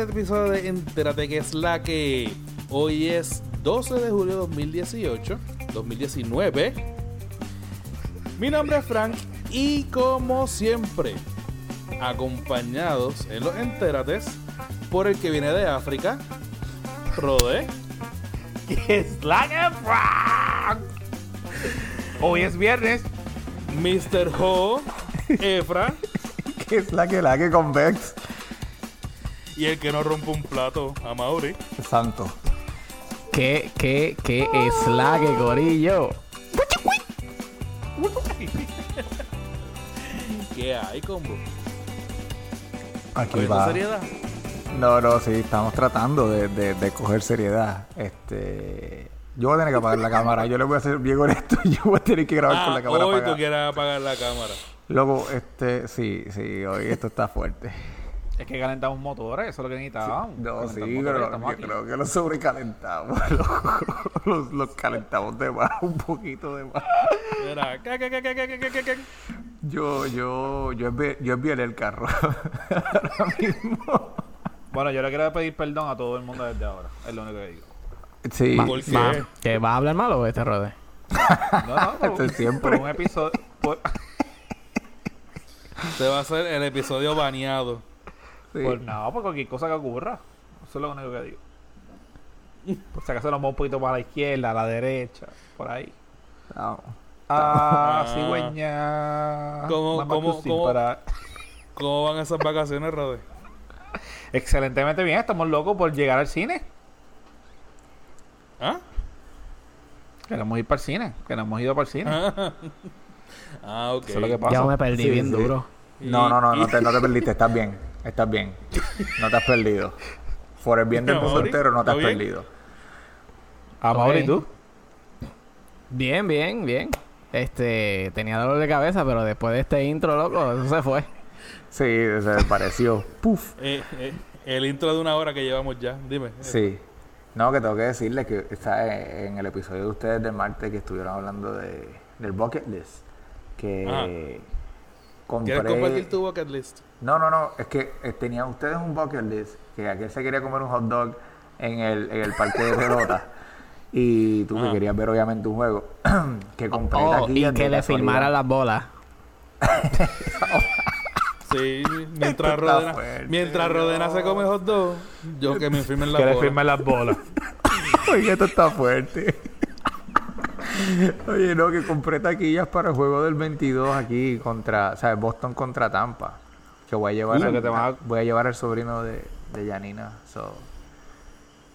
este episodio de Entérate que es la que hoy es 12 de julio de 2018, 2019. Mi nombre es Frank y como siempre, acompañados en los Entérates por el que viene de África, Rode. es la que Frank. Hoy es viernes. Mr. Ho, Efra que es la que la que convex. Y el que no rompe un plato, a Mauri. Santo. ¿Qué, qué, qué es la que gorillo? ¿Qué hay, combo? Aquí ¿Cogiendo va. seriedad? No, no, sí, estamos tratando de, de, de coger seriedad. Este. Yo voy a tener que apagar la cámara. Yo le voy a ser bien honesto. Yo voy a tener que grabar con Ah, la cámara hoy tú apagada. quieres apagar la cámara. Luego, este, sí, sí, hoy esto está fuerte. Es que calentamos motores, eso es lo que necesitábamos. No, sí, motores, pero yo aquí. creo que los sobrecalentamos. Los, los, los calentamos de más, un poquito de más. Mira, ¿qué, qué, qué, qué, qué, qué, qué, qué? Yo, yo, yo, yo enviaré el carro. Ahora mismo. Bueno, yo le quiero pedir perdón a todo el mundo desde ahora. Es lo único que digo. Sí, ¿Por qué? Va, ¿Que va a hablar malo este rode? No, no, por, Esto es siempre. por un episodio. por- Te va a hacer el episodio baneado. Sí. por nada, por cualquier cosa que ocurra. Eso es lo único que digo. Por si acaso nos vamos un poquito para la izquierda, a la derecha, por ahí. No. Ah, Ah. cigüeña. ¿Cómo- Mamá cómo- Cusi cómo? para- ¿Cómo van esas vacaciones, Rode? Excelentemente bien, estamos locos por llegar al cine. ¿Ah? Queremos ir para el cine, queremos ir para el cine. Ah, ok. Eso es lo que pasa. Ya me perdí Sí, bien sí. duro. No, no, no, Y- no te, no te perdiste, estás bien, estás bien. No te has perdido. Por el bien del mundo entero no te has perdido. Ah, Mauri. ¿tú? Bien, bien, bien. Este, tenía dolor de cabeza, pero después de este intro, loco, eso se fue. Sí, se me pareció. Puf. Eh, eh, el intro de una hora que llevamos ya. Dime. Sí. No, que tengo que decirles que está en el episodio de ustedes del martes que estuvieron hablando de, del bucket list. Que compré... ¿Quieres compartir tu bucket list? No, no, no. Es que eh, tenían ustedes un bucket list que aquel se quería comer un hot dog en el, en el parque de pelota. Y tú que Ajá. querías ver obviamente un juego. que compré Oh, y que le filmara las bolas. Sí, mientras Rodena, fuerte, mientras Rodena se come hot dog, yo que me firmen la Que le bola. firmen las bolas. Oye, esto está fuerte. Oye, no, que compré taquillas para el juego del 22 aquí contra, ¿sabes? Boston contra Tampa. Que voy a llevar, al, que te vas a- voy a llevar al sobrino de, de Janina. So.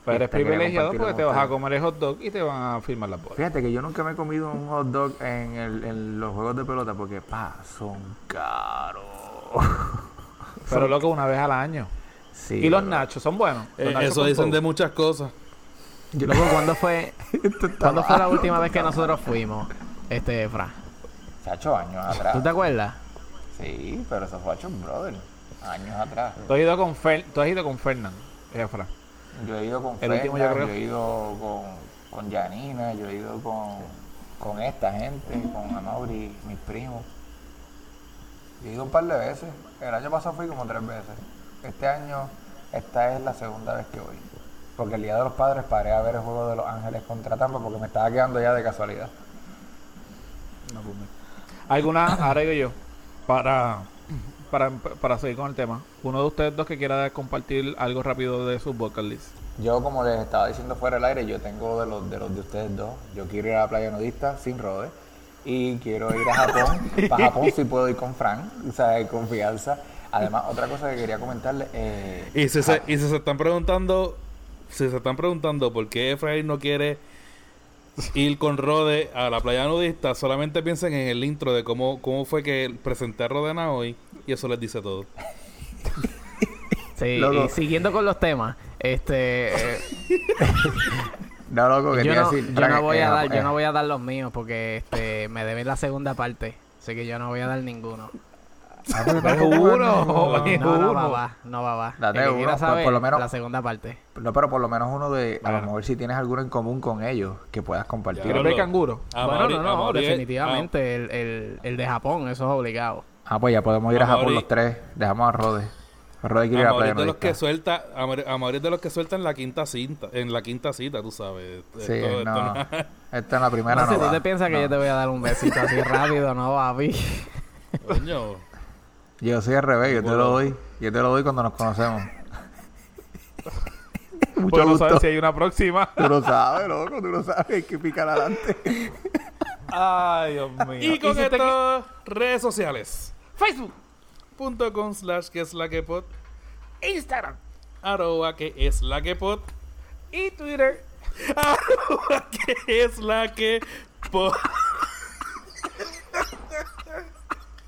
Pero eres Te privilegiado porque te con vas a comer el hot dog y te van a firmar las bolas. Fíjate que yo nunca me he comido un hot dog en, el- en los juegos de pelota porque, pa, son caros. Pero loco, una vez al año. Sí, y los nachos son buenos. Eh, nachos eso dicen todo. de muchas cosas. Loco, ¿cuándo fue, ¿cuándo fue la última vez que nosotros fuimos? Este, Fra. Se ha hecho años atrás. ¿Tú te acuerdas? Sí, pero eso fue hecho un brother. Años atrás. Tú has ido con, Fer tú has ido con Fernán. Efra. Yo he ido con El Fernan, último yo creo. he ido con, con Janina, yo he ido con, con esta gente, con Amaury, mis primos. Yo he ido un par de veces. El año pasado fui como tres veces. Este año, esta es la segunda vez que voy. Porque el Día de los Padres paré a ver el juego de Los Ángeles contra Tampa porque me estaba quedando ya de casualidad. ¿Alguna, ahora digo yo, para, para, para seguir con el tema, uno de ustedes dos que quiera compartir algo rápido de su bucket list? Yo, como les estaba diciendo fuera del aire, yo tengo de los de los de ustedes dos. Yo quiero ir a la playa nudista sin rode. Y quiero ir a Japón. Para Japón sí puedo ir con Frank, o sea, de confianza. Además, otra cosa que quería comentarle. Eh, Y si se, y si se están preguntando, si se están preguntando por qué Efraín no quiere ir con Rode a la playa nudista, solamente piensen en el intro de cómo, cómo fue que presenté a Rodena hoy y eso les dice todo. Sí, Loco. y siguiendo con los temas, este, eh, no, loco, que te yo, iba a no, decir, yo no voy eh, a dar, eh, yo no voy a dar los míos porque este me deben la segunda parte, así que yo no voy a dar ninguno. Ah, pero uno, no. No, va, va, no va, va. Date El uno, por- saber, por lo menos- la segunda parte. No, pero por lo menos uno de. A lo mejor si tienes alguno en común con ellos que puedas compartir. ¿Quieres ver canguro? A bueno, no, no, Mauri- definitivamente el, el, el de Japón, eso es obligado. Ah, pues ya podemos ir a Japón los tres. Dejamos a Rode. Rode quiere ir a playa es de los que suelta, Amor, Amor es de los que sueltan la quinta cinta, en la quinta cita, tú sabes. Sí, Esto- no. no- Esta en la primera No, no, si tú te piensas que yo te voy a dar un besito así rápido, no, papi. Coño. Yo soy al revés, yo te lo doy. Yo te lo doy cuando nos conocemos. Mucho Porque no gusto. sabes si hay una próxima. Tú lo sabes, loco, tú lo sabes, hay que picar adelante. Ay, Dios mío. Y con si usted esto, redes sociales. Facebook, Punto com slash que es la que pod. Instagram Arroba que es la que pod. y Twitter. Arroba que es la que pod.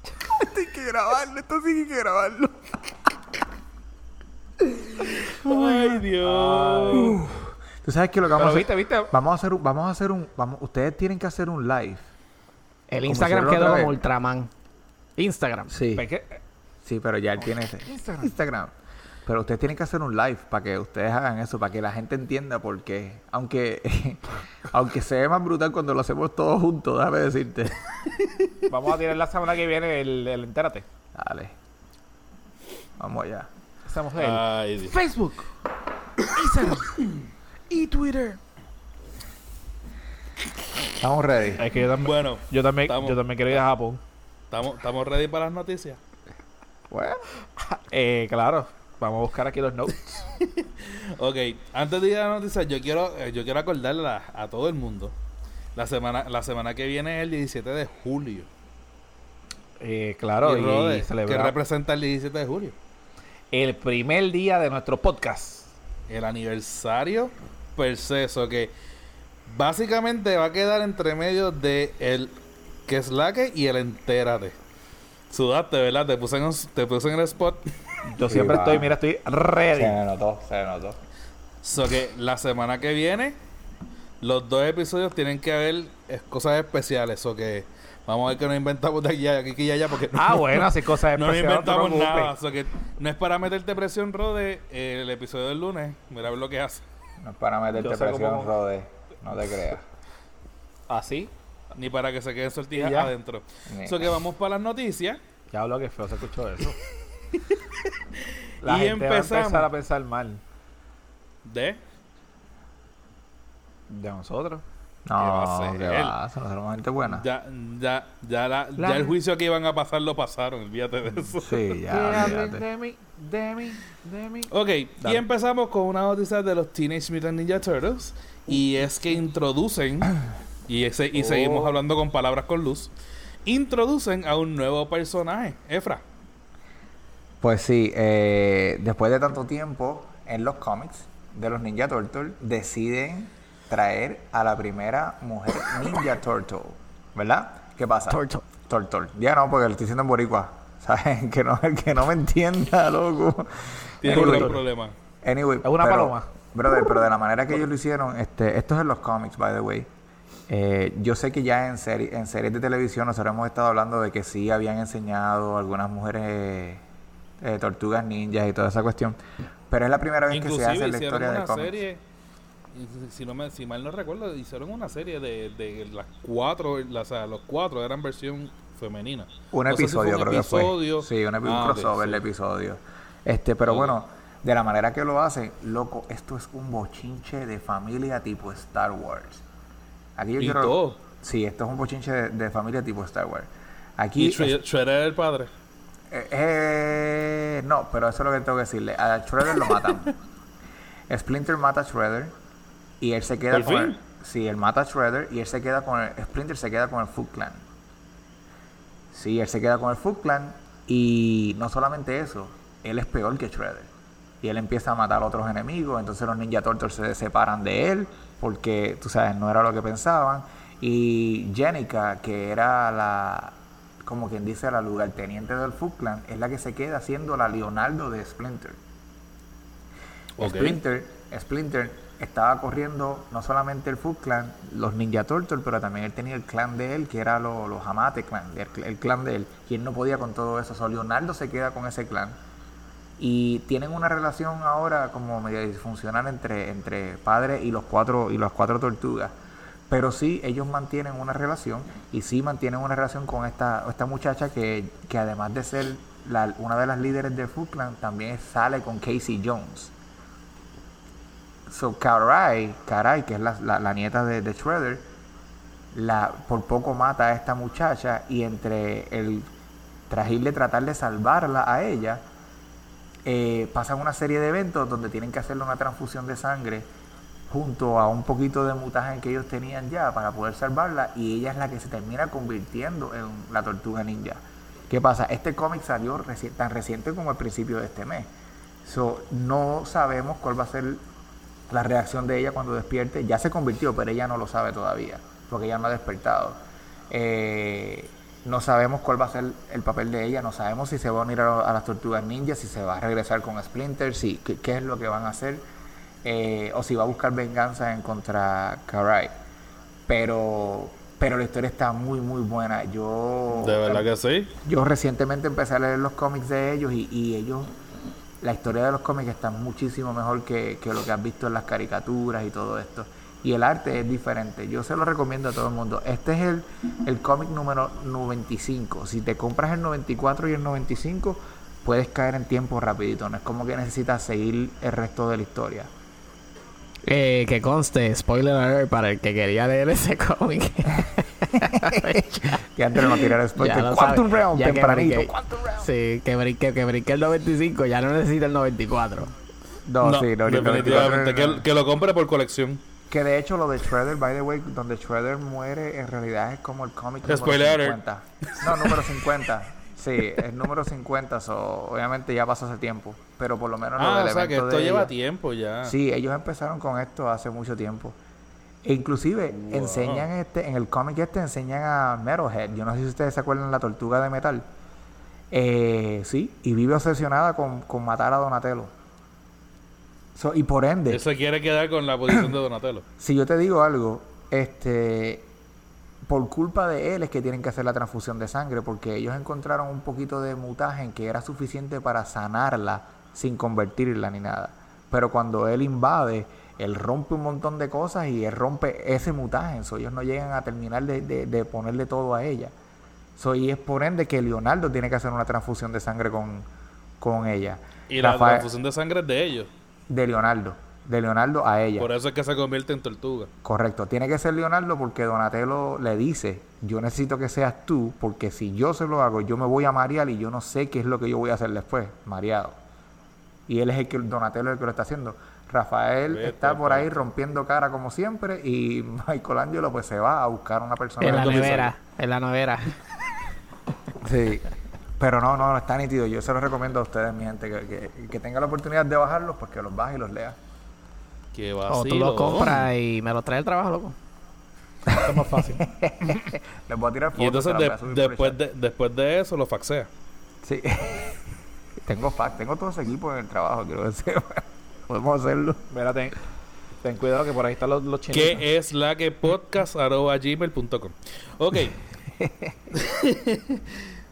Esto hay que grabarlo, esto sí hay que grabarlo. Ay, Dios. Tú sabes que lo que vamos Pero a hacer. viste. Vamos a hacer un, vamos a hacer un, vamos, ustedes tienen que hacer un live. El Como Instagram quedó como. Ultraman. Instagram. Sí, que- sí, pero ya él tiene ese Instagram. Pero ustedes tienen que hacer un live para que ustedes hagan eso, para que la gente entienda por qué. Aunque, aunque se ve más brutal cuando lo hacemos todos juntos, déjame decirte. Vamos a tirar la semana que viene el, el entérate. Dale. Vamos allá. Ay, Dios. Facebook, Instagram y Twitter. Estamos ready. Es que yo también, Bueno, yo también, estamos- yo también quiero ir a Japón. ¿estamos, ¿estamos ready para las noticias? Bueno. Eh, claro. Vamos a buscar aquí los notes. Ok, antes de ir a las noticias, yo quiero, eh, yo quiero acordarle a, a todo el mundo. La semana, la semana que viene es el 17 de julio. Eh, claro, y y, que celebrar representa el 17 de julio. el primer día de nuestro podcast. El aniversario per se, eso que básicamente va a quedar entre medio de el que es la que y el entérate. Sudaste, ¿verdad? Te puse en, te puse en el spot. Yo siempre estoy, mira, estoy ready. Se me notó, se me notó. So que la semana que viene, los dos episodios tienen que haber cosas especiales. O que vamos a ver que nos inventamos de aquí aquí y allá. Porque Ah, bueno, así cosas no especiales. inventamos no preocupes. nada. So que no es para meterte presión, Rode. eh, el episodio del lunes, mira a ver lo que hace. No es para meterte presión, cómo- Rode. No te creas. Así. Ni para que se queden sortijas Y ya. adentro. Ni- So que vamos para las noticias. Ya hablo que feo se escuchó eso. La Y gente va a empezamos. empezar a pensar mal De de nosotros. No, va a ser va, nosotros gente buena. ya, ya, ya, la- La- ya el juicio que iban a pasar lo pasaron. Olvídate de eso. Sí, ya, de mí, de mí, de mí. Ok, y Dale. empezamos con una noticia de los Teenage Mutant Ninja Turtles. Y es que introducen, y, ese- y seguimos Oh. hablando con palabras con luz, introducen a un nuevo personaje, Efra. Pues sí, eh, después de tanto tiempo en los cómics de los Ninja Turtles, deciden traer a la primera mujer Ninja Turtle, ¿verdad? ¿Qué pasa? Turtle. Turtle. Ya no, porque lo estoy diciendo en boricua. ¿Sabes? Que no, el que no me entienda, loco. Tiene un Anyway, gran problema. Anyway, Es una pero- paloma. Brother, pero de la manera que ellos lo hicieron, este, esto es en los cómics, by the way. Eh, yo sé que ya en, serie, en series de televisión nosotros hemos estado hablando de que sí habían enseñado algunas mujeres eh, tortugas ninjas y toda esa cuestión. Pero es la primera vez que se hace la historia de cómics. si- no me, si mal no recuerdo, hicieron una serie de, de las cuatro, la- o sea, los cuatro eran versión femenina. Un No si episodio un creo episodio. que fue. Sí, un, epi- un Ah, ok, crossover sí. de episodio. Este, pero bueno, de la manera que lo hacen, loco, esto es un bochinche de familia tipo Star Wars. Aquí yo Y quiero. todo. Sí, esto es un bochinche de, de familia tipo Star Wars. Aquí Y Shred- Shredder el padre. Eh, eh, no, pero eso es lo que tengo que decirle. A Shredder lo matan. Splinter mata a Shredder y él se queda ¿Por con fin? el, Sí, él mata a Shredder y él se queda con el Splinter se queda con el Foot Clan. Sí, él se queda con el Foot Clan y no solamente eso, él es peor que Shredder. Y él empieza a matar a otros enemigos, entonces los Ninja Turtles se separan de él porque, tú sabes, no era lo que pensaban. Y Jenica, que era la, como quien dice, la lugarteniente del Foot Clan, es la que se queda siendo la Leonardo de Splinter. Splinter, Splinter estaba corriendo no solamente el Foot Clan, los Ninja Turtles, pero también él tenía el clan de él, que era lo- los Hamate Clan, el, el clan de él. Y él no podía con todo eso. So, Leonardo se queda con ese clan. Y tienen una relación ahora como medio disfuncional entre, entre padre y los cuatro y las cuatro tortugas. Pero sí, ellos mantienen una relación y sí mantienen una relación con esta, esta muchacha que, que además de ser una de las líderes de Foot Clan también sale con Casey Jones. So Karai, Karai, que es la, la- nieta de, de Shredder, la, por poco mata a esta muchacha y entre el trajirle tratar de salvarla a ella, eh, pasan una serie de eventos donde tienen que hacerle una transfusión de sangre junto a un poquito de mutagen que ellos tenían ya para poder salvarla y ella es la que se termina convirtiendo en la tortuga ninja. ¿Qué pasa? Este cómic salió tan reciente como al principio de este mes. So, no sabemos cuál va a ser la reacción de ella cuando despierte. Ya se convirtió, pero ella no lo sabe todavía, porque ella no ha despertado. Eh, no sabemos cuál va a ser el papel de ella, no sabemos si se va a unir a, a las tortugas ninjas, si se va a regresar con Splinter, si, qué, qué es lo que van a hacer, eh, o si va a buscar venganza en contra Karai. Pero, pero la historia está muy, muy buena. Yo, De verdad que sí. yo recientemente empecé a leer los cómics de ellos y, y ellos, la historia de los cómics está muchísimo mejor que, que lo que has visto en las caricaturas y todo esto. Y el arte es diferente. Yo se lo recomiendo a todo el mundo. Este es el, el cómic número 95. Si te compras el 94 y el 95, puedes caer en tiempo rapidito. No es como que necesitas seguir el resto de la historia. Eh, que conste, spoiler alert para el que quería leer ese cómic. Que antes no tirar lo Quantum sabe. Realm, Ya que tempranito. brinqué. Quantum Realm. sí, que brinque, que brinque el 95, ya no necesita el 94. No, No, sí, no, el 94 definitivamente. no. Que, que lo compre por colección. Que de hecho lo de Shredder, by the way, donde Shredder muere, en realidad es como el cómic número Spoiler alert. 50. No, número 50. Sí, es número 50, so, obviamente ya pasó hace tiempo. Pero por lo menos lo Ah, del o sea que esto de lleva tiempo ya. Sí, ellos empezaron con esto hace mucho tiempo. E inclusive Wow. enseñan este, en el cómic este enseñan a Metalhead. Yo no sé si ustedes se acuerdan de la tortuga de metal. Eh, sí, y vive obsesionada con, con matar a Donatello. So, y por ende, Él se quiere quedar con la posición de Donatello. si yo te digo algo, este, por culpa de él es que tienen que hacer la transfusión de sangre, porque ellos encontraron un poquito de mutagen que era suficiente para sanarla sin convertirla ni nada. Pero cuando él invade, él rompe un montón de cosas y él rompe ese mutagen. So, ellos no llegan a terminar de, de- de ponerle todo a ella. So, y es por ende que Leonardo tiene que hacer una transfusión de sangre con, con ella. Y la transfusión de sangre es de ellos. De Leonardo. De Leonardo a ella. Por eso es que se convierte en tortuga. Correcto, tiene que ser Leonardo porque Donatello le dice, yo necesito que seas tú, porque si yo se lo hago, yo me voy a marear y yo no sé qué es lo que yo voy a hacer después, mareado. Y él es el que, Donatello es el que lo está haciendo. Rafael Vete está por ahí pa'l- rompiendo cara como siempre y Michelangelo pues se va a buscar una persona. En la nevera, en la nevera. Sí. Pero no, no, no está nítido. Yo se los recomiendo a ustedes, mi gente, que, que, que tengan la oportunidad de bajarlos, pues que los baje y los lea. Que O tú lo compras y me lo traes al trabajo, loco. Esto es más fácil. Les voy a tirar fotos. Y entonces de- el después, de, después de eso lo faxea. Sí. tengo fax, tengo todo ese equipo en el trabajo, quiero decir. Podemos hacerlo. Mira, ten, ten cuidado que por ahí están los, los chinitos. Que es la que podcast arroba gmail.com. Ok.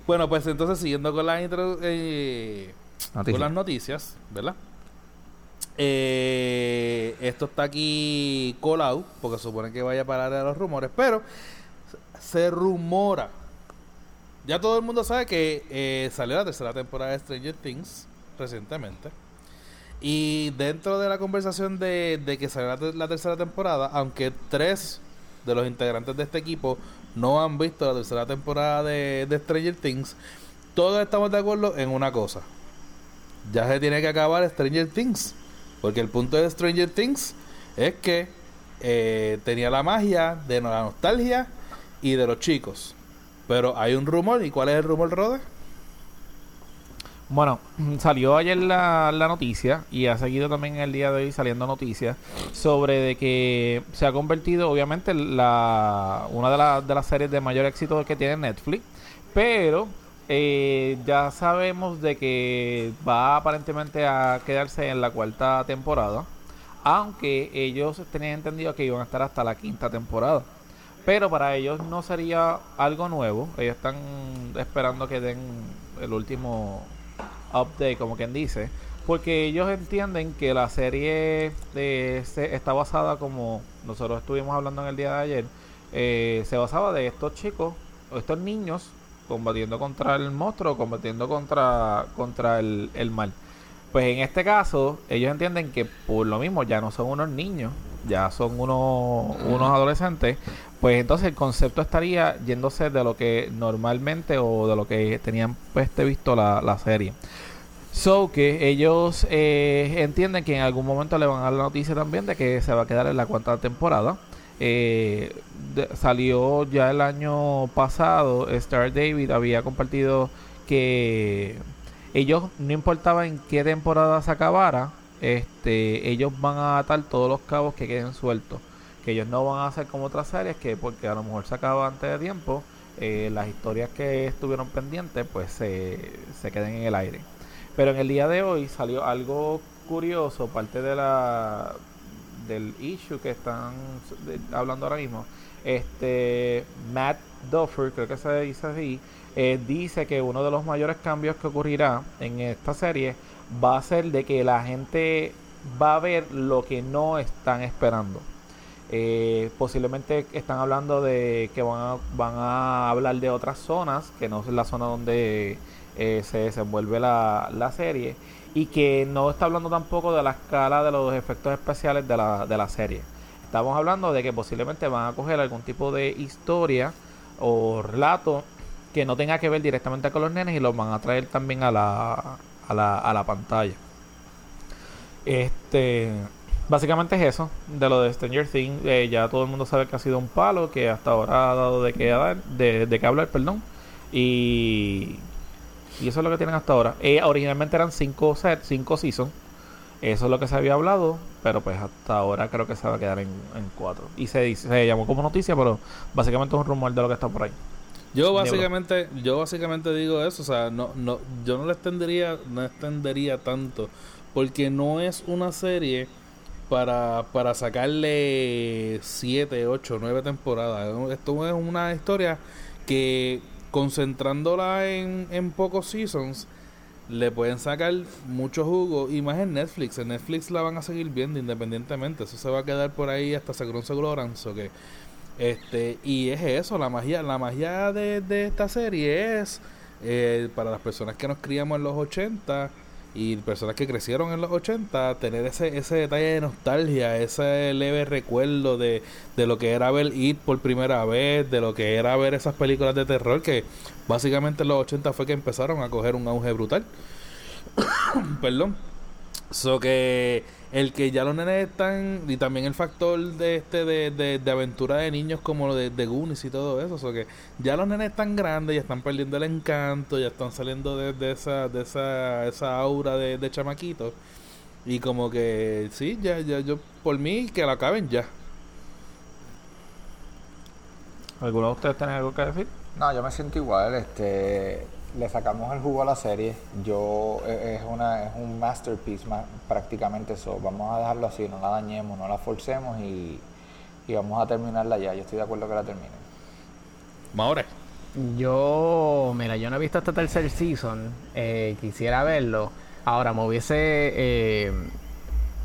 Bueno, pues entonces siguiendo con, la intro, eh, con las noticias, ¿verdad? Eh, esto está aquí colado, porque supone que vaya a parar a los rumores, pero se rumora. Ya todo el mundo sabe que eh, salió la tercera temporada de Stranger Things recientemente. Y dentro de la conversación de, de que salió la tercera temporada, aunque tres de los integrantes de este equipo no han visto la tercera temporada de, Stranger Things, todos estamos de acuerdo en una cosa. Ya se tiene que acabar Stranger Things. Porque el punto de Stranger Things es que eh, tenía la magia de la nostalgia y de los chicos. Pero hay un rumor, ¿y cuál es el rumor, Rode? Bueno, salió ayer la, la noticia y ha seguido también el día de hoy saliendo noticias sobre de que se ha convertido obviamente la una de, la- de las series de mayor éxito que tiene Netflix, pero eh, ya sabemos de que va aparentemente a quedarse en la cuarta temporada, aunque ellos tenían entendido que iban a estar hasta la quinta temporada. Pero para ellos no sería algo nuevo. Ellos están esperando que den el último update, como quien dice. Porque ellos entienden que la serie de, se- está basada, como nosotros estuvimos hablando en el día de ayer, eh, se basaba de estos chicos, o estos niños combatiendo contra el monstruo, combatiendo contra, contra el, el mal. Pues en este caso, ellos entienden que por lo mismo ya no son unos niños, ya son unos, unos adolescentes, pues entonces el concepto estaría yéndose de lo que normalmente o de lo que tenían pues, este visto la, la serie. So que ellos eh, entienden que en algún momento le van a dar la noticia también de que se va a quedar en la cuarta temporada. Eh, salió ya el año pasado, Star David había compartido que ellos, no importaba en qué temporada se acabara, este, ellos van a atar todos los cabos que queden sueltos. Que ellos no van a hacer como otras series, que porque a lo mejor se acaba antes de tiempo, eh, las historias que estuvieron pendientes, pues se, se queden en el aire. Pero en el día de hoy salió algo curioso, parte de la del issue que están hablando ahora mismo. Este Matt Duffer, creo que se dice así, eh, dice que uno de los mayores cambios que ocurrirá en esta serie va a ser de que la gente va a ver lo que no están esperando. Eh, posiblemente están hablando de que van a, van a hablar de otras zonas, que no es la zona donde eh, se desenvuelve la, la serie, y que no está hablando tampoco de la escala de los efectos especiales de la, de la serie. Estamos hablando de que posiblemente van a coger algún tipo de historia o relato que no tenga que ver directamente con los nenes y los van a traer también a la, a la, a la pantalla. Este, básicamente es eso de lo de Stranger Things. Eh, ya todo el mundo sabe que ha sido un palo, que hasta ahora ha dado de qué de qué hablar, perdón. Y, y eso es lo que tienen hasta ahora. Eh, originalmente eran cinco sets, cinco seasons. Eso es lo que se había hablado, pero pues hasta ahora creo que se va a quedar en, cuatro. Y se, dice- se llamó como noticia, pero básicamente es un rumor de lo que está por ahí. Yo básicamente, yo básicamente digo eso, o sea, no, no, yo no le extendería, no extendería tanto, porque no es una serie para, para sacarle 7, 8, 9 temporadas. Esto es una historia que concentrándola en, en pocos seasons, le pueden sacar mucho jugo y más en Netflix. En Netflix la van a seguir viendo independientemente. Eso se va a quedar por ahí hasta según seguro so que este y es eso, la magia, la magia de, de esta serie es eh, para las personas que nos criamos en los 80 y personas que crecieron en los 80, tener ese, ese detalle de nostalgia, ese leve recuerdo de, de lo que era ver It por primera vez, de lo que era ver esas películas de terror que básicamente en los 80 fue que empezaron a coger un auge brutal. Perdón. So que el que ya los nenes están y también el factor de este de, de, de aventura de niños como lo de, de Goonies y todo eso, so que ya los nenes están grandes, ya están perdiendo el encanto, ya están saliendo de, de esa de esa esa aura de, de chamaquitos y como que sí, ya ya yo por mí que la acaben ya. ¿Alguno de ustedes tiene algo que decir? No, yo me siento igual, este, le sacamos el jugo a la serie, yo, e- es, una, es un masterpiece ma- prácticamente eso, vamos a dejarlo así, no la dañemos, no la forcemos y, y vamos a terminarla ya, yo estoy de acuerdo que la terminen. Maure. Yo, mira, yo no he visto este tercer season. eh, quisiera verlo. Ahora, me hubiese. eh,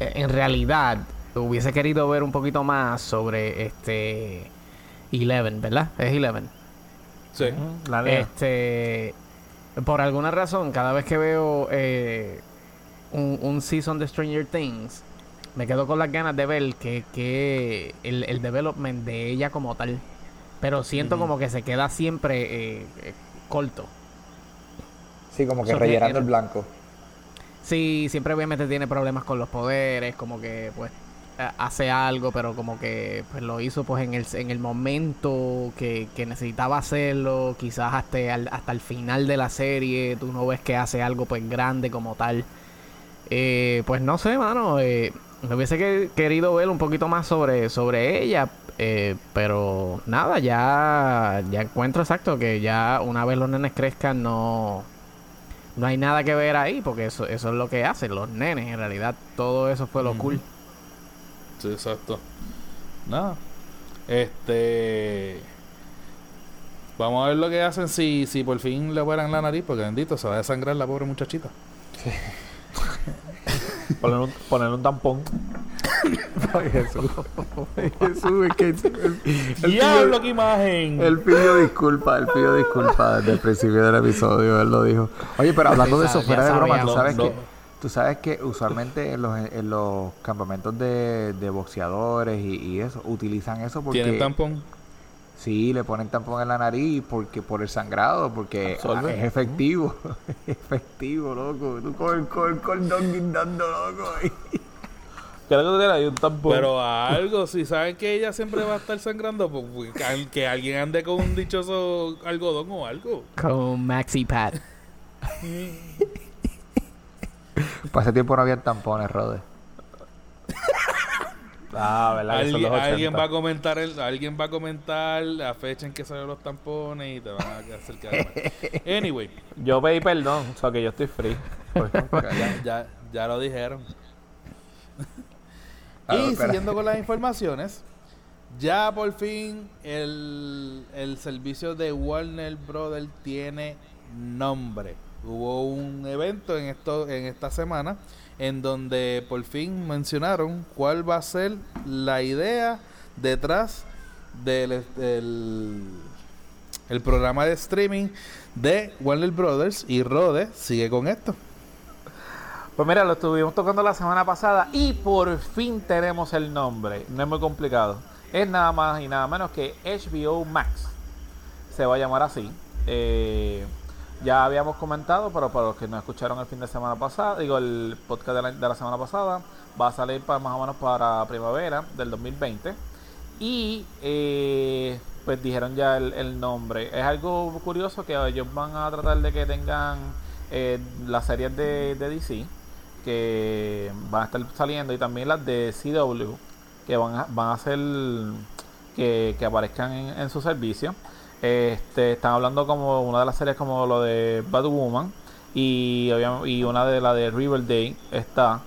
en realidad, hubiese querido ver un poquito más sobre este. Eleven, ¿verdad? Es Eleven. Sí. La nena. Este. Por alguna razón, cada vez que veo eh, un, un season de Stranger Things, me quedo con las ganas de ver que, que el, el development de ella como tal. Pero siento como que se queda siempre eh, eh, corto. Sí, como que So rellenando el- el blanco. Sí, siempre obviamente tiene problemas con los poderes, como que pues hace algo, pero como que pues lo hizo pues en el, en el momento que, que necesitaba hacerlo, quizás hasta el, hasta el final de la serie, tú no ves que hace algo pues grande como tal. Eh, pues no sé, mano, eh, me hubiese que- querido ver un poquito más sobre, sobre ella, eh, pero nada, ya, ya encuentro exacto que ya una vez los nenes crezcan no no hay nada que ver ahí, porque eso, eso es lo que hacen los nenes. En realidad, todo eso fue lo Ujú. cool. Sí, exacto. Nada. Este. Vamos a ver lo que hacen si, si por fin le operan la nariz, porque bendito, se va a desangrar la pobre muchachita. Poner un, poner un tampón. Ay, Jesús. Ay, Jesús, es que ¡Diablo, pidió, qué imagen! él pidió disculpas, él pidió disculpas desde el principio del episodio, él lo dijo. Oye, pero hablando de eso, fuera de broma, tú sabes No, que no. Tú sabes que usualmente en los, en los campamentos de, de boxeadores y, y eso, utilizan eso porque... ¿Tienen tampón? Sí, le ponen tampón en la nariz porque por el sangrado, porque Absorbe. ah, es efectivo. es efectivo, loco. Tú con el, con el cordón guindando, loco. ahí. Creo que tú tienes ahí un tampón. Pero algo, si saben que ella siempre va a estar sangrando, pues pues, que alguien ande con un dichoso algodón o algo. Con Maxi Pad. Para ese tiempo no había tampones, Rode. Ah, ¿verdad? Que son Alguien, los 80. alguien va a comentar el- alguien va a comentar la fecha en que salieron los tampones y te van a hacer mal. Anyway, Yo pedí perdón, o sea que yo estoy free. ya, ya, ya lo dijeron. Ah, y espera. siguiendo con las informaciones, ya por fin el, el servicio de Warner Brothers tiene nombre. Hubo un evento en esto en esta semana en donde por fin mencionaron cuál va a ser la idea detrás del, el programa de streaming de Warner Brothers y Rode sigue con esto. Pues mira, lo estuvimos tocando la semana pasada y por fin tenemos el nombre. No es muy complicado. Es nada más y nada menos que HBO Max. Se va a llamar así. Eh, ya habíamos comentado, pero para los que no escucharon el fin de semana pasado, digo el podcast de la, semana pasada, va a salir para más o menos para primavera del 2020. Y eh, pues dijeron ya el, nombre. Es algo curioso que ellos van a tratar de que tengan eh, las series de, de DC que van a estar saliendo y también las de CW que van a, van a ser que, que aparezcan en, en su servicio. Este, están hablando como una de las series como lo de Batwoman y, y una de la de Riverdale está.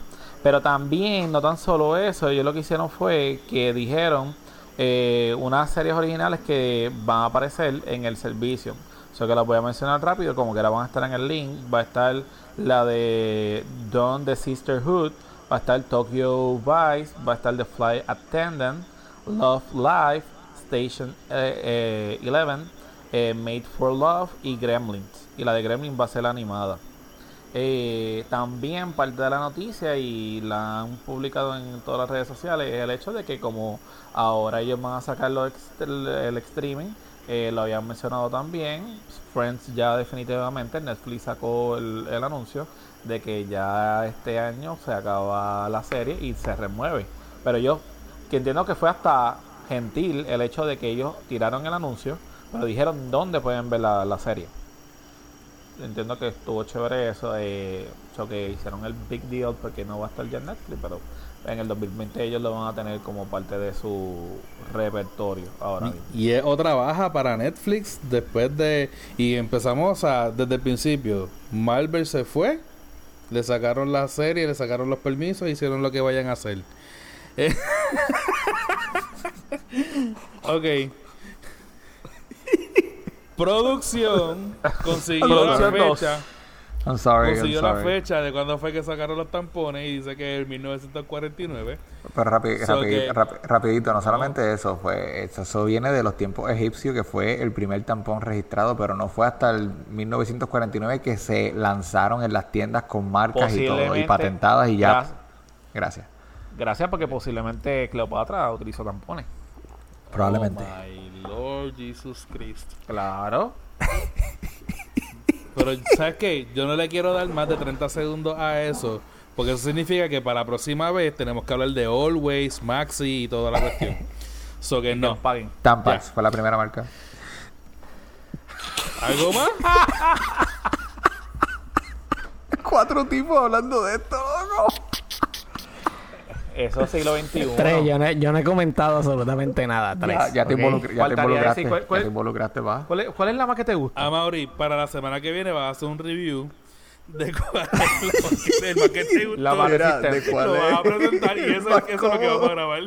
Pero también, no tan solo eso, ellos lo que hicieron fue que dijeron eh, unas series originales que van a aparecer en el servicio. So que las voy a mencionar rápido, como que ahora van a estar en el link. Va a estar la de Dawn the Sisterhood, va a estar Tokyo Vice, va a estar The Flight Attendant, Love Life, Station eh, eh, 11, eh, Made for Love y Gremlins. Y la de Gremlins va a ser animada. Eh, también parte de la noticia y la han publicado en todas las redes sociales es el hecho de que como ahora ellos van a sacar el, streaming, eh, lo habían mencionado también, Friends ya definitivamente, Netflix sacó el, el anuncio de que ya este año se acaba la serie y se remueve. Pero yo, que entiendo que fue hasta gentil el hecho de que ellos tiraron el anuncio, pero dijeron dónde pueden ver la, la serie entiendo que estuvo chévere eso de so que hicieron el big deal porque no va a estar ya en Netflix pero en el 2020 ellos lo van a tener como parte de su repertorio ahora mismo. Y es otra baja para Netflix después de... Y empezamos a, desde el principio. Marvel se fue, le sacaron la serie, le sacaron los permisos, hicieron lo que vayan a hacer. Eh, ok. Producción consiguió la fecha. I'm sorry, I'm Consiguió la fecha de cuándo fue que sacaron los tampones y dice que es 1949. Pero rapi- So rapi- que- rapi- rapidito, no solamente eso, fue eso, eso viene de los tiempos egipcios, que fue el primer tampón registrado, pero no fue hasta el 1949 que se lanzaron en las tiendas con marcas y todo, y patentadas y ya. gracias- Gracias. Porque posiblemente Cleopatra utilizó tampones. Probablemente. Oh my Lord Jesus Christ. Claro. Pero, ¿sabes qué? Yo no le quiero dar más de 30 segundos a eso. Porque eso significa que para la próxima vez tenemos que hablar de Always, Maxi y toda la cuestión. So que no. Paguen. Tampax fue la primera marca. ¿Algo más? Cuatro tipos hablando de esto, loco. Eso es siglo XXI. Tres, yo no, he- yo no he comentado absolutamente nada. Tres. Ya, ya te, ok. involucr- ya te involucraste. decir cuál- cuál- Ya te involucraste, va. ¿Cuál es, cuál es la más que te gusta? A Mauri, para la semana que viene vas a hacer un review de cuál es la más que, el más que te gustó. La más resistente. de cuál Lo vas a presentar y eso, eso es lo que vamos a grabar.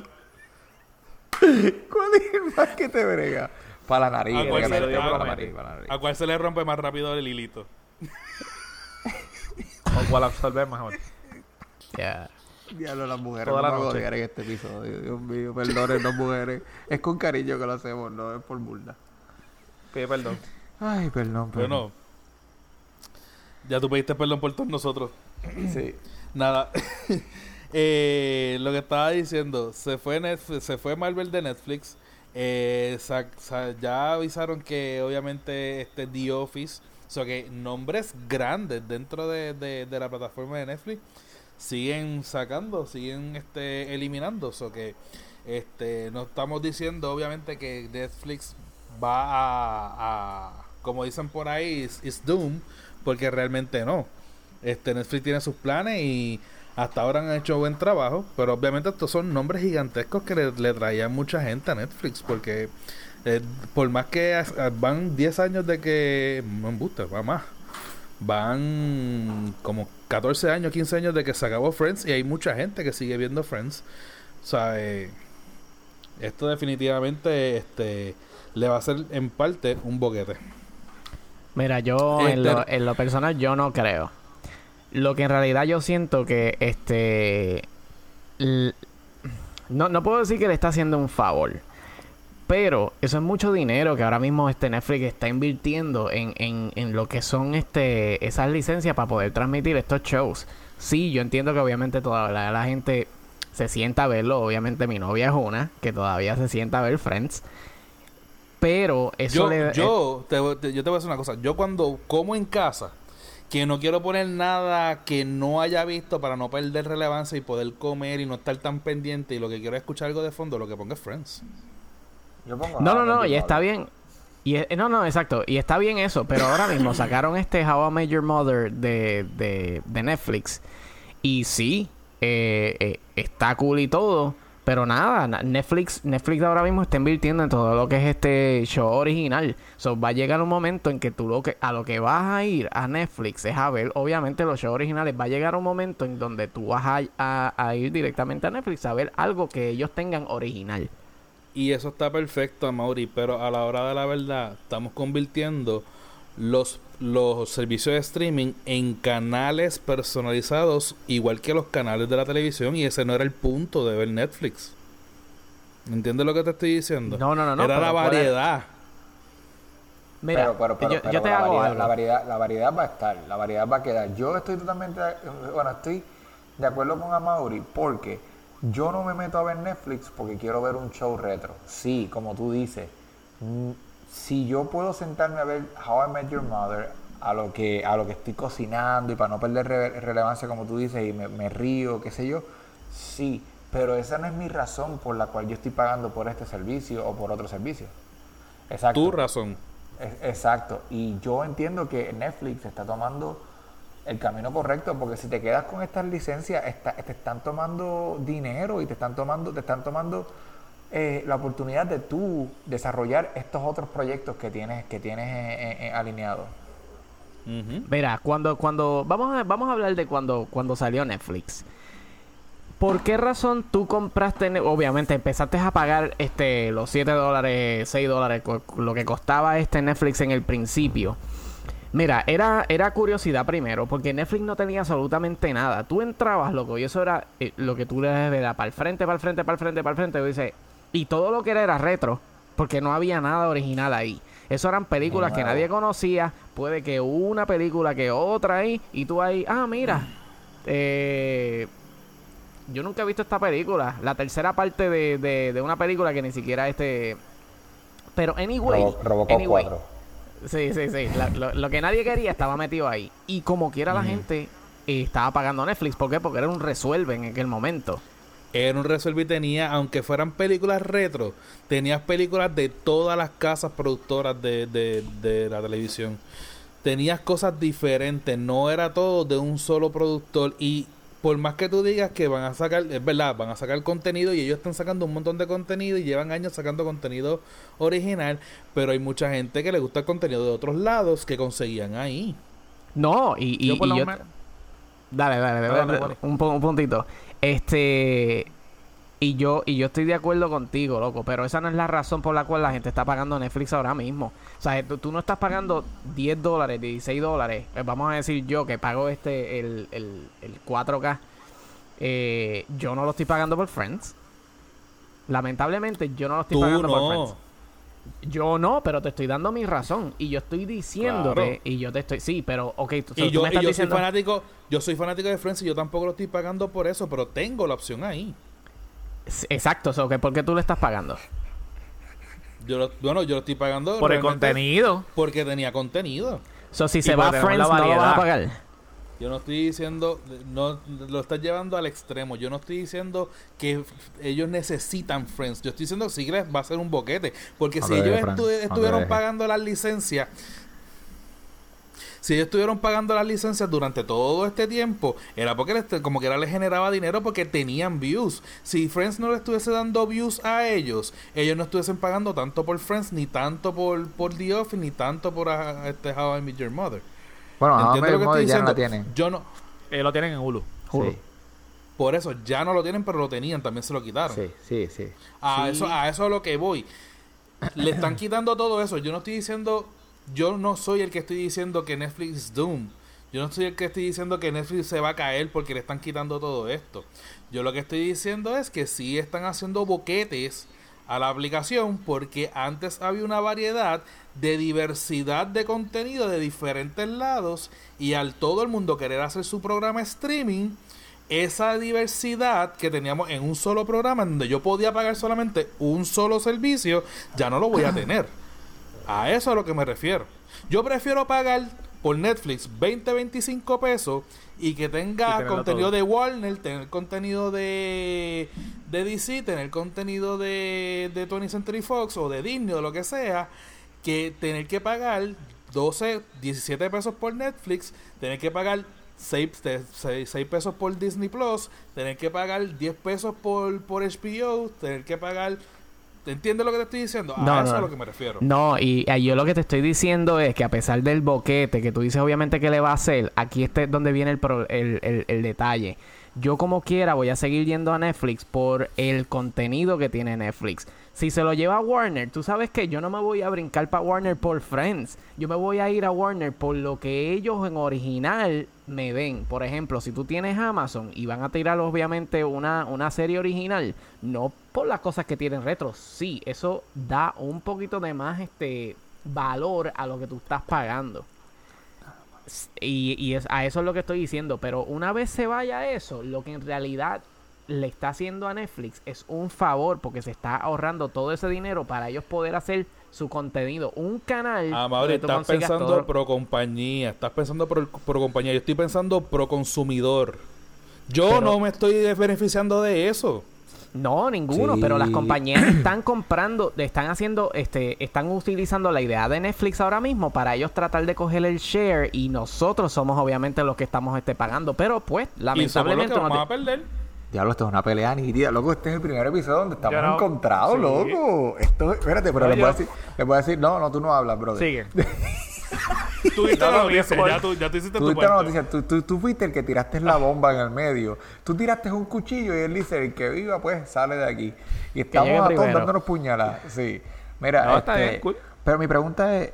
¿Cuál es el más que te brega? Para la nariz. ¿A cuál, se, brega, para nariz, para la nariz. a cuál se le rompe más rápido el hilito? ¿O cuál absorber mejor? Ya. Diablo, las mujeres Toda no la van a noche. en este episodio. Dios mío, perdonen las mujeres. Es con cariño que lo hacemos, no es por burla. Pide perdón. Ay, perdón, perdón. Bueno, ya tú pediste perdón por todos nosotros. Sí. Nada. Eh, lo que estaba diciendo, se fue Netflix, se fue Marvel de Netflix. Eh, sa- sa- ya avisaron que obviamente este The Office, o sea que nombres grandes dentro de, de- de la plataforma de Netflix siguen sacando, siguen este eliminando, o sea que este no estamos diciendo obviamente que Netflix va a, como dicen por ahí, is doom, porque realmente no. Este Netflix tiene sus planes y hasta ahora han hecho buen trabajo, pero obviamente estos son nombres gigantescos que le, traían mucha gente a Netflix, porque eh, por más que van 10 años de que, no embuste, va más, van como 14 años, 15 años de que se acabó Friends y hay mucha gente que sigue viendo Friends. O sea, eh, esto definitivamente este, le va a hacer en parte un boquete. Mira, yo en, Este- lo, en lo personal yo no creo. Lo que en realidad yo siento que este l- no, no puedo decir que le está haciendo un favor. Pero eso es mucho dinero que ahora mismo este Netflix está invirtiendo en, en, en lo que son este esas licencias para poder transmitir estos shows. Sí, yo entiendo que obviamente toda la, la gente se sienta a verlo. Obviamente mi novia es una que todavía se sienta a ver Friends. Pero eso Yo, le... yo, te, voy- te- yo te voy a decir una cosa. Yo cuando como en casa, que no quiero poner nada que no haya visto para no perder relevancia y poder comer y no estar tan pendiente y lo que quiero es escuchar algo de fondo, lo que pongo es Friends. Yo pongo No, no, no, y está bien. Y es- no, no, exacto. Y está bien eso. Pero ahora mismo sacaron este How I Met Your Mother de, de, de Netflix. Y sí, eh, eh, está cool y todo. Pero nada, na- Netflix, Netflix ahora mismo está invirtiendo en todo lo que es este show original. So, va a llegar un momento en que tú lo que, a lo que vas a ir a Netflix es a ver, obviamente, los shows originales. Va a llegar un momento en donde tú vas a, a- a ir directamente a Netflix a ver algo que ellos tengan original. Y eso está perfecto, Mauri, pero a la hora de la verdad estamos convirtiendo los, los servicios de streaming en canales personalizados igual que los canales de la televisión y ese no era el punto de ver Netflix. ¿Entiendes lo que te estoy diciendo? No, no, no, no, Era la variedad. Mira, pero, pero, pero, yo, pero yo te la, hago variedad, algo. la variedad la variedad va a estar la variedad va a quedar yo estoy totalmente bueno estoy de acuerdo con Amaury porque yo no me meto a ver Netflix porque quiero ver un show retro sí como tú dices mm, si yo puedo sentarme a ver How I Met Your Mother a lo que a lo que estoy cocinando y para no perder re- relevancia como tú dices y me, me río qué sé yo sí pero esa no es mi razón por la cual yo estoy pagando por este servicio o por otro servicio exacto Tu razón. Exacto. Y yo entiendo que Netflix está tomando el camino correcto porque si te quedas con estas licencias está- te están tomando dinero y te están tomando te están tomando eh, la oportunidad de tú desarrollar estos otros proyectos que tienes que tienes eh, eh, eh, alineados. Mira, cuando, cuando, vamos a, vamos a hablar de cuando, cuando salió Netflix. ¿Por qué razón tú compraste, obviamente empezaste a pagar este los 7 dólares, 6 dólares, lo que costaba este Netflix en el principio? Mira, era, era curiosidad primero, porque Netflix no tenía absolutamente nada. Tú entrabas, loco, y eso era eh, lo que tú le dabas para el frente, para el frente, para el frente, para el frente. Y, y todo lo que era era retro, porque no había nada original ahí. Eso eran películas que nadie conocía. Puede que una película que otra ahí, y tú ahí, ah, mira, eh, yo nunca he visto esta película. La tercera parte de, de, de una película que ni siquiera este. Pero anyway. Robo- Robocop anyway, 4. Sí, sí, sí. La- lo, lo que nadie quería estaba metido ahí. Y como quiera la gente eh, estaba pagando Netflix. ¿Por qué? Porque era un resuelve en aquel momento. Era un Resolve y tenía, aunque fueran películas retro, tenías películas de todas las casas productoras de, de, de la televisión. Tenías cosas diferentes, no era todo de un solo productor. Y por más que tú digas que van a sacar, es verdad, van a sacar contenido y ellos están sacando un montón de contenido y llevan años sacando contenido original, pero hay mucha gente que le gusta el contenido de otros lados que conseguían ahí. No, y, y, Yo por y lo yo- menos- Dale, dale, dale, Dale, dale, dale. un, pu- un puntito. Este. Y yo, y yo estoy de acuerdo contigo, loco, pero esa no es la razón por la cual la gente está pagando Netflix ahora mismo. O sea, tú, tú no estás pagando 10 dólares, 16 dólares. Eh, Vamos a decir yo que pago este, el, el, el 4K. Eh, yo no lo estoy pagando por Friends. Lamentablemente, yo no lo estoy Tú pagando por. Friends. Yo no, pero te estoy dando mi razón. Y yo estoy diciéndote, Claro. y yo te estoy. Sí, pero, ok, tú, Y yo, me y estás yo soy diciendo. fanático, yo soy fanático de Friends y yo tampoco lo estoy pagando por eso, pero tengo la opción ahí. Exacto, so, que ¿por qué tú le estás pagando? Yo lo- bueno, yo lo estoy pagando Por el contenido. porque tenía contenido. So, si Y se va a Friends, la no lo vas a pagar. Yo no estoy diciendo, no lo estás llevando al extremo. Yo no estoy diciendo que ellos necesitan Friends. Yo estoy diciendo que sí les va a ser un boquete. Porque No si ellos estu- estuvieron pagando las licencias, si ellos estuvieron pagando las licencias durante todo este tiempo, era porque les, como que era les generaba dinero porque tenían views. Si Friends no le estuviese dando views a ellos, ellos no estuviesen pagando tanto por Friends, ni tanto por, por The Office, ni tanto por ah, este How I Met Your Mother. Bueno, How I ¿Entiendes Met lo que Your estoy Mother ya no diciendo? la tienen. Yo no, Eh, lo tienen en Hulu. Sí, por eso ya no lo tienen, pero lo tenían, también se lo quitaron. sí, sí, sí. A Sí. eso a eso es lo que voy. Le están quitando todo eso. Yo no estoy diciendo, yo no soy el que estoy diciendo que Netflix es doom. Yo no soy el que estoy diciendo que Netflix se va a caer porque le están quitando todo esto. Yo lo que estoy diciendo es que sí están haciendo boquetes a la aplicación porque antes había una variedad de diversidad de contenido de diferentes lados y al todo el mundo querer hacer su programa streaming esa diversidad que teníamos en un solo programa donde yo podía pagar solamente un solo servicio, ya no lo voy a tener. A eso es a lo que me refiero. Yo prefiero pagar por Netflix 20, 25 pesos y que tenga contenido todo. de Warner, tener contenido de, de DC, tener contenido de, de 20th Century Fox o de Disney o lo que sea, que tener que pagar 12, 17 pesos por Netflix, tener que pagar 6, pesos por Disney Plus, tener que pagar 10 pesos por, por HBO, tener que pagar... ¿Te entiendes lo que te estoy diciendo? A No, eso no. es a lo que me refiero. No, y eh, yo lo que te estoy diciendo es que a pesar del boquete que tú dices obviamente que le va a hacer, aquí este es donde viene el, pro- el, el- el detalle. Yo como quiera voy a seguir yendo a Netflix por el contenido que tiene Netflix. Si se lo lleva a Warner, tú sabes que yo no me voy a brincar para Warner por Friends. Yo me voy a ir a Warner por lo que ellos en original me den. Por ejemplo, si tú tienes Amazon y van a tirar obviamente una, una serie original, no por las cosas que tienen retro. Sí, eso da un poquito de más este valor a lo que tú estás pagando. Y, y es, a eso es lo que estoy diciendo. Pero una vez se vaya eso, lo que en realidad le está haciendo a Netflix es un favor porque se está ahorrando todo ese dinero para ellos poder hacer su contenido. Un canal. Ah, tú estás pensando todo- pro compañía, estás pensando pro, pro compañía, yo estoy pensando pro consumidor. Yo Pero- no me estoy beneficiando de eso. No, ninguno, Sí. pero las compañías están comprando, están haciendo, este, están utilizando la idea de Netflix ahora mismo para ellos tratar de coger el share y nosotros somos obviamente los que estamos este, pagando, pero pues Y somos los que lamentablemente no vamos te- a perder. Diablo, esto es una pelea nítida. Loco, este es el primer episodio donde estamos no- encontrados, Sí. loco. Esto, espérate, pero No, les voy, a yo- decir, voy a decir, no, no, tú no hablas, brother. Sigue. Tú viste No, la no, noticia, ya tú, ya tú hiciste Tú tu viste la noticia, tú, tú, tú fuiste el que tiraste la bomba en el medio. Tú tiraste un cuchillo y él dice, el que viva, pues, sale de aquí. Y estamos a todos dándonos puñaladas. Sí. Mira, No, este, pero mi pregunta es,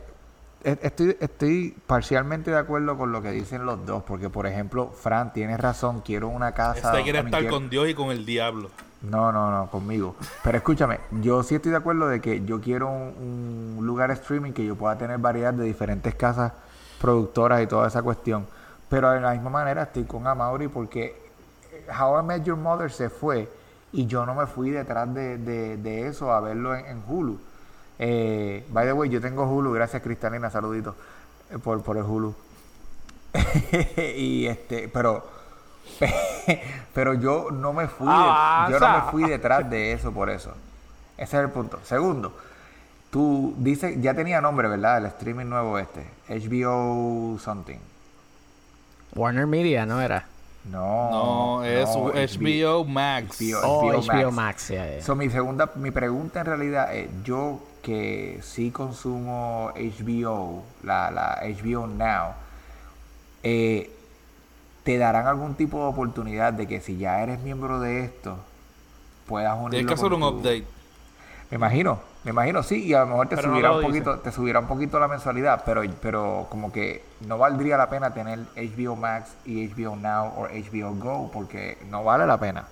estoy, estoy parcialmente de acuerdo con lo que dicen los dos, porque, por ejemplo, Fran, tienes razón, quiero una casa... Este quiere estar quiero- con Dios y con el diablo. No, no, no, conmigo. Pero escúchame, yo sí estoy de acuerdo de que yo quiero un, un lugar streaming que yo pueda tener variedad de diferentes casas productoras y toda esa cuestión. Pero de la misma manera estoy con Amaury porque How I Met Your Mother se fue y yo no me fui detrás de, de- de eso a verlo en, en Hulu. Eh, by the way, yo tengo Hulu, gracias Cristalina, saluditos eh, por, por el Hulu. y este, pero pero yo no me fui de- yo no me fui detrás de eso por eso. Ese es el punto. Segundo, tú dices, ya tenía nombre, ¿verdad? El streaming nuevo este, HBO something. Warner Media, ¿no era? No, No, es no, HBO Max. HBO. Oh, HBO HBO Max. Max. So, mi segunda, mi pregunta en realidad es, yo que sí consumo HBO, la, la HBO Now, eh, ¿te darán algún tipo de oportunidad de que si ya eres miembro de esto, puedas unirlo Tienes que hacer un tu- update. Me imagino, me imagino, sí, y a lo mejor te Pero no subirá lo un dice. poquito, te subirá un poquito la mensualidad, pero, pero como que no valdría la pena tener HBO Max y HBO Now o HBO Go porque no vale la pena.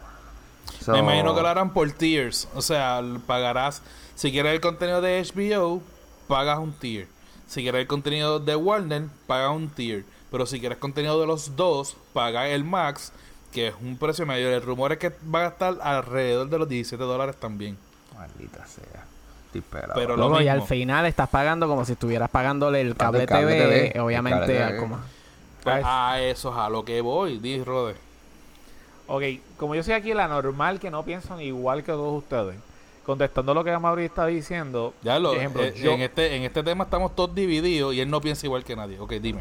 So, Me imagino que lo harán por tiers. O sea, pagarás. Si quieres el contenido de HBO, pagas un tier. Si quieres el contenido de Warner, pagas un tier. Pero si quieres contenido de los dos, paga el Max, que es un precio mayor. El rumor es que va a estar alrededor de los 17 dólares también. Maldita sea. Pero lo Luego, y al final estás pagando como si estuvieras pagándole el cable, el cable TV, obviamente. cable a TV. como- Pues, a eso es a lo que voy, di Rode. Ok, como yo soy aquí la normal que no piensan igual que todos ustedes, contestando lo que Mauri está diciendo, Ya lo, ejemplo, eh, yo- en, este, en este tema estamos todos divididos y él no piensa igual que nadie. Ok, dime.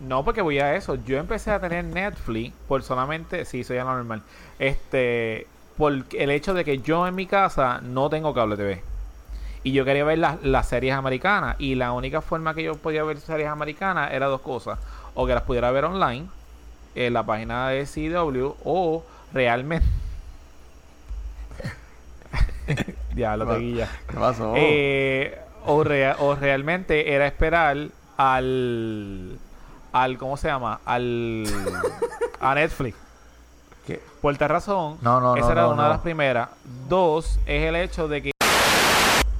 No, porque voy a eso. Yo empecé a tener Netflix por solamente, sí, soy anormal. Este, por el hecho de que yo en mi casa no tengo cable TV. Y yo quería ver las, las series americanas. Y la única forma que yo podía ver series americanas era dos cosas. O que las pudiera ver online, en la página de CW, o realmente. ya, lo Bueno. te guilla. ¿Qué pasó? Eh, o, rea- o realmente era esperar al al ¿cómo se llama? al a Netflix ¿Qué? por tal razón No, no, esa no, era no, una de las primeras dos es el hecho de que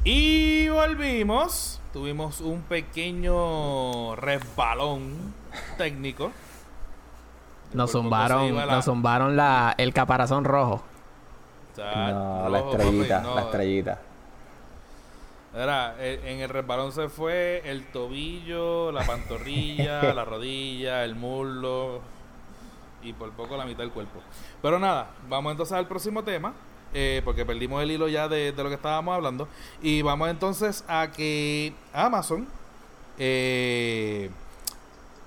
Y volvimos. Tuvimos un pequeño resbalón técnico. Nos zumbaron, nos zumbaron la, el caparazón rojo. No, la estrellita, papi, no. la estrellita. Era, eh, en el resbalón se fue el tobillo, la pantorrilla, la rodilla, el muslo y por poco la mitad del cuerpo. Pero nada, vamos entonces al próximo tema, eh, porque perdimos el hilo ya de, de lo que estábamos hablando. Y vamos entonces a que Amazon eh,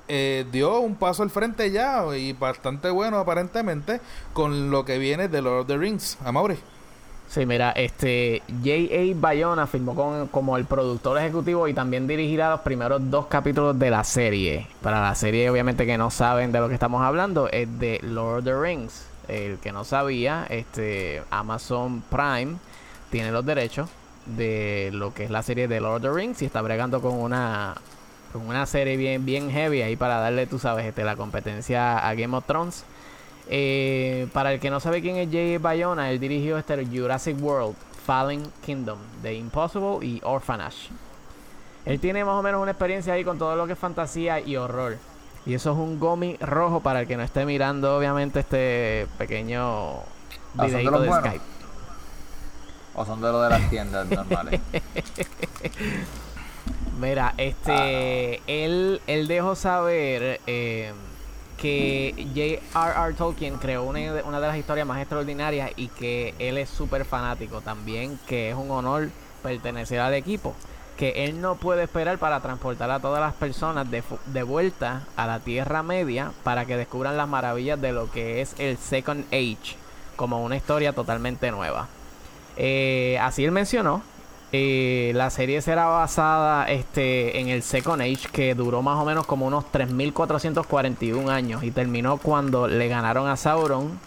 eh, dio un paso al frente ya y bastante bueno aparentemente con lo que viene de Lord of the Rings. Amaury. Sí, mira, este J.A. Bayona firmó con, como el productor ejecutivo y también dirigirá los primeros dos capítulos de la serie. Para la serie, obviamente, que no saben de lo que estamos hablando, es de Lord of the Rings. El que no sabía, este Amazon Prime tiene los derechos de lo que es la serie de Lord of the Rings y está bregando con una con una serie bien bien heavy ahí para darle, tú sabes, este la competencia a Game of Thrones. Eh, para el que no sabe quién es Jay Bayona, él dirigió este Jurassic World, Fallen Kingdom, The Impossible y Orphanage. Él tiene más o menos una experiencia ahí con todo lo que es fantasía y horror. Y eso es un gomi rojo para el que no esté mirando, obviamente, este pequeño Ah, ¿son de videito de? Skype. O son de lo de las tiendas normales. Mira, este, él, él dejó saber eh, que J.R.R. Tolkien creó una, de- una de las historias más extraordinarias y que él es súper fanático también, que es un honor pertenecer al equipo. Que él no puede esperar para transportar a todas las personas de, de vuelta a la Tierra Media para que descubran las maravillas de lo que es el Second Age, como una historia totalmente nueva. Eh, así él mencionó. Eh, la serie será basada este, en el Second Age, que duró más o menos como unos 3.441 años y terminó cuando le ganaron a Sauron,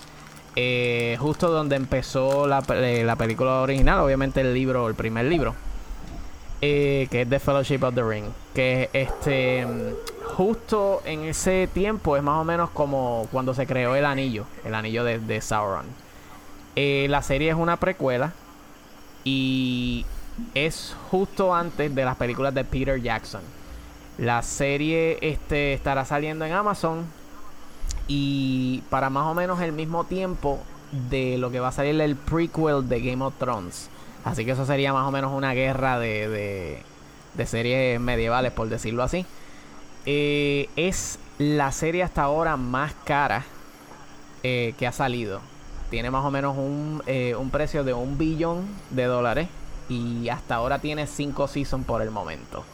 eh, justo donde empezó la, eh, la película original, obviamente el libro, el primer libro, que es The Fellowship of the Ring, que este justo en ese tiempo es más o menos como cuando se creó el anillo, el anillo de, Sauron. La serie es una precuela y es justo antes de las películas de Peter Jackson. La serie este, estará saliendo en Amazon y para más o menos el mismo tiempo de lo que va a salir el prequel de Game of Thrones. Así que eso sería más o menos una guerra de, de, series medievales, por decirlo así. Eh, es la serie hasta ahora más cara eh, que ha salido. Tiene más o menos un, eh, un precio de un billón de dólares. Y hasta ahora tiene cinco seasons por el momento.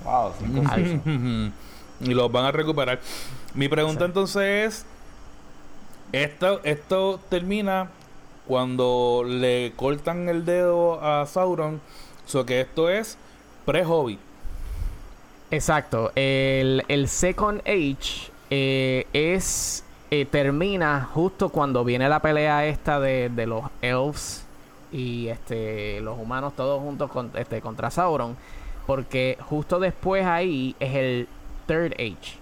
wow, cinco seasons. y los van a recuperar. Mi pregunta entonces es: esto, esto termina cuando le cortan el dedo a Sauron. So que esto es pre-Hobbit. Exacto. El, el Second Age eh, es. eh, termina justo cuando viene la pelea esta de, de los elves y este los humanos todos juntos con, este, contra Sauron. Porque justo después ahí es el Third Age.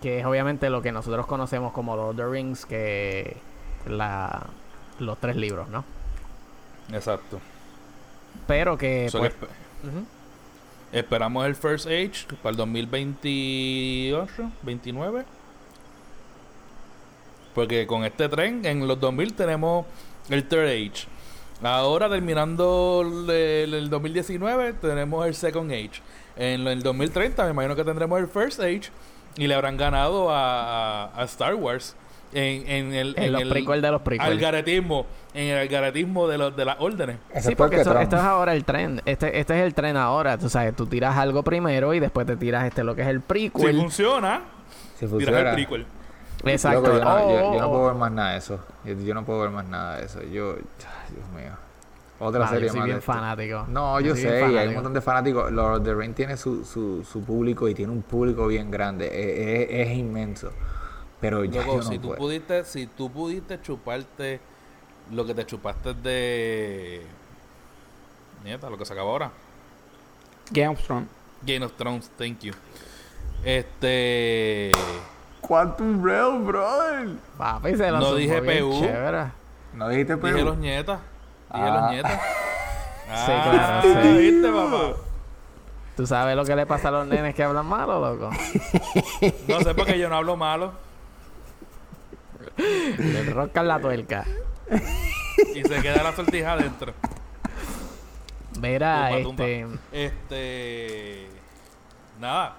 Que es obviamente lo que nosotros conocemos como Lord of the Rings, que la, los tres libros, ¿no? Exacto. Pero que... So pues, que esperamos el First Age para el 2028, 29. Porque con este tren, en los 2000 tenemos el Third Age. Ahora terminando el, el 2019 tenemos el Second Age. En el 2030 me imagino que tendremos el First Age y le habrán ganado a, a- a Star Wars en, en el, En los el prequel de los prequel. algaretismo, en el algaretismo de, los de las órdenes. Sí, porque esto, esto es ahora el tren. Este, este es el tren ahora. Tú sabes, tú tiras algo primero y después te tiras este lo que es el Si prequel. funciona, Si tiras el funciona. prequel. Exacto. Loco, yo, no, yo- Oh, yo no oh, puedo oh. ver más nada de eso. Yo, yo no puedo ver más nada de eso. Yo, Dios mío. Otra Mano, serie yo soy más de bien fanático. No, yo sé, y hay un montón de fanáticos. Lord of the Rings tiene su, su, su público y tiene un público bien grande. Es, es- es inmenso. Pero ya Loco, yo no si tú puedo. pudiste, si tú pudiste chuparte lo que te chupaste de nieta, lo que se acaba ahora. Game of Thrones. Game of Thrones, thank you. Este Quantum Realm, brother. Papi, se lo No dije PU. chévere. No dijiste pero. dije los nietas. Dije Ah. los nietas. Sí, claro, sí. ¿Viste, papá? ¿Tú sabes lo que le pasa a los nenes que hablan malo, loco? No sé porque yo no hablo malo. Le roscan la tuerca. Y se queda la sortija adentro. Mira, Tumba, tumba. este... Este. Nada.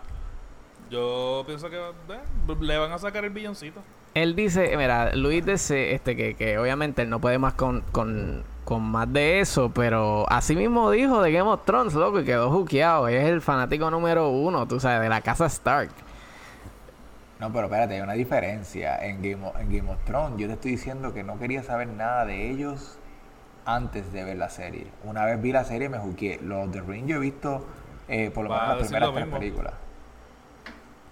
Yo pienso que eh, le van a sacar el billoncito. Él dice, mira, Luis dice este, que, que obviamente él no puede más con, con, con más de eso, pero así mismo dijo de Game of Thrones, loco, y quedó juqueado. Es el fanático número uno, tú sabes, de la casa Stark. No, pero espérate, hay una diferencia. En Game, of, en Game of Thrones, yo te estoy diciendo que no quería saber nada de ellos antes de ver la serie. Una vez vi la serie, me juqué. Los de Ring yo he visto eh, por lo Va menos las primeras lo tres películas.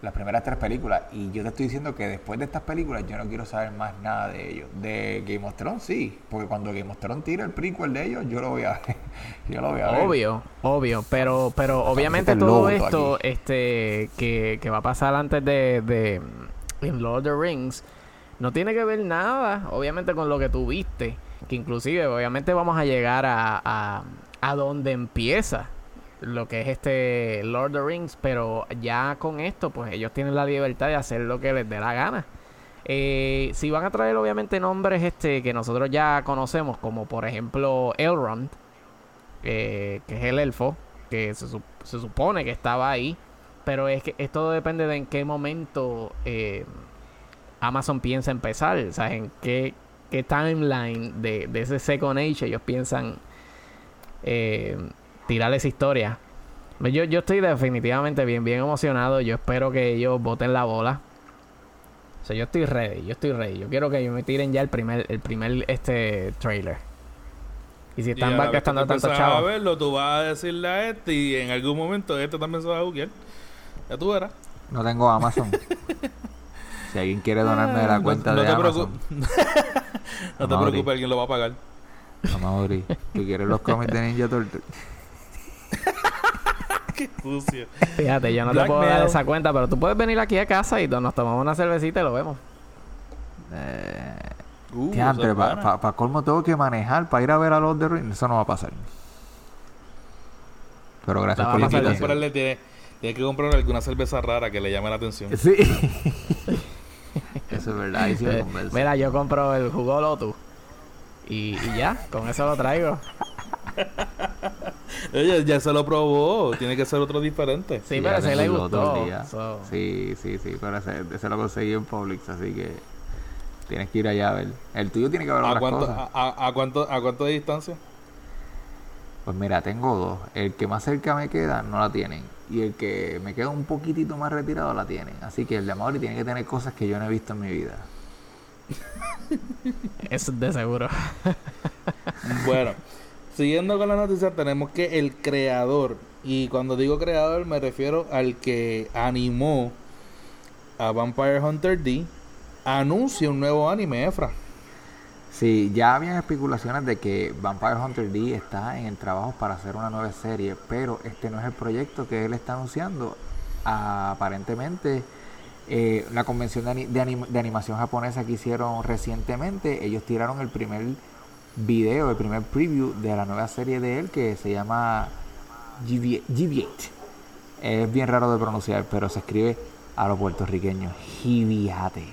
Las primeras tres películas. Y yo te estoy diciendo que después de estas películas, yo no quiero saber más nada de ellos. De Game of Thrones, sí. Porque cuando Game of Thrones tira el prequel de ellos, yo lo voy a ver. yo lo voy a ver. Obvio, obvio, pero, pero obviamente todo esto aquí. este que, que va a pasar antes de, de Lord of the Rings no tiene que ver nada, obviamente, con lo que tú viste. Que inclusive, obviamente, vamos a llegar a, a, a donde empieza lo que es este Lord of the Rings, pero ya con esto, pues ellos tienen la libertad de hacer lo que les dé la gana. Eh, si van a traer obviamente nombres este que nosotros ya conocemos, como por ejemplo Elrond, que es el elfo, que se, se supone que estaba ahí, pero es que esto depende de en qué momento eh, Amazon piensa empezar, o sea, en qué, qué timeline de, de ese Second Age ellos piensan eh, tirar esa historia. Yo, yo estoy definitivamente bien, bien emocionado. Yo espero que ellos boten la bola. O sea, yo estoy ready, yo estoy ready. Yo quiero que ellos me tiren ya el primer, el primer este trailer. Y si están gastando tú tanto empiezas a chavo. verlo, tú vas a decirle a este y en algún momento este también se va a buquear. Ya tú verás. No tengo Amazon. si alguien quiere donarme de la No- cuenta no de te Amazon. no te preocupes, alguien lo va a pagar. No, Mauri, ¿tú quieres los cómics de Ninja Turtle? Qué sucio. Fíjate, yo no te puedo dar esa cuenta, pero tú puedes venir aquí a casa y nos tomamos una cervecita y lo vemos. Eh, Uh, para pana. colmo tengo que manejar para ir a ver a los de Rings. Eso no va a pasar. Pero gracias por la invitación. comprarle, tiene, tiene que comprar alguna cerveza rara que le llame la atención. Sí. Eso es verdad, ahí sí me Eh, mira, yo compro el jugo Lotus. Y, y ya, con eso lo traigo. Oye, ya se lo probó. Tiene que ser otro diferente. Sí, Sí, pero se le gustó. so- Sí, sí, sí, pero ese, ese lo conseguí en Publix, así que tienes que ir allá a ver. El tuyo tiene que ver ¿A otras cuánto, cosas. a, a- a cuánto, ¿A cuánto de distancia? Pues mira, tengo dos. El que más cerca me queda no la tienen. Y el que me queda un poquitito más retirado la tienen. Así que el de Mauri tiene que tener cosas que yo no he visto en mi vida. Eso es de seguro. Bueno, siguiendo con la noticia, tenemos que el creador, y cuando digo creador me refiero al que animó a Vampire Hunter D, anuncia un nuevo anime, Efra. Sí, ya habían especulaciones de que Vampire Hunter D está en el trabajo para hacer una nueva serie, pero este no es el proyecto que él está anunciando. aparentemente, eh, la convención de, de, animación japonesa que hicieron recientemente, ellos tiraron el primer video, el primer preview de la nueva serie de él que se llama Giviate. Es bien raro de pronunciar, pero se escribe a los puertorriqueños, Giviate.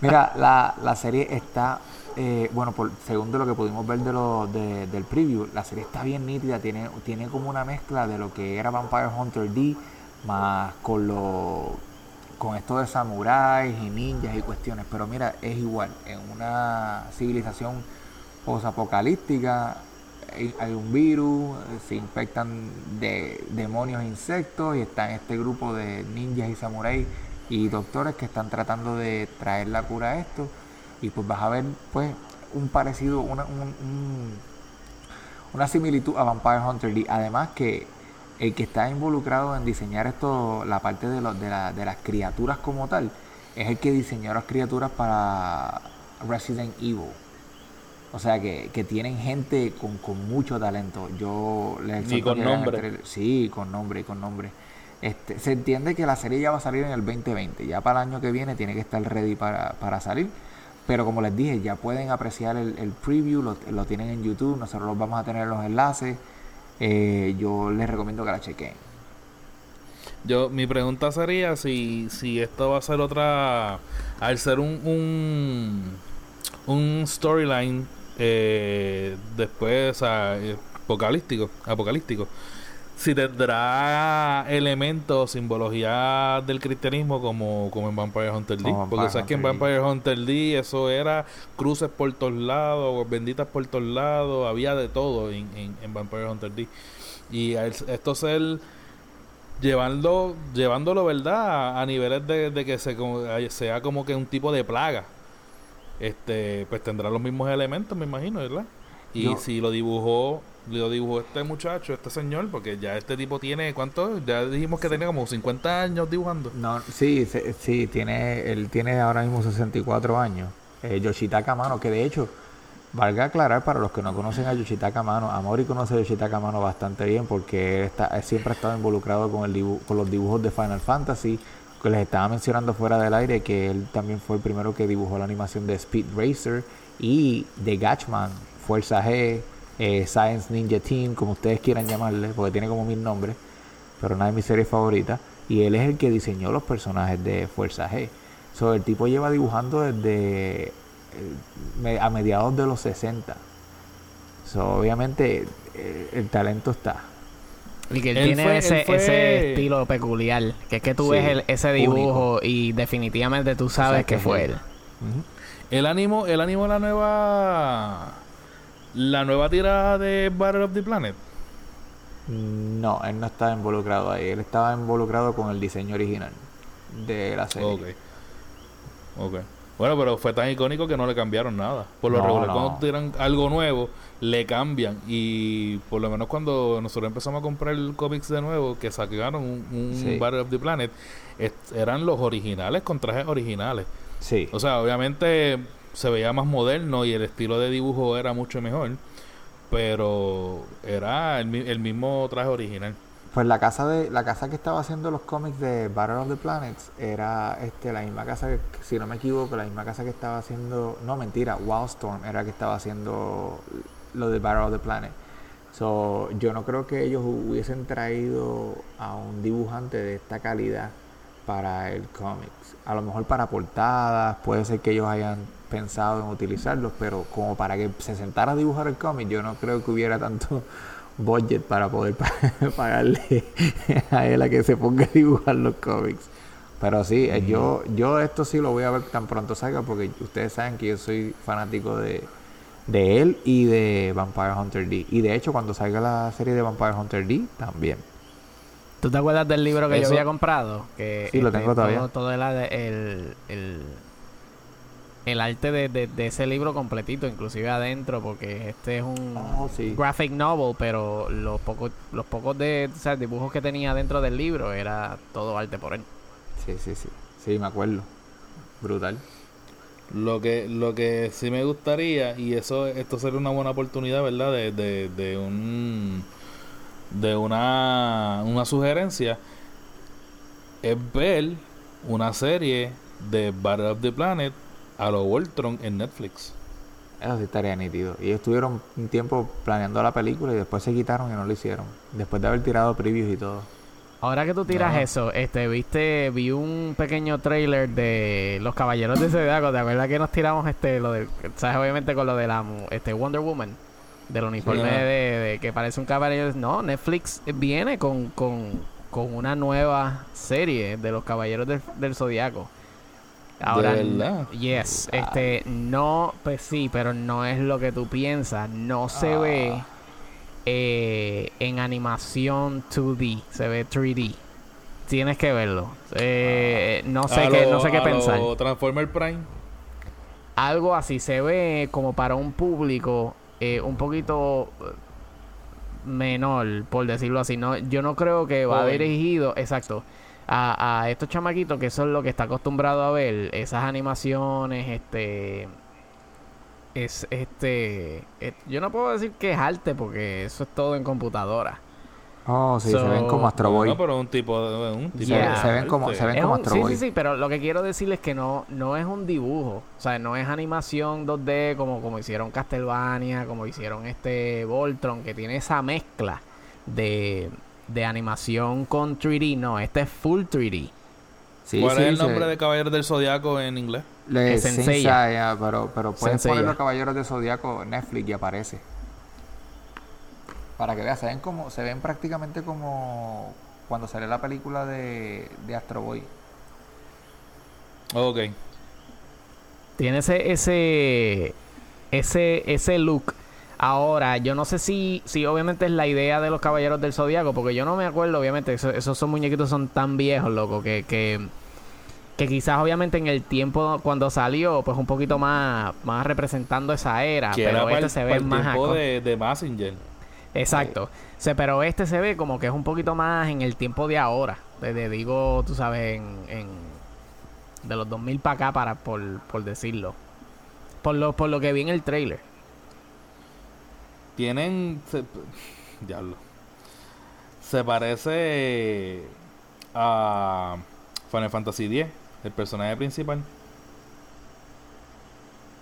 Mira, la, la serie está, eh, bueno, por, según de lo que pudimos ver de lo, de, del preview, la serie está bien nítida, tiene, tiene como una mezcla de lo que era Vampire Hunter D, más con lo con esto de samuráis y ninjas y cuestiones, pero mira, es igual, en una civilización posapocalíptica hay un virus, se infectan de demonios e insectos y está en este grupo de ninjas y samuráis y doctores que están tratando de traer la cura a esto y pues vas a ver pues un parecido, una, una similitud a Vampire Hunter D. Además que el que está involucrado en diseñar esto, la parte de, de, de las criaturas como tal, es el que diseñó las criaturas para Resident Evil. O sea que, que tienen gente con, con, mucho talento. Yo les Y con nombre. Sí, con nombre y con nombre. Este, se entiende que la serie ya va a salir en el 2020, ya para el año que viene tiene que estar ready para, salir. Pero como les dije, ya pueden apreciar el, preview, lo, tienen en YouTube, nosotros los vamos a tener los enlaces. Eh, yo les recomiendo que la chequen. Yo, mi pregunta sería si, si esto va a ser otra, al ser un, un, un storyline eh, después apocalíptico, apocalíptico si tendrá elementos, simbología del cristianismo como, como en Vampire Hunter D. Porque sabes que en Vampire Hunter D eso era cruces por todos lados, benditas por todos lados, había de todo en, en, Vampire Hunter D. Y esto ser llevando, llevándolo, ¿verdad? A, niveles de, de que se, sea como que un tipo de plaga. Este, pues tendrá los mismos elementos, me imagino, ¿verdad? Y si lo dibujó lo dibujó este muchacho, este señor, porque ya este tipo tiene, ¿cuánto? Ya dijimos que tenía como 50 años dibujando. No, sí, sí, tiene, él tiene ahora mismo 64 años. Eh, Yoshitaka Mano, que de hecho, valga aclarar para los que no conocen a Yoshitaka Mano, Amori conoce a Yoshitaka Mano bastante bien porque él, está, siempre ha estado involucrado con, el con los dibujos de Final Fantasy, que les estaba mencionando fuera del aire que él también fue el primero que dibujó la animación de Speed Racer y de Gatchman, Fuerza G, eh, Science Ninja Team, como ustedes quieran llamarle, porque tiene como mil nombres, pero una de mis series favoritas. Y él es el que diseñó los personajes de Fuerza G. So, el tipo lleva dibujando desde eh, a mediados de los 60. So, obviamente eh, el talento está. Y que él, tiene ese, estilo peculiar, que es que tú ves ese dibujo y definitivamente tú sabes que, fue él. El ánimo, el ánimo de la nueva la nueva tirada de Battle of the Planet. No, él no estaba involucrado ahí. Él estaba involucrado con el diseño original de la serie. Ok. Ok. Bueno, pero fue tan icónico que no le cambiaron nada. Por lo regular, cuando tiran algo nuevo, le cambian. Y por lo menos cuando nosotros empezamos a comprar el cómics de nuevo, que sacaron un, Battle of the Planet, eran los originales con trajes originales. Sí. O sea, obviamente se veía más moderno y el estilo de dibujo era mucho mejor, pero era el, mismo traje original. Pues la casa de la casa que estaba haciendo los cómics de Battle of the Planets era este la misma casa que, si no me equivoco, la misma casa que estaba haciendo, no mentira, Wildstorm era que estaba haciendo lo de Battle of the Planet. So, yo no creo que ellos hubiesen traído a un dibujante de esta calidad para el cómics. A lo mejor para portadas, puede ser que ellos hayan pensado en utilizarlos, pero como para que se sentara a dibujar el cómic, yo no creo que hubiera tanto budget para poder pagarle a él a que se ponga a dibujar los cómics. Pero sí, eh, yo, yo esto sí lo voy a ver tan pronto salga porque ustedes saben que yo soy fanático de, de él y de Vampire Hunter D. Y de hecho, cuando salga la serie de Vampire Hunter D, también. ¿Tú te acuerdas del libro que yo había comprado? Que sí, lo tengo este, todavía. Todo, el, el arte de, ese libro completito, inclusive adentro, porque este es un oh, graphic novel, pero los pocos, los pocos de dibujos que tenía dentro del libro era todo arte por él. Sí, sí, sí. Sí, me acuerdo. Brutal. Lo que, lo que sí me gustaría, y eso, esto sería una buena oportunidad, ¿verdad? De, de, de un de una, una sugerencia es ver una serie de Battle of the Planet a lo Voltron en Netflix. Eso sí estaría nítido. Y estuvieron un tiempo planeando la película y después se quitaron y no lo hicieron. Después de haber tirado previews y todo. Ahora que tú tiras eso, este, viste, vi un pequeño trailer de Los Caballeros de Zodiaco, ¿te acuerdas que nos tiramos este, lo del, sabes, obviamente con lo de la, este, Wonder Woman, del uniforme ajá. de, de que parece un caballero, no, Netflix viene con, con, con una nueva serie de Los Caballeros del, del Zodiaco. Ahora, verdad? yes, este, no, pues sí, pero no es lo que tú piensas, no se Ah. ve eh, en animación 2D, se ve 3D. Tienes que verlo. Eh, no sé qué, no sé qué pensar. Transformer Prime. Algo así se ve como para un público eh, un poquito eh, menor, por decirlo así. No, yo no creo que va Joven. dirigido, exacto, a, a estos chamaquitos que son lo que está acostumbrado a ver, esas animaciones, este es este yo no puedo decir que es arte porque eso es todo en computadora. Oh, sí, So- se ven como Astro Boy. No, pero un tipo de un tipo se, Yeah. de se ven como, se ven Es como un- Astro sí, Boy. sí, sí, pero lo que quiero decirles es que no, no es un dibujo, o sea, no es animación 2D como, como hicieron Castlevania, como hicieron este Voltron, que tiene esa mezcla de, de animación con 3D, no, este es full 3D. Sí, ¿Cuál sí, es el se- nombre de Caballero del Zodiaco en inglés? Le Es Senseiya. Pero, pero puedes Senseiya. poner los caballeros de Zodíaco en Netflix y aparece. Para que veas, se ven como, se ven prácticamente como cuando sale la película de, de Astro Boy. Ok. Tiene ese, ese, ese, ese look. Ahora, yo no sé si, si obviamente es la idea de los Caballeros del Zodiaco, porque yo no me acuerdo, obviamente, eso- esos son muñequitos son tan viejos, loco, que, que, que quizás obviamente en el tiempo cuando salió, pues un poquito más, más representando esa era, que pero era este el, se ve el más tiempo de, de. Exacto. Pero este se ve como que es un poquito más en el tiempo de ahora. Desde, digo, tú sabes, en, en- de los 2000 para acá, para, por, por decirlo. Por lo, por lo que vi en el trailer. Tienen. Se, diablo. Se parece a Final Fantasy X, el personaje principal.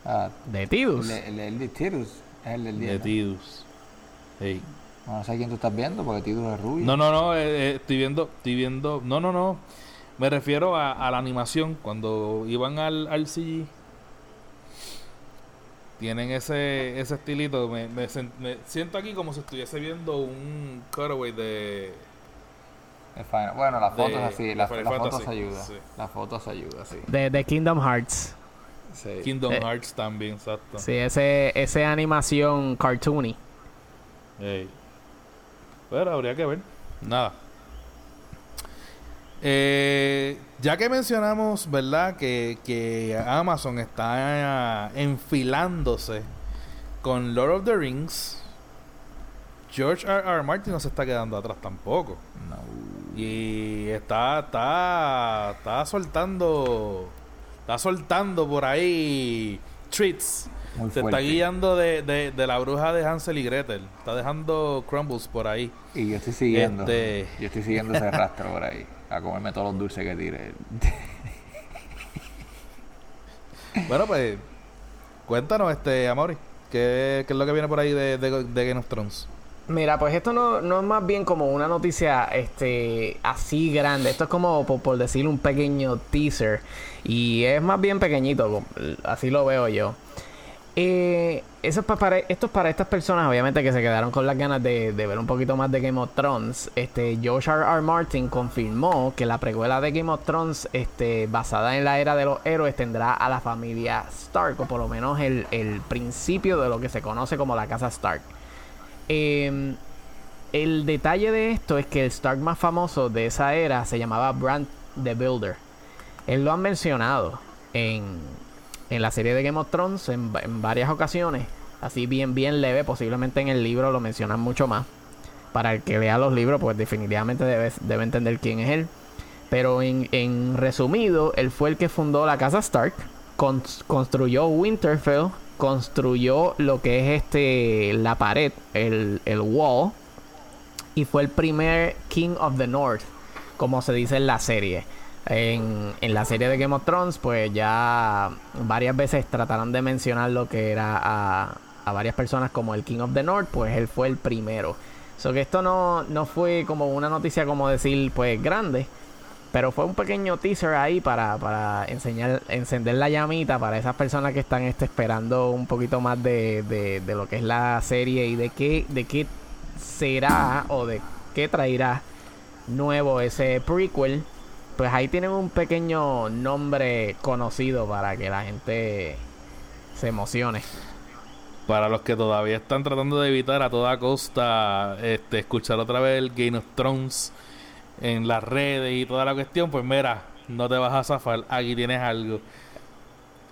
Ah, De Tidus. el, el, el de Tidus es el del día. De ¿no? Tidus. No sé quién tú estás viendo porque Tidus es rubio. No, no, no, eh, eh, estoy viendo, estoy viendo, no, no, no, me refiero a, a la animación, cuando iban al, al CG, tienen ese, ese estilito, me, me siento aquí como si estuviese viendo un cutaway de... Bueno, las De- fotos así, de las, Final las fotos Fantasy, ayuda. sí. Las fotos ayuda, sí. De, de Kingdom Hearts. Sí. Kingdom Eh, Hearts también, exacto. Sí, ese, ese animación cartoony. Pero habría que ver. Nada. Eh, ya que mencionamos, ¿verdad? Que, que Amazon está enfilándose con Lord of the Rings. George R. R. Martin no se está quedando atrás tampoco. No. Y está, está, está soltando, está soltando por ahí treats. Muy Se está guiando de, de, de la bruja de Hansel y Gretel. Está dejando crumbles por ahí. Y yo estoy siguiendo. Este- Yo estoy siguiendo ese rastro por ahí. A comerme todos los dulces que tire. Bueno, pues, cuéntanos, este, Amori, ¿qué, qué es lo que viene por ahí de, de, de Game of Thrones? Mira, pues esto no, no es más bien como una noticia este así grande. Esto es como por, por decir un pequeño teaser. Y es más bien pequeñito, así lo veo yo. Eh, para, esto es para estas personas, obviamente, que se quedaron con las ganas de, ver un poquito más de Game of Thrones. Este, George R. R. Martin confirmó que la precuela de Game of Thrones, este, basada en la era de los héroes, tendrá a la familia Stark, o por lo menos el, el principio de lo que se conoce como la casa Stark. Eh, el detalle de esto es que el Stark más famoso de esa era se llamaba Brand the Builder. Él lo han mencionado en, en la serie de Game of Thrones en, va- en varias ocasiones. Así bien, bien leve. Posiblemente en el libro lo mencionan mucho más. Para el que lea los libros, pues definitivamente debe, debe entender quién es él. Pero en, en resumido, él fue el que fundó la casa Stark cons- construyó Winterfell, construyó lo que es este la pared, el, el wall, y fue el primer King of the North, como se dice en la serie. En, la serie de Game of Thrones, pues ya varias veces trataron de mencionar lo que era a, a varias personas como el King of the North, pues él fue el primero. So que esto no, no fue como una noticia como decir, pues grande, pero fue un pequeño teaser ahí para, para enseñar, encender la llamita para esas personas que están este, esperando un poquito más de, de, de lo que es la serie y de qué, de qué será o de qué traerá nuevo ese prequel. Pues ahí tienen un pequeño nombre conocido para que la gente se emocione. Para los que todavía están tratando de evitar a toda costa este, escuchar otra vez el Game of Thrones en las redes y toda la cuestión, pues mira, no te vas a zafar, aquí tienes algo.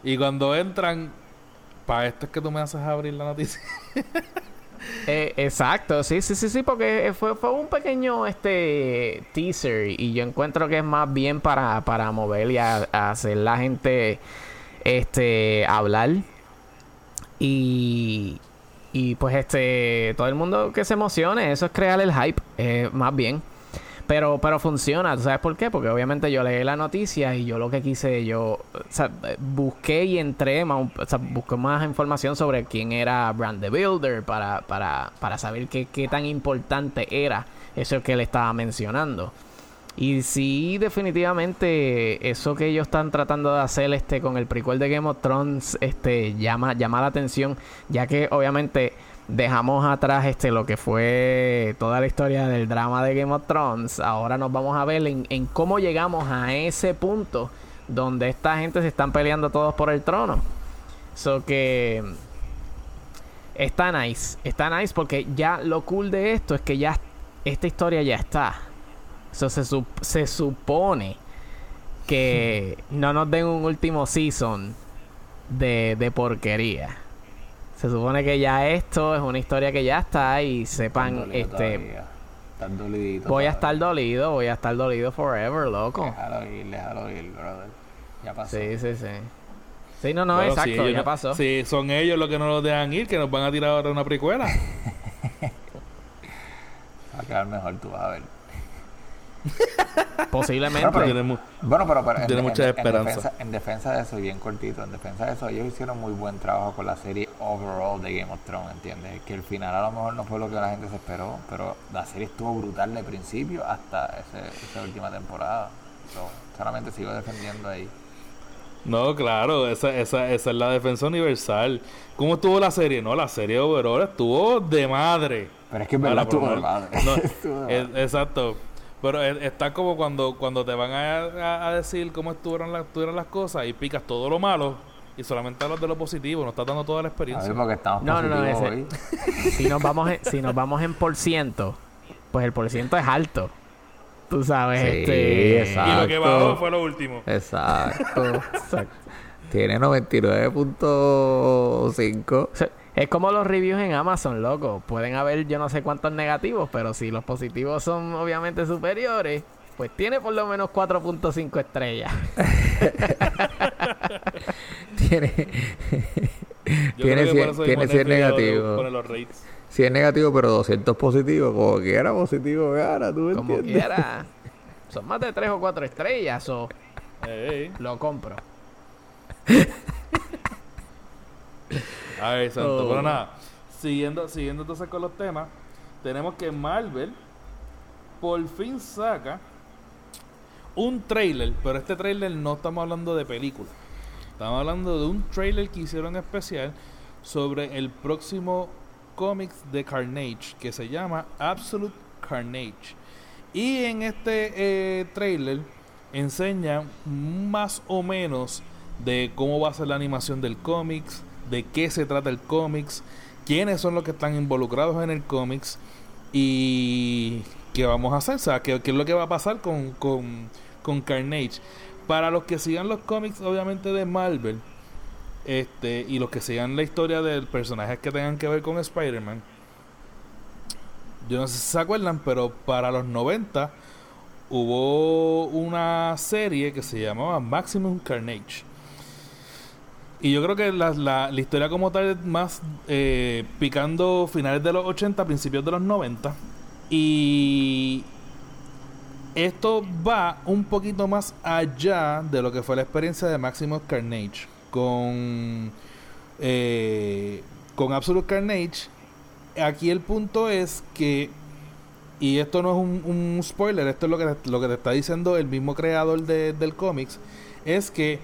Y cuando entran, para esto es que tú me haces abrir la noticia. Eh, exacto, sí, sí, sí, sí, porque fue, fue un pequeño este teaser y yo encuentro que es más bien para, para mover y a, a hacer la gente este hablar y, y pues este todo el mundo que se emocione, eso es crear el hype, eh, más bien. Pero, pero funciona, ¿tú sabes por qué? Porque obviamente yo leí la noticia y yo lo que quise, yo busqué y entré, más, busqué más información sobre quién era Brand the Builder para, para, para saber qué, qué tan importante era eso que le estaba mencionando. Y sí, definitivamente, eso que ellos están tratando de hacer este con el prequel de Game of Thrones este, llama, llama la atención, ya que obviamente dejamos atrás este lo que fue toda la historia del drama de Game of Thrones. Ahora nos vamos a ver en, en cómo llegamos a ese punto donde esta gente se están peleando todos por el trono. So que está nice, está nice porque ya lo cool de esto es que ya esta historia ya está. So, se, sup- se supone que no nos den un último season de, de porquería. Se supone que ya esto es una historia que ya está y sepan, este, Están doliditos. voy a estar dolido, voy a estar dolido forever, loco. Déjalo ir, déjalo ir, brother. Ya pasó. Sí, sí, sí. Sí, no, no, Bueno, exacto, si ya no- pasó. Si son ellos los que no nos dejan ir, que nos van a tirar ahora una precuela. Va a quedar mejor, tú vas a ver. Posiblemente. Pero, Tiene Bueno, pero, pero en, Tiene en- mucha en esperanza. defensa, en defensa de eso, y bien cortito, en defensa de eso, ellos hicieron muy buen trabajo con la serie overall de Game of Thrones, ¿entiendes? Que el final a lo mejor no fue lo que la gente se esperó, pero la serie estuvo brutal de principio hasta ese- esa última temporada. So, solamente sigo defendiendo ahí. No, claro, esa, esa, esa es la defensa universal. ¿Cómo estuvo la serie? No, la serie overall estuvo de madre. Pero es que en verdad estuvo de no- madre. no, Estuvo de es- madre. exacto. Pero es- está como cuando, cuando te van a, a- a decir cómo estuvieron, las estuvieron las cosas y picas todo lo malo y solamente hablas de lo positivo, no estás dando toda la A experiencia. ver, porque estamos No, no, no, ese- hoy. si nos vamos en, si nos vamos en por ciento, pues el por ciento es alto. Tú sabes, Sí, este exacto. y lo que bajó fue lo último. Exacto. Exacto. Tiene 99.5. O sea, Es como los reviews en Amazon, loco. Pueden haber yo no sé cuántos negativos, pero si los positivos son obviamente superiores, pues tiene por lo menos 4.5 estrellas. Tiene. Tiene creo que por cien- eso tiene mismo 100 Netflix lo- negativos. Si es negativo, pero 200 positivo, como que era positivo, gana, tú me Como entiendes. quiera. Son más de 3 o 4 estrellas, o lo compro. Ay, santo. Oh. Pero nada, siguiendo, siguiendo entonces con los temas, tenemos que Marvel por fin saca un trailer, pero este trailer no estamos hablando de película. Estamos hablando de un trailer que hicieron especial sobre el próximo cómics de Carnage que se llama Absolute Carnage. Y en este eh, trailer enseña más o menos de cómo va a ser la animación del cómics, de qué se trata el cómics, quiénes son los que están involucrados en el cómics y qué vamos a hacer, o sea, qué, es lo que va a pasar con, con, con Carnage. Para los que sigan los cómics, obviamente, de Marvel, este, y los que sigan la historia de personajes que tengan que ver con Spider-Man, yo no sé si se acuerdan, pero para los 90 hubo una serie que se llamaba Maximum Carnage. Y yo creo que la, la, historia como tal es más eh, picando finales de los 80, principios de los 90. Y esto va un poquito más allá de lo que fue la experiencia de Maximus Carnage. Con, eh, con Absolute Carnage, aquí el punto es que, y esto no es un, un spoiler, esto es lo que, lo que te está diciendo el mismo creador de- del cómics, es que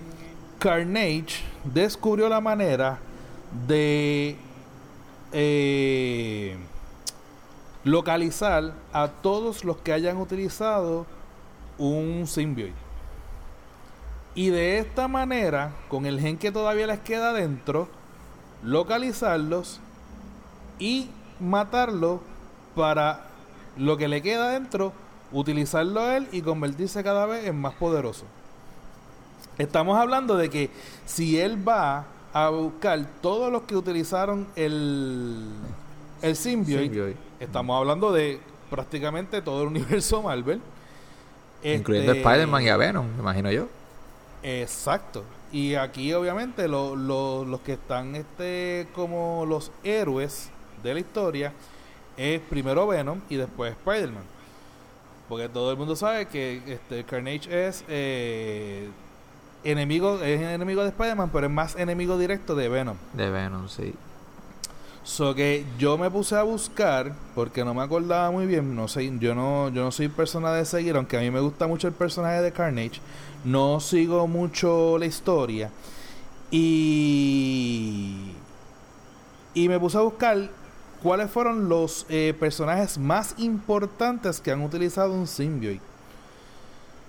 Carnage descubrió la manera de eh, localizar a todos los que hayan utilizado un symbiote. Y de esta manera, con el gen que todavía les queda dentro, localizarlos y matarlo para lo que le queda dentro, utilizarlo a él y convertirse cada vez en más poderoso. Estamos hablando de que si él va a buscar todos los que utilizaron el, el symbiote, Symbiote. estamos hablando de prácticamente todo el universo Marvel. Incluyendo Este, Spider-Man y a Venom, me imagino yo. Exacto. Y aquí obviamente lo- lo- los que están este como los héroes de la historia es primero Venom y después Spider-Man. Porque todo el mundo sabe que este Carnage es eh, enemigo es enemigo de Spider-Man, pero es más enemigo directo de Venom. De Venom, sí. So que yo me puse a buscar porque no me acordaba muy bien, no sé, yo no yo no soy persona de seguir, aunque a mí me gusta mucho el personaje de Carnage, no sigo mucho la historia y y me puse a buscar cuáles fueron los eh, personajes más importantes que han utilizado un symbiote.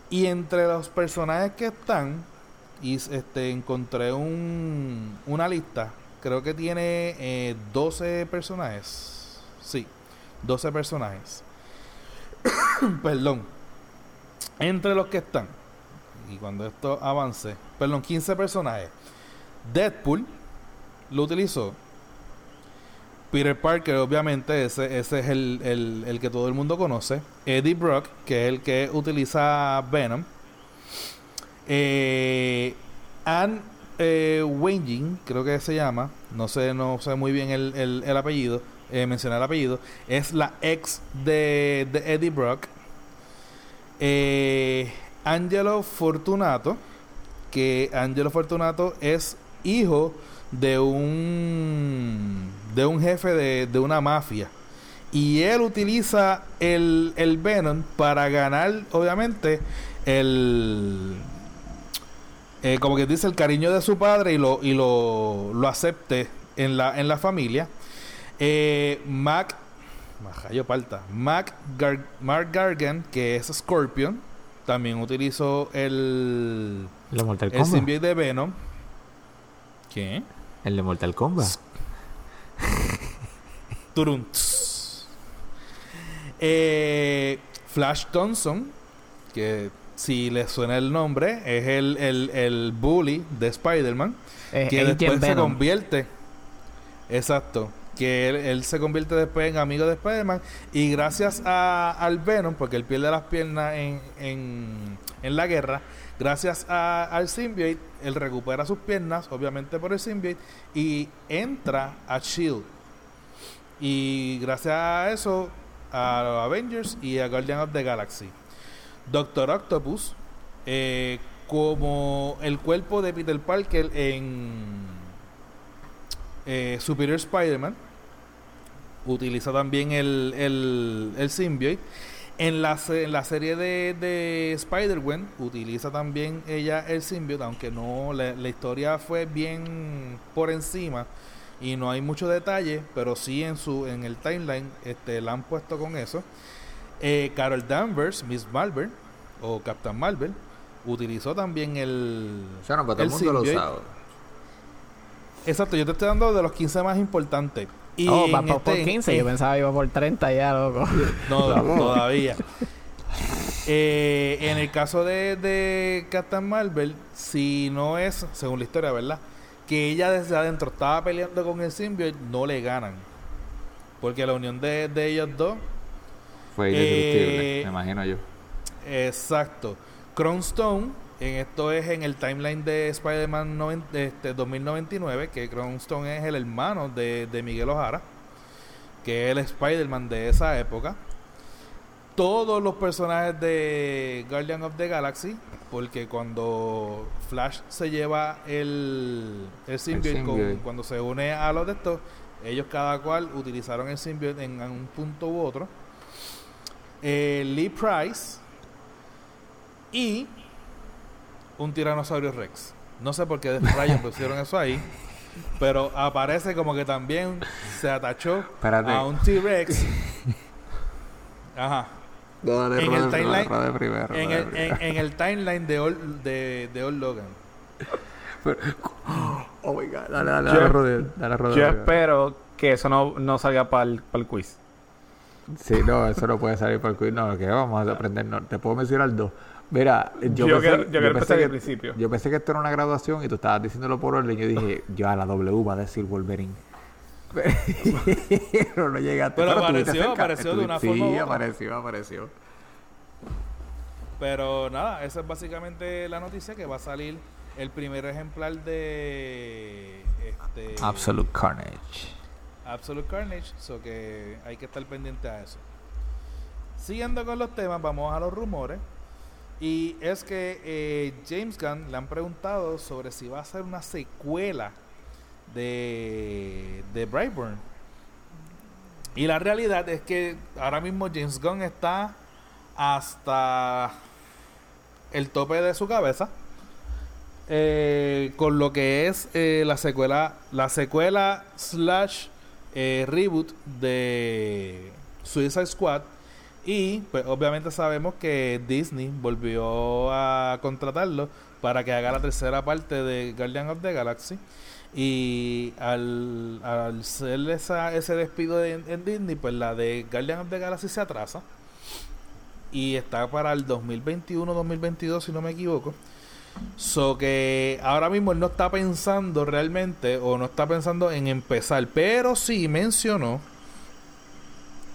Y entre los personajes que están y este encontré un, una lista. Creo que tiene eh, 12 personajes. Sí 12 personajes. Perdón. Entre los que están y cuando esto avance perdón 15 personajes. Deadpool lo utilizó. Peter Parker obviamente ese, ese es el, el, el que todo el mundo conoce. Eddie Brock que es el que utiliza Venom eh, Anne eh, creo que se llama, no sé, no sé muy bien el, el, el apellido, eh, el apellido, es la ex de, de Eddie Brock. Eh, Angelo Fortunato, que Angelo Fortunato es hijo de un de un jefe de, de una mafia. Y él utiliza el, el Venom para ganar, obviamente, el eh, como que dice el cariño de su padre y lo y lo, lo acepte en la en la familia eh, Mac Majayo Palta Mac Gar- Mark Gargan que es Scorpion también utilizó el El Mortal el symbiote de Venom ¿qué? El de Mortal Kombat. Turunts. Eh, Flash Thompson, que si le suena el nombre, es el, el, el bully de Spider-Man, Eh, que Agent después se Venom. convierte. Exacto. Que él, él se convierte después en amigo de Spider-Man. Y gracias a, al Venom, porque él pierde las piernas en, en, en la guerra, gracias a- al symbiote, él recupera sus piernas, obviamente por el symbiote, y entra a Shield. Y gracias a eso, a los Avengers y a Guardian of the Galaxy. Doctor Octopus, eh, como el cuerpo de Peter Parker en eh, Superior Spider-Man, utiliza también el, el, el symbiote. En la, en la serie de, de Spider-Gwen utiliza también ella el symbiote, aunque no la, la historia fue bien por encima y no hay mucho detalle, pero sí en su en el timeline este la han puesto con eso. Eh, Carol Danvers, Miss Marvel o Captain Marvel utilizó también el O sea, no, pero todo el el mundo lo usaba. Exacto, yo te estoy dando de los 15 más importantes. Y Oh, va en por, por este- 15. en- Yo pensaba que iba por 30 ya, loco. No, todavía. Eh, en el caso de, de Captain Marvel, si no es, según la historia, ¿verdad? Que ella desde adentro estaba peleando con el symbiote, no le ganan. Porque la unión de, de ellos dos, Fue Eh, indestructible, me imagino yo. exacto. Crown Stone, En esto es en el timeline de Spider-Man noven- este, 2099, que Cronstone es el hermano de, de Miguel Ojara, que es el Spider-Man de esa época. Todos los personajes de Guardian of the Galaxy, porque cuando Flash se lleva el, el symbiote. cuando se une a los de estos, ellos cada cual utilizaron el symbiote en un punto u otro. Eh, Lee Price y un tiranosaurio Rex. No sé por qué de rayos pusieron eso ahí, pero aparece como que también se atachó Espérate. a un T-Rex. Ajá. No, En el timeline- primero, En el, primero. en, en el timeline de Old, de, de Old Logan. Oh my god, dale, dale, Yo- dale, rode, dale, rode Yo espero que eso no, no salga para el, quiz. Sí, no, eso no puede salir por el. No, que vamos a aprender. No, te puedo mencionar dos. Mira, yo, Yo pensé, quiero- yo quiero pensé empezar que, al principio. Yo pensé que esto era una graduación y tú estabas diciéndolo por orden. Yo dije, yo a la W va a decir Wolverine. Pero no llegaste. Pero estuviste apareció, apareció de una sí, forma otra. apareció, apareció. Pero nada, esa es básicamente la noticia que va a salir el primer ejemplar de este, Absolute Carnage. Absolute Carnage, so que hay que estar pendiente a eso. Siguiendo con los temas, vamos a los rumores. Y es que eh, James Gunn le han preguntado sobre si va a hacer una secuela de, de Brightburn. Y la realidad es que ahora mismo James Gunn está hasta el tope de su cabeza eh, con lo que es eh, la secuela la secuela slash eh, reboot de Suicide Squad. Y pues obviamente sabemos que Disney volvió a contratarlo para que haga la tercera parte de Guardian of the Galaxy. Y al, al ser esa, ese despido de- en Disney pues la de Guardian of the Galaxy se atrasa. Y está para el 2021-2022 si no me equivoco So que ahora mismo él no está pensando realmente o no está pensando en empezar, pero sí mencionó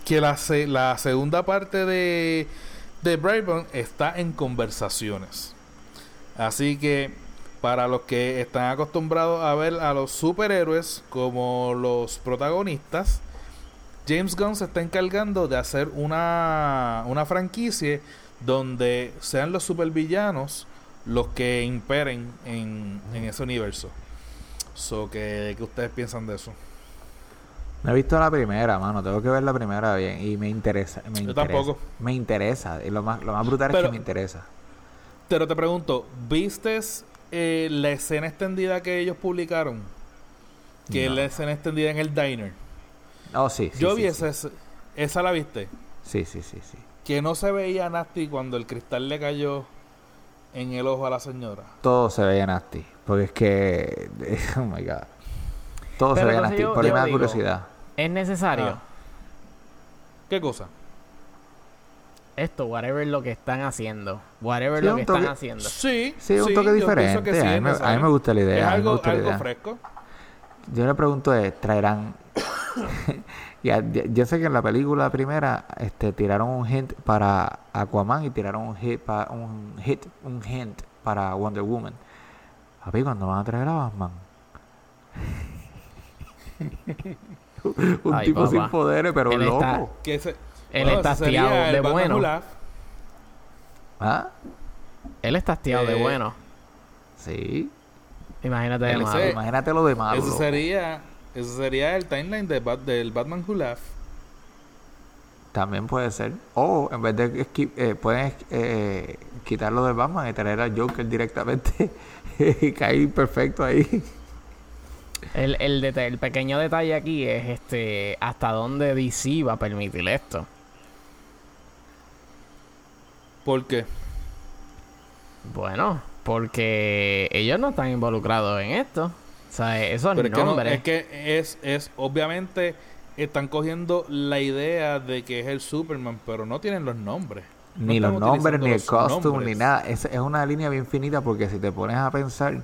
que la, se- la segunda parte de, de Brightburn está en conversaciones. Así que para los que están acostumbrados a ver a los superhéroes como los protagonistas, James Gunn se está encargando de hacer una, una franquicia donde sean los supervillanos los que imperen en, en ese universo. So, ¿Qué ustedes piensan de eso? No he visto la primera, mano. Tengo que ver la primera bien. Y me interesa. Me Yo interesa. tampoco. Me interesa. Y lo más, lo más brutal es que me interesa. Pero te pregunto, ¿viste eh, la escena extendida que ellos publicaron? Que es la escena extendida en el diner. Oh, sí. sí, Yo sí, vi sí. esa, esa la viste. Sí, sí, sí, sí. Que no se veía nasty cuando el cristal le cayó en el ojo a la señora. Todo se veía nasty. Porque es que. Oh my god. Todo se Pero veía entonces nasty. Por ahí me da curiosidad. Es necesario. Ah. ¿Qué cosa? Esto, whatever lo que están haciendo. Whatever Sí, lo que toque- están haciendo. Sí, Sí, un sí, toque diferente. sí a, mí me, a mí me gusta la idea. Es algo, algo idea. fresco. Yo le pregunto es, traerán... ya, ya- yo sé que en la película primera este, tiraron un hint para Aquaman y tiraron un hit, para, un hit, un hint para Wonder Woman. Papi, ¿cuándo van a traer a Batman? un Ay, tipo papá. sin poderes, pero Él loco. está- Que ese, Él bueno, está hastiado de bueno. ¿Ah? Él está hastiado de Eh, bueno. Sí. Imagínate de malo. Imagínate lo de malo. Loco. sería, ese sería el timeline de Bat- del Batman Who Laugh. También puede ser. O en vez de eh, pueden eh, quitarlo del Batman y traer al Joker directamente y caer perfecto ahí. El, el, deta- el pequeño detalle aquí es este hasta dónde DC va a permitir esto. ¿Por qué? Bueno, porque ellos no están involucrados en esto. O sea, esos Pero es que, no- nombres. es que es, es obviamente están cogiendo la idea de que es el Superman, pero no tienen los nombres. No ni los nombres, ni el costume, ni nombres. nada. Es, es una línea bien finita porque si te pones a pensar,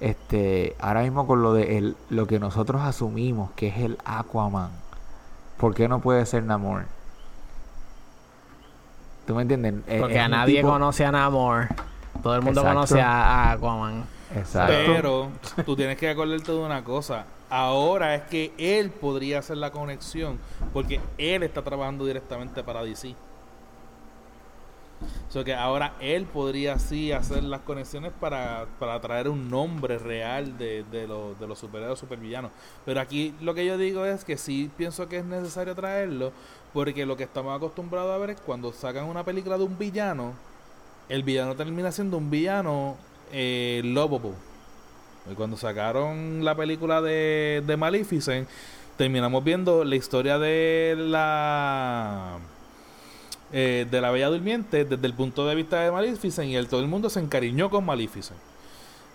este, ahora mismo con lo de el, lo que nosotros asumimos que es el Aquaman, ¿por qué no puede ser Namor? ¿Tú me entiendes? Eh, porque es a nadie tipo- conoce a Namor. Todo todo el mundo Exacto. conoce a, a Aquaman. Exacto. Pero tú tienes que acordarte de una cosa. Ahora es que él podría hacer la conexión porque él está trabajando directamente para DC. O sea que ahora él podría sí hacer las conexiones para, para traer un nombre real de, de, los- de los superhéroes supervillanos. Pero aquí lo que yo digo es que sí pienso que es necesario traerlo porque lo que estamos acostumbrados a ver es cuando sacan una película de un villano, el villano termina siendo un villano eh, lovable. Y cuando sacaron la película de, de Maleficent, terminamos viendo la historia de la eh, de la Bella Durmiente desde el punto de vista de Maleficent y el, todo el mundo se encariñó con Maleficent.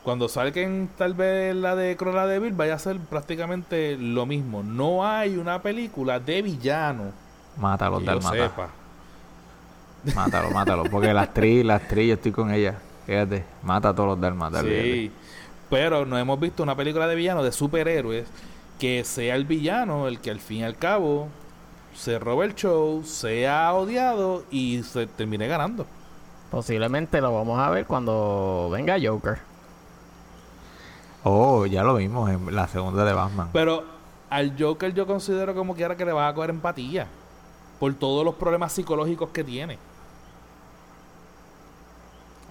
Cuando salgan tal vez la de Cruella de Vil vaya a ser prácticamente lo mismo. No hay una película de villano Mátalo, sepa. Mátalo, mátalo. Porque la actriz, la actriz, yo estoy con ella. Fíjate, mata a todos los Dalmatas. Sí, pero no hemos visto una película de villano de superhéroes que sea el villano el que al fin y al cabo se robe el show, sea odiado y se termine ganando. Posiblemente lo vamos a ver cuando venga Joker. Oh, ya lo vimos en la segunda de Batman. Pero al Joker yo considero como quiera que le va a coger empatía por todos los problemas psicológicos que tiene.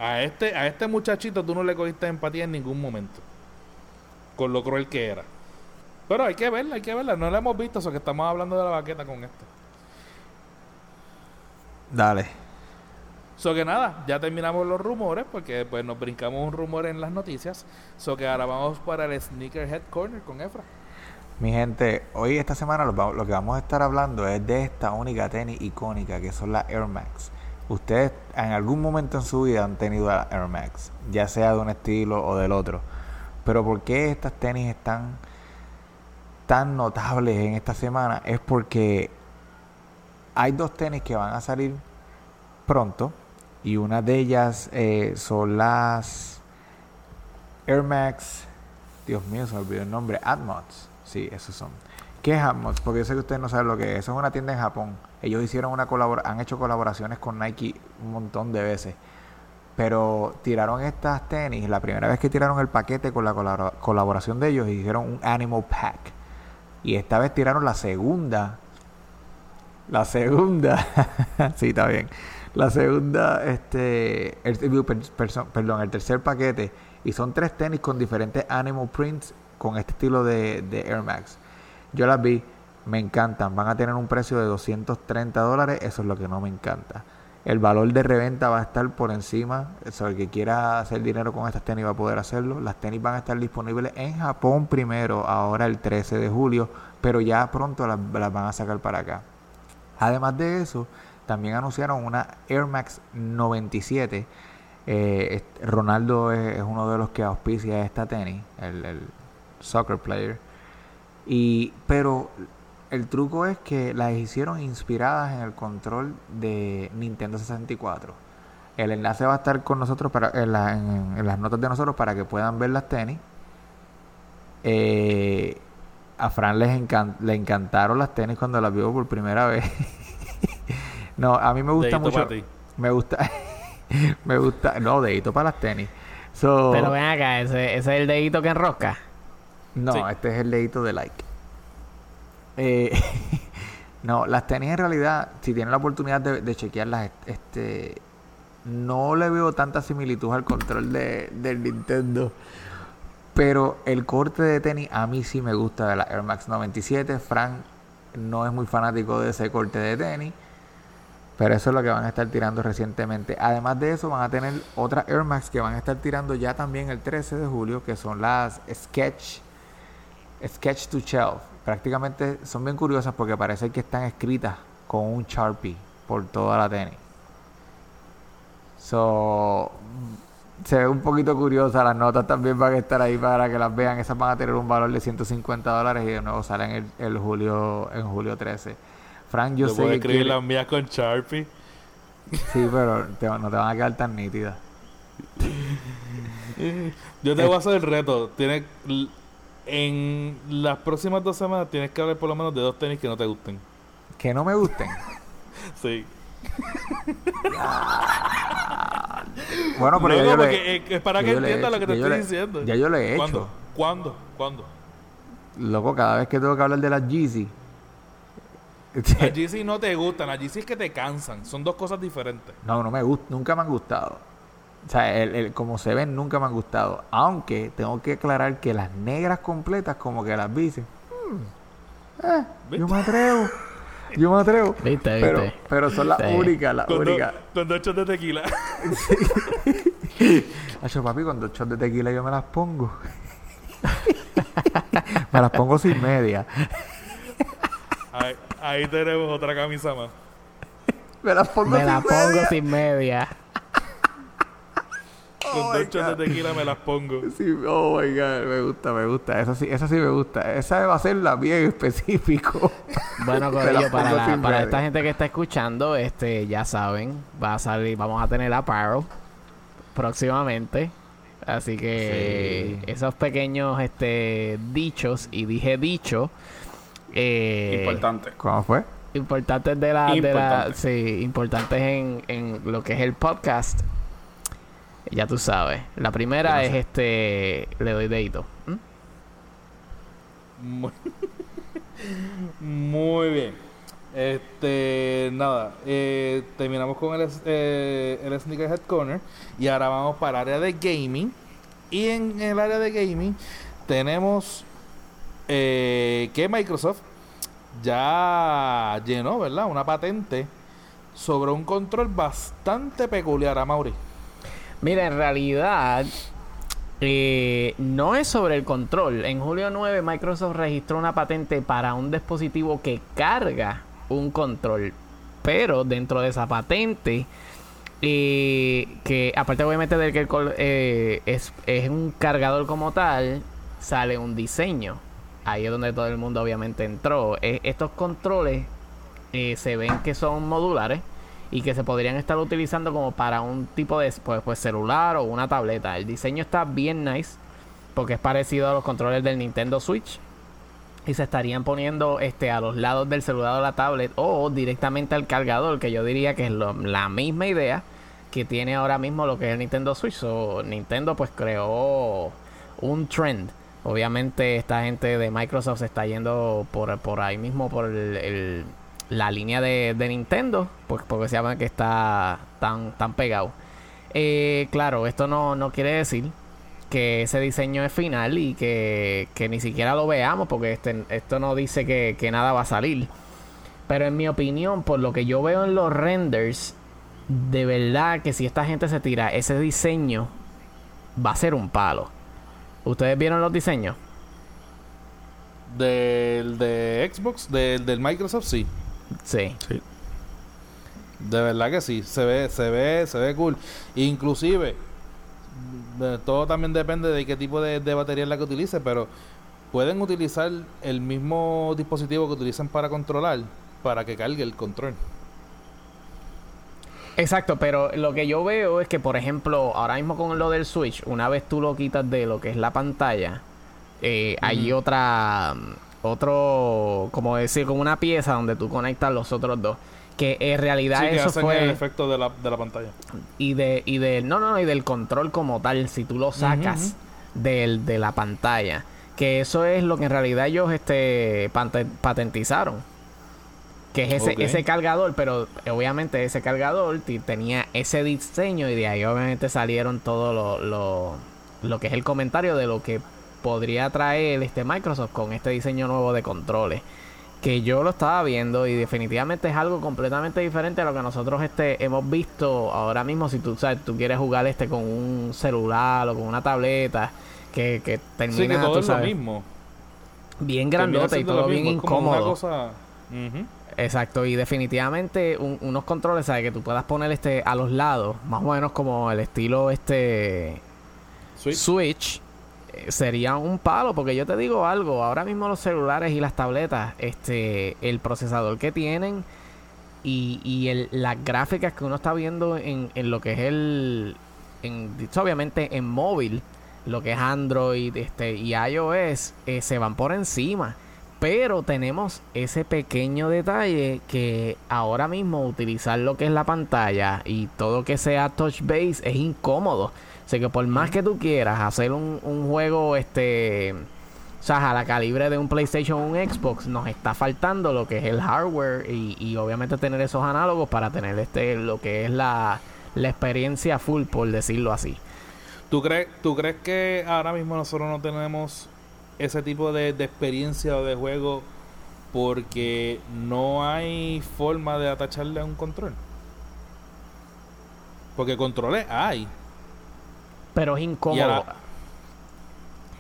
A este, a este muchachito tú no le cogiste empatía en ningún momento. Con lo cruel que era. Pero hay que verla, hay que verla. No la hemos visto, eso que estamos hablando de la baqueta con esto. Dale. So que nada, ya terminamos los rumores porque pues nos brincamos un rumor en las noticias. So que ahora vamos para el Sneakerhead Corner con Efra. Mi gente, hoy esta semana lo que vamos a estar hablando es de esta única tenis icónica que son las Air Max. Ustedes en algún momento en su vida han tenido la Air Max, ya sea de un estilo o del otro. Pero ¿por qué estas tenis están tan notables en esta semana? Es porque hay dos tenis que van a salir pronto y una de ellas eh, son las Air Max Dios mío, se me olvidó el nombre. Atmos. Sí, esos son. ¿Qué es Atmos? Porque yo sé que ustedes no saben lo que es. Es una tienda en Japón. Ellos hicieron una colabora han hecho colaboraciones con Nike un montón de veces. Pero tiraron estas tenis, la primera vez que tiraron el paquete con la colabora- colaboración de ellos, hicieron un Animal Pack. Y esta vez tiraron la segunda. La segunda. sí, está bien. La segunda, este, el, perdón, el tercer paquete. Y son tres tenis con diferentes animal prints con este estilo de, de Air Max. Yo las vi, me encantan. Van a tener un precio de 230 dólares. Eso es lo que no me encanta. El valor de reventa va a estar por encima. Eso, el que quiera hacer dinero con estas tenis va a poder hacerlo. Las tenis van a estar disponibles en Japón primero, ahora el 13 de julio. Pero ya pronto las, van a sacar para acá. Además de eso, también anunciaron una Air Max 97. Eh, Ronaldo es, es uno de los que auspicia esta tenis, el, el soccer player. Y, pero el truco es que las hicieron inspiradas en el control de Nintendo 64. El enlace va a estar con nosotros para, en, la- en- en las notas de nosotros para que puedan ver las tenis. Eh, a Fran les encan- le encantaron las tenis cuando las vio por primera vez. no, a mí me gusta mucho. para ti. Me gusta. me gusta. No, dedito para las tenis. So, Pero ven acá, ese, ese es el dedito que enrosca. no, Sí. este es el dedito de like. Eh, no, las tenis en realidad, si tienen la oportunidad de, chequearlas, este, no le veo tanta similitud al control de, del Nintendo. Pero el corte de tenis a mí sí me gusta de la Air Max 97. Frank no es muy fanático de ese corte de tenis. Pero eso es lo que van a estar tirando recientemente. Además de eso, van a tener otras Air Max que van a estar tirando ya también el 13 de julio, que son las Sketch Sketch to Shelf. Prácticamente son bien curiosas porque parece que están escritas con un Sharpie por toda la tenis. So, se ve un poquito curiosa. Las notas también van a estar ahí para que las vean. Esas van a tener un valor de 150 dólares y de nuevo salen el, el julio en julio 13. Frank, yo Yo sé puedo que escribir quiere- las mías con Sharpie. Sí, pero te- no te van a quedar tan nítidas. Yo te voy a hacer el reto. Tienes, en las próximas dos semanas tienes que hablar por lo menos de dos tenis que no te gusten. Que no me gusten. Sí. Bueno, pero ya yo le- es- es para que le he entienda lo que te estoy le- diciendo. Ya yo lo he ¿Cuándo? hecho. ¿Cuándo? ¿Cuándo? Loco, cada vez que tengo que hablar de las Yeezy. Las GC no te gustan, las GC es que te cansan. Son dos cosas diferentes. No, no me gusta, nunca me han gustado. O sea, el, el- como se ven, nunca me han gustado. Aunque tengo que aclarar que las negras completas, como que las bici. mm, eh, yo me atrevo. Yo me atrevo. Viste, Pero, viste. pero son las Sí. únicas, las únicas. con dos shots de tequila. Hacho, papi, con dos shots de tequila yo me las pongo. me las pongo sin media. Ahí, ahí tenemos otra camisa más. Me las pongo Me sin la media. pongo sin media. Con dos shots de tequila me las pongo. Sí, oh my god, me gusta, me gusta. Esa sí, esa sí me gusta. Esa va a ser la bien específico. Bueno, Corillo, para, la- para esta gente que está escuchando, este, ya saben, va a salir, vamos a tener apparel próximamente. Así que Sí. esos pequeños este dichos, y dije dicho, eh, Importante. ¿Cómo fue? importantes de la, de la sí, importantes en, en lo que es el podcast. Ya tú sabes. La primera es este, le doy dedito. ¿Mm? Muy, Muy bien. Este, nada, eh, terminamos con el, eh, el Sneakerhead Corner y ahora vamos para el área de gaming. Y en el área de gaming tenemos eh, que Microsoft ya llenó, ¿verdad? Una patente sobre un control bastante peculiar a Mauri. Mira, en realidad eh, no es sobre el control. En julio 9 Microsoft registró una patente para un dispositivo que carga un control. Pero dentro de esa patente, eh, que aparte obviamente del que el eh, es, un cargador como tal, sale un diseño. Ahí es donde todo el mundo obviamente entró. Estos controles eh, se ven que son modulares y que se podrían estar utilizando como para un tipo de pues, pues, celular o una tableta. El diseño está bien nice porque es parecido a los controles del Nintendo Switch y se estarían poniendo este a los lados del celular o la tablet o directamente al cargador, que yo diría que es lo- la misma idea que tiene ahora mismo lo que es el Nintendo Switch. Nintendo pues creó un trend. Obviamente esta gente de Microsoft se está yendo por, por ahí mismo por el- la línea de, de Nintendo, pues porque se llama que está tan, tan pegado. Eh, claro, esto no, no quiere decir que ese diseño es final y que, que ni siquiera lo veamos porque este, esto no dice que, que nada va a salir. Pero en mi opinión, por lo que yo veo en los renders, de verdad que si esta gente se tira ese diseño, va a ser un palo. ¿Ustedes vieron los diseños? Del de Xbox, del, del Microsoft, sí. Sí. De verdad que sí, se ve, se ve, se ve cool. Inclusive, de- todo también depende de qué tipo de, de batería es la que utilice, pero pueden utilizar el mismo dispositivo que utilizan para controlar para que cargue el control. Exacto, pero lo que yo veo es que, por ejemplo, ahora mismo con lo del Switch, una vez tú lo quitas de lo que es la pantalla, eh, hay otra, otro, como decir, como una pieza donde tú conectas los otros dos. Que en realidad Sí, que eso hacen fue el efecto de la, de la pantalla. y de y de no no no y del control como tal si tú lo sacas del, de la pantalla que eso es lo que en realidad ellos este patentizaron que es ese ese cargador pero obviamente ese cargador tenía ese diseño y de ahí obviamente salieron todo lo, lo, lo que es el comentario de lo que podría traer este Microsoft con este diseño nuevo de controles que yo lo estaba viendo y definitivamente es algo completamente diferente a lo que nosotros este hemos visto ahora mismo si tú sabes tú quieres jugar este con un celular o con una tableta que, que termina Sí, que todo tú es lo mismo. bien grandote y todo bien mismo, una incómodo. Exacto, y definitivamente un- unos controles, ¿sabes? Que tú puedas poner este a los lados, más o menos como el estilo este Switch. Switch, sería un palo, porque yo te digo algo, ahora mismo los celulares y las tabletas, este, el procesador que tienen y, y el, las gráficas que uno está viendo en, en lo que es el, en, obviamente en móvil, lo que es Android este, y iOS, eh, se van por encima. Pero tenemos ese pequeño detalle que ahora mismo utilizar lo que es la pantalla y todo que sea touch base es incómodo. Sea que por más que tú quieras hacer un, un juego este o sea, a la calibre de un PlayStation o un Xbox, nos está faltando lo que es el hardware y, y obviamente tener esos análogos para tener este lo que es la, la experiencia full, por decirlo así. ¿Tú crees, ¿Tú crees que ahora mismo nosotros no tenemos ese tipo de, de experiencia o de juego porque no hay forma de atacharle a un control? Porque controles hay. Pero es incómodo.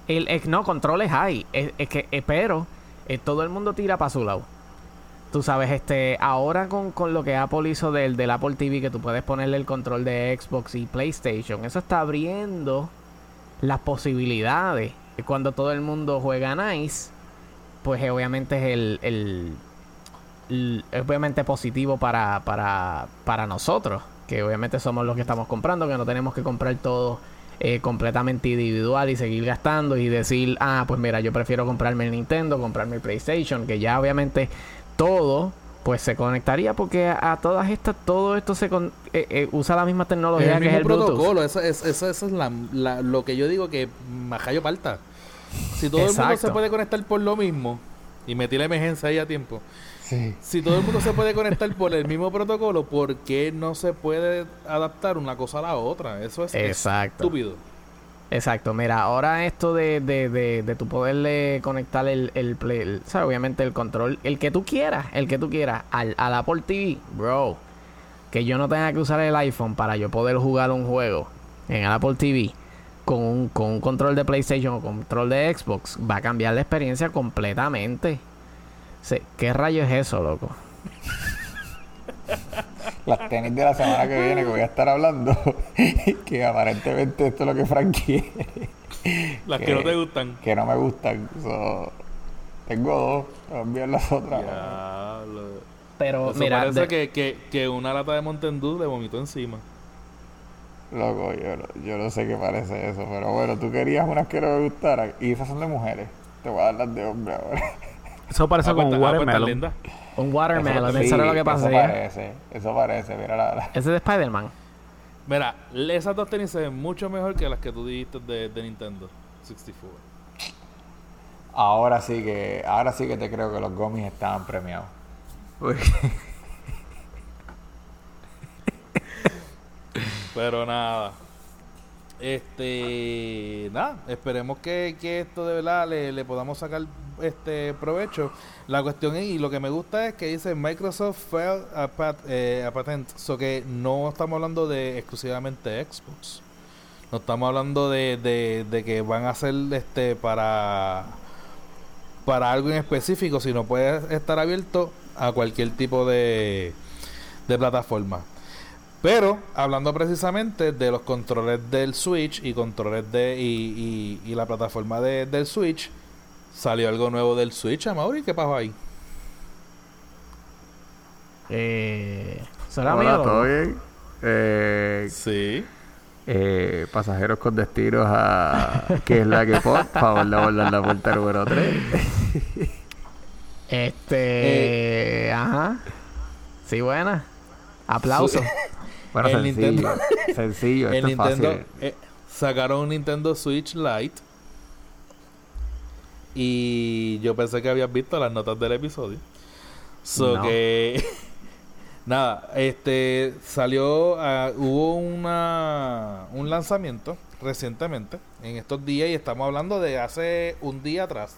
El, es- no, controles hay. Es, es que, eh, pero eh, todo el mundo tira para su lado. Tú sabes, este, ahora con, con lo que Apple hizo del, del Apple TV, que tú puedes ponerle el control de Xbox y PlayStation, eso está abriendo las posibilidades. Cuando todo el mundo juega Nice, pues eh, obviamente es el, el, el- es obviamente positivo para, para, para nosotros, que obviamente somos los que estamos comprando, que no tenemos que comprar todo eh, completamente individual y seguir gastando y decir, ah, pues mira, yo prefiero comprarme el Nintendo, comprarme el PlayStation, que ya obviamente todo pues se conectaría porque a, a todas estas, todo esto se con- eh, eh, usa la misma Es tecnología el que es mismo el Bluetooth. protocolo, eso, es, eso, eso es la, la- lo que yo digo que majayo falta. Si todo el mundo se puede conectar por lo mismo, y metí la emergencia ahí a tiempo, Sí. si todo el mundo se puede conectar por el mismo protocolo, ¿por qué no se puede adaptar una cosa a la otra? Eso es Exacto. estúpido. Exacto, mira, ahora esto de, de, de, de tu poderle conectar el, el play, el- sea, obviamente el control, el que tú quieras, el que tú quieras, al, al Apple TV, bro, que yo no tenga que usar el iPhone para yo poder jugar un juego en el Apple TV con un, con un control de PlayStation o control de Xbox, va a cambiar la experiencia completamente. Sí, ¿Qué rayo es eso, loco? Las tenis de la semana que viene que voy a estar hablando, que aparentemente esto es lo que Frank quiere, Las que Que- no te gustan. que no me gustan. So, tengo dos, te voy a enviar las otras. Pero Eso mira, parece de- que, que, que una lata de Mountain Dew le vomitó encima. Loco, yo, no- yo no sé qué parece eso, pero bueno, tú querías unas que no me gustaran y esas son de mujeres. Te voy a dar las de hombre ahora. Eso parece Ah, como un ah, watermelon. un watermelon, Eso- eso, sí, era lo que Eso pasaría. parece, eso parece, mira la, la- Ese de Spider-Man. Mira, esas dos tenis se ven mucho mejor que las que tú dijiste de, de Nintendo 64. Ahora sí que, ahora sí que te creo que los gomis estaban premiados. Pero nada. Este, nada, esperemos que, que esto de verdad le, le podamos sacar este provecho. La cuestión es, y lo que me gusta es que dice Microsoft failed a, pat- eh, a patent, so que no estamos hablando de exclusivamente Xbox. No estamos hablando de, de, de que van a hacer este para para algo en específico, sino puede estar abierto a cualquier tipo de, de plataforma. Pero hablando precisamente de los controles del Switch y controles de y, y, y la plataforma de- del Switch, salió algo nuevo del Switch, Amaury, ¿qué pasó ahí? Eh, ¿Será Hola, loco? ¿todo bien? Eh, Sí. eh, pasajeros con destinos a que es la que pop, favor de abordar la puerta número 3. Este. Ajá. Sí, buena. Aplauso. Bueno, El sencillo. Nintendo- sencillo, El esto es Nintendo fácil. eh, sacaron un Nintendo Switch Lite y yo pensé que habías visto las notas del episodio. So No. que nada, este salió ah, hubo una un lanzamiento recientemente en estos días y estamos hablando de hace un día atrás.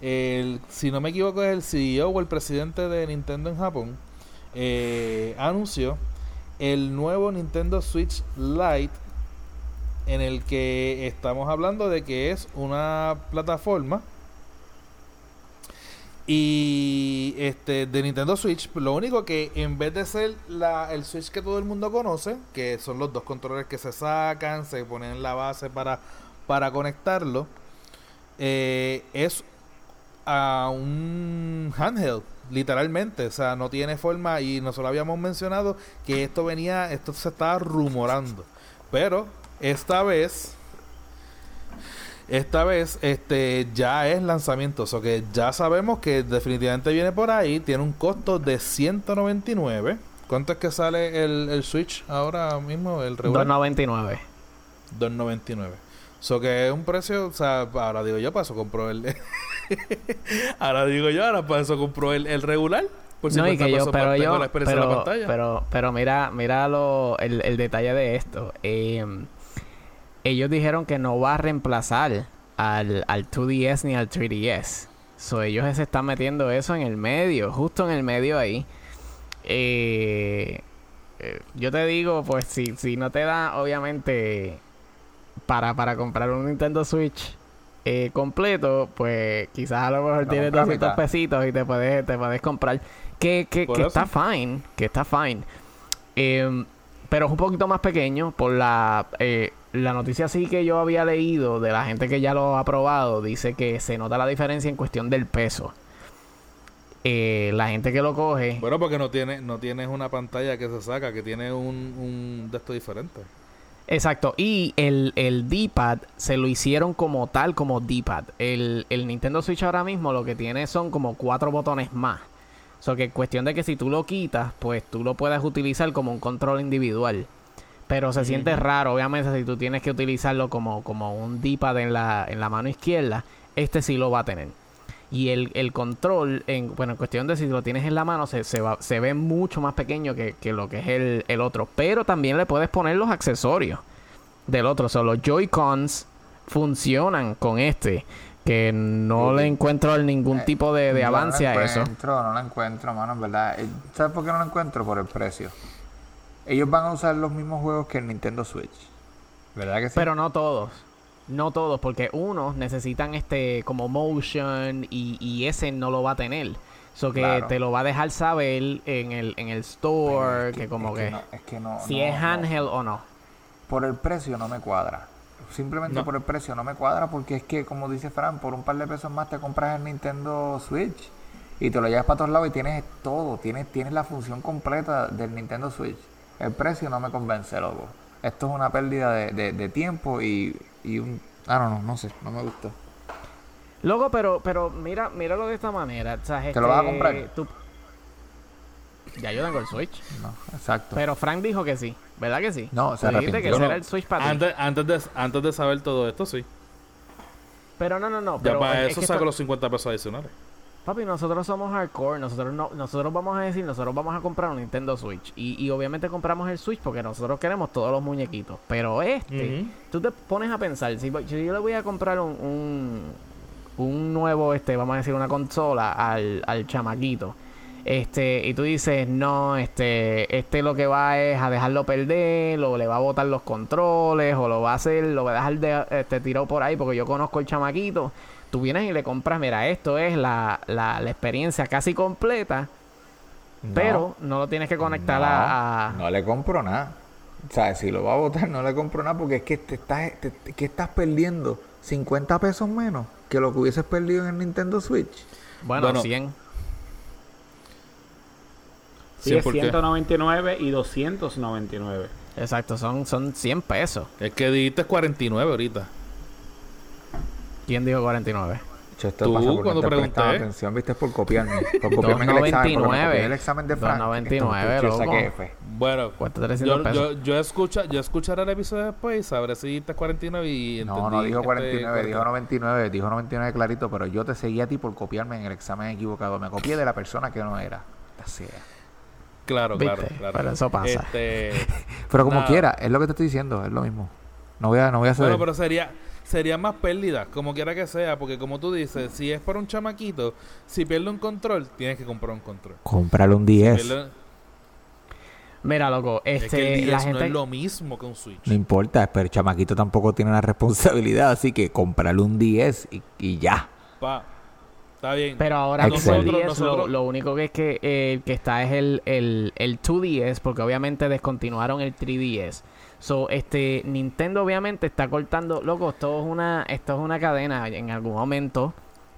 El, si no me equivoco es el CEO o el presidente de Nintendo en Japón eh, anunció el nuevo Nintendo Switch Lite en el que estamos hablando de que es una plataforma y este de Nintendo Switch lo único que en vez de ser la, el Switch que todo el mundo conoce que son los dos controles que se sacan se ponen en la base para para conectarlo eh, es a un handheld, literalmente. O sea, no tiene forma y nosotros habíamos mencionado que esto venía, esto se estaba rumorando. Pero esta vez Esta vez este ya es lanzamiento, o sea que ya sabemos que definitivamente viene por ahí, tiene un costo de 199. ¿Cuánto es que sale el, el Switch ahora mismo? El regular 2.99. 2.99. So que es un precio, o sea, ahora digo yo, para eso compró el Ahora digo yo, ahora para eso compró el, el regular. Por No, y 50 que yo, pero yo, la experiencia de la pero, pantalla. pero, pero mira, mira lo, el, el detalle de esto. Eh, ellos dijeron que no va a reemplazar al, al 2DS ni al 3DS. So, ellos se están metiendo eso en el medio, justo en el medio ahí. Eh, eh, yo te digo, pues si, si no te da, obviamente, para, para comprar un Nintendo Switch eh, completo, pues quizás a lo mejor tienes compras a 200 mitad. pesitos y te puedes, te puedes comprar. Que, que, que está fine, que está fine. Em, pero es un poquito más pequeño por la, eh, la noticia sí que yo había leído de la gente que ya lo ha probado. Dice que se nota la diferencia en cuestión del peso. Eh, la gente que lo coge... Bueno, porque no tiene no tienes una pantalla que se saca, que tiene un, un de esto diferente. Exacto, y el, el D-pad se lo hicieron como tal, como D-pad. El, el Nintendo Switch ahora mismo lo que tiene son como cuatro botones más. O sea, que cuestión de que si tú lo quitas, pues tú lo puedes utilizar como un control individual. Pero se siente raro, obviamente, si tú tienes que utilizarlo como, como un D-pad en la, en la mano izquierda, este sí lo va a tener. Y el, el control, en, bueno, en cuestión de si lo tienes en la mano, se, se, va- se ve mucho más pequeño que, que lo que es el, el otro. Pero también le puedes poner los accesorios del otro. O sea, los Joy-Cons funcionan con este. Que no le encuentro ningún Eh, tipo de, de avance no a lo eso. encuentro, No lo encuentro, mano, en verdad. Eh, ¿Sabes por qué no lo encuentro? Por el precio. Ellos van a usar los mismos juegos que el Nintendo Switch. ¿Verdad que sí? Pero no todos. No todos, porque unos necesitan este como motion y, y ese no lo va a tener. So que Claro. te lo va a dejar saber en el, en el store, es que, como es que, no- es que no, si no, es handheld o no. Por el precio no me cuadra. Simplemente por el precio no me cuadra porque es que, como dice Fran, por un par de pesos más te compras el Nintendo Switch y te lo llevas para todos lados y tienes todo, tienes, tienes la función completa del Nintendo Switch. El precio no me convence, loco. Esto es una pérdida de, de- de tiempo y, y un... Ah, no, no, no sé, no me gustó. Luego, pero, pero mira, míralo de esta manera. o sea, ¿Te lo vas a este, comprar? tú- Ya yo tengo el Switch. No, exacto. Pero Frank dijo que sí, ¿verdad que sí? No, se dijiste que era el Switch para ti. Antes, antes, de, antes de saber todo esto, sí. Pero no, no, no. Ya Pero para es eso saco esto- los 50 pesos adicionales. Papi, nosotros somos hardcore, nosotros no, nosotros vamos a decir, nosotros vamos a comprar un Nintendo Switch y, y obviamente compramos el Switch porque nosotros queremos todos los muñequitos, pero este, Ujú. tú te pones a pensar, si, si yo le voy a comprar un, un, un nuevo, este, vamos a decir una consola al, al chamaquito, este, y tú dices, no, este, este lo que va es a dejarlo perder, o le va a botar los controles, o lo va a hacer, lo va a dejar de, este, tirado por ahí porque yo conozco el chamaquito. Tú vienes y le compras, mira, esto es la, la, la experiencia casi completa, No, pero no lo tienes que conectar no, a, a- no le compro nada. O sea, si lo va a votar, no le compro nada porque es que te estás, te- te- que estás perdiendo 50 pesos menos que lo que hubieses perdido en el Nintendo Switch. Bueno, Bueno. 100. Sí, es ¿por qué? 199 y 299. Exacto, son, son 100 pesos. Es que dijiste 49 ahorita. ¿Quién dijo 49? Yo, esto Tú, pasa por no cuando pregunté. atención, viste, por copiarme. Por copiarme en el examen. porque me 2.99. copié el examen de Frank. 2.99, Esto- yo loco. Bueno, Cuesta 300 yo, pesos. yo, yo, escucha, yo escucharé el episodio después y sabré si dijiste 49 y No, entendí no dijo este 49, dijo 40. 99, dijo 99 clarito, pero yo te seguí a ti por copiarme en el examen equivocado. Me copié de la persona que no era. Así es. Claro, claro, Viste, claro. pero eso pasa. Este, Pero como Nada. quiera, es lo que te estoy diciendo, es lo mismo. No voy a, no voy a ceder. bueno, pero sería sería más pérdida, como quiera que sea, porque como tú dices, si es para un chamaquito, si pierde un control, tienes que comprar un control. Comprarle un Si 10. pierde- Mira, loco, es este, que el 10 la no gente... es lo mismo que un Switch. No importa, pero el chamaquito tampoco tiene la responsabilidad, así que comprarle un 10 y, y ya. Pa, está bien. Pero ahora con Excel. el 10 lo, Nosotros- lo único que es que eh, que está es el, el, el 2DS, porque obviamente descontinuaron el 3DS. So, este, Nintendo obviamente está cortando, loco, esto es una, esto es una cadena, en algún momento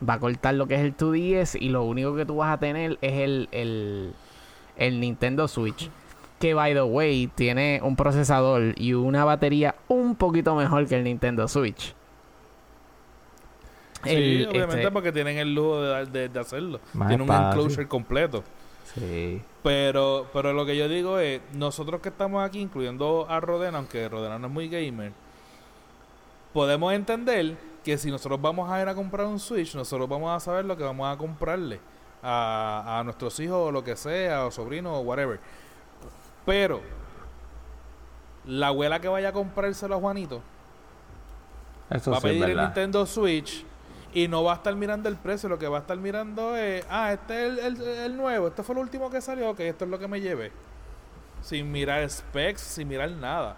va a cortar lo que es el 2DS y lo único que tú vas a tener es el, el, el Nintendo Switch. Que by the way, tiene un procesador y una batería un poquito mejor que el Nintendo Switch. Sí, El, obviamente este, porque tienen el lujo de, de- de hacerlo. Tienen un enclosure completo. Sí. Pero, pero lo que yo digo es, nosotros que estamos aquí, incluyendo a Rodena, aunque Rodena no es muy gamer, podemos entender que si nosotros vamos a ir a comprar un Switch, nosotros vamos a saber lo que vamos a comprarle a, a nuestros hijos o lo que sea, o sobrinos o whatever. Pero, la abuela que vaya a comprárselo a Juanito, Eso va a sí pedir el. Nintendo Switch y no va a estar mirando el precio, lo que va a estar mirando es, ah, este es el, el- el nuevo, este fue el último que salió, ok, esto es lo que me llevé. Sin mirar specs, sin mirar nada.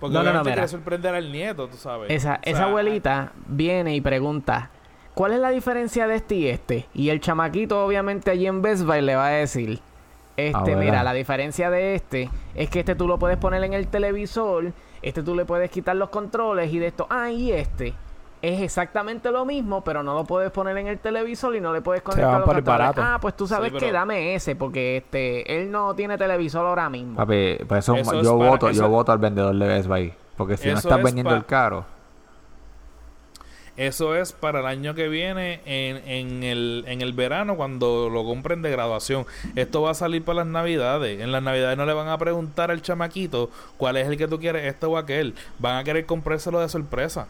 Porque No, no, no, obviamente mira. quiere sorprender al nieto, tú sabes. Esa, O sea, esa abuelita viene y pregunta, ¿cuál es la diferencia de este y este? Y el chamaquito obviamente allí en Best Buy le va a decir, este, Abuela. mira, la diferencia de este es que este tú lo puedes poner en el televisor, este tú le puedes quitar los controles y de esto, ah, y este es exactamente lo mismo, pero no lo puedes poner en el televisor y no le puedes conectar van los barato. Ah, pues tú sabes Sí, pero- que dame ese porque este él no tiene televisor ahora mismo. Papi, pues eso, Eso es yo para- voto, eso- yo voto al vendedor de Best Buy. Porque si no estás es vendiendo pa- el caro, Eso es para el año que viene en, en, el, en el verano cuando lo compren de graduación. Esto va a salir para las navidades. En las navidades no le van a preguntar al chamaquito cuál es el que tú quieres, este o aquel. Van a querer comprárselo de sorpresa.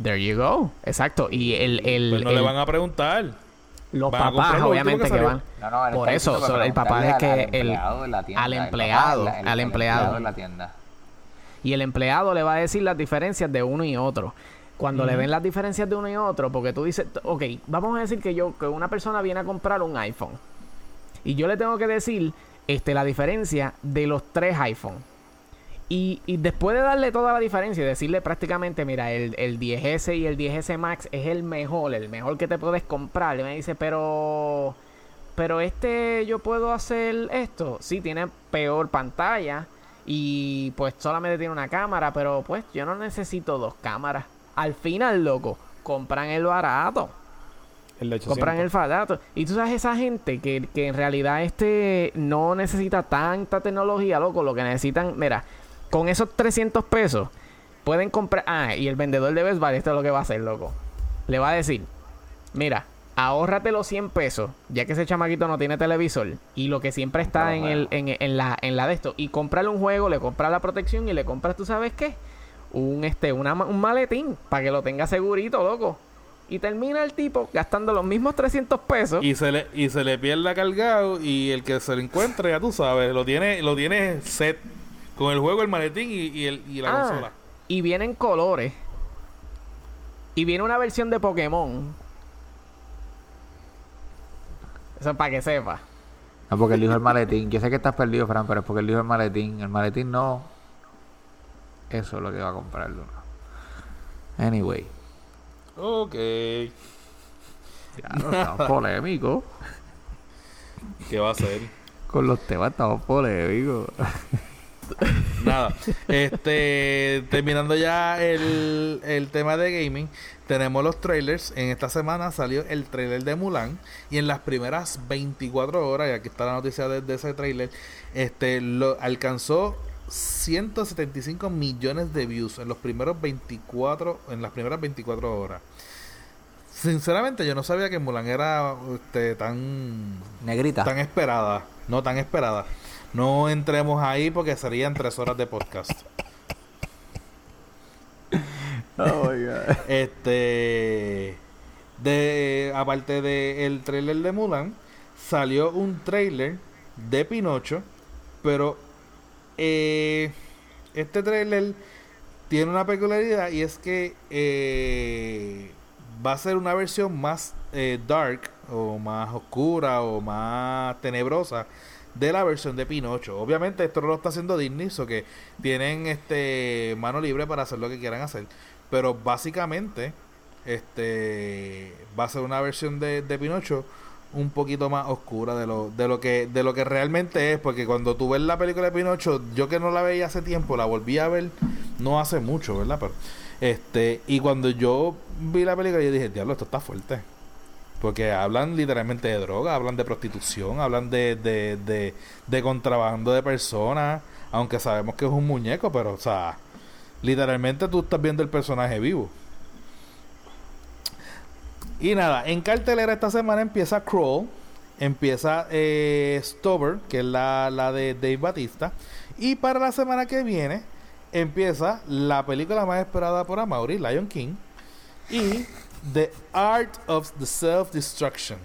There you go. Exacto. Y el, el, Pues no el- le van a preguntar. los van papás lo obviamente que van. No, no, Por eso, el papá es que al, el- empleado de la tienda, al el papá, empleado, el- el- al el empleado. de la tienda. Y el empleado le va a decir las diferencias de uno y otro. Cuando le ven las diferencias de uno y otro, porque tú dices, ok, vamos a decir que yo, que una persona viene a comprar un iPhone. Y yo le tengo que decir este, la diferencia de los tres iPhone. Y, y después de darle toda la diferencia y decirle prácticamente, mira, el, el 10S y el 10S Max es el mejor, el mejor que te puedes comprar. Y me dice, pero... Pero este yo puedo hacer esto. Sí, tiene peor pantalla. Y pues solamente tiene una cámara. Pero pues yo no necesito dos cámaras. Al final, loco, compran el barato. El de 800. Compran el barato. Y tú sabes, esa gente que, que en realidad este no necesita tanta tecnología, loco. Lo que necesitan, mira, con esos 300 pesos pueden comprar. Ah, y el vendedor de Best Buy, esto es lo que va a hacer, loco. Le va a decir, mira, ahórrate los 100 pesos, ya que ese chamaquito no tiene televisor. Y lo que siempre está en, el, en, en la, en la de esto. Y comprarle un juego, le compras la protección y le compras, ¿tú sabes qué? Un, este, una, un maletín para que lo tenga segurito, loco. Y termina el tipo gastando los mismos 300 pesos. Y se le, y se le pierde cargado y el que se lo encuentre, ya tú sabes, lo tiene, lo tiene set con el juego, el maletín y, y el, y la Ah, consola. Y vienen colores. Y viene una versión de Pokémon. Eso es para que sepa. no porque él dijo el maletín. Yo sé que estás perdido, Fran, pero es porque él dijo el maletín. El maletín no. Eso es lo que va a comprar Luna. Anyway. Ok. Ya no estamos polémicos. ¿Qué va a hacer? Con los temas estamos polémicos. Nada. Este, terminando ya el, el tema de gaming, tenemos los trailers. En esta semana salió el trailer de Mulan. Y en las primeras 24 horas, y aquí está la noticia de, de ese trailer, este, lo alcanzó 175 millones de views en los primeros 24, en las primeras 24 horas. Sinceramente, yo no sabía que Mulan era este, tan Negrita. tan esperada. No tan esperada. No entremos ahí porque serían tres horas de podcast. Oh, my God. Este. De, aparte del trailer de Mulan, salió un trailer de Pinocho. Pero eh, este trailer tiene una peculiaridad y es que eh, va a ser una versión más eh, dark o más oscura o más tenebrosa de la versión de Pinocho. Obviamente esto no lo está haciendo Disney, so que tienen este mano libre para hacer lo que quieran hacer. Pero básicamente este va a ser una versión de, Pinocho un poquito más oscura de lo, de lo que de lo que realmente es porque cuando tú ves la película de Pinocho yo que no la veía hace tiempo la volví a ver no hace mucho verdad pero este y cuando yo vi la película yo dije diablo esto está fuerte porque hablan literalmente de droga hablan de prostitución hablan de de, de, de contrabando de personas aunque sabemos que es un muñeco pero o sea literalmente tú estás viendo el personaje vivo Y nada, en cartelera esta semana empieza Crawl, empieza eh, Stover, que es la, la de Dave Batista. Y para la semana que viene empieza la película más esperada por Amaury, Lion King. Y The Art of the Self-Destruction.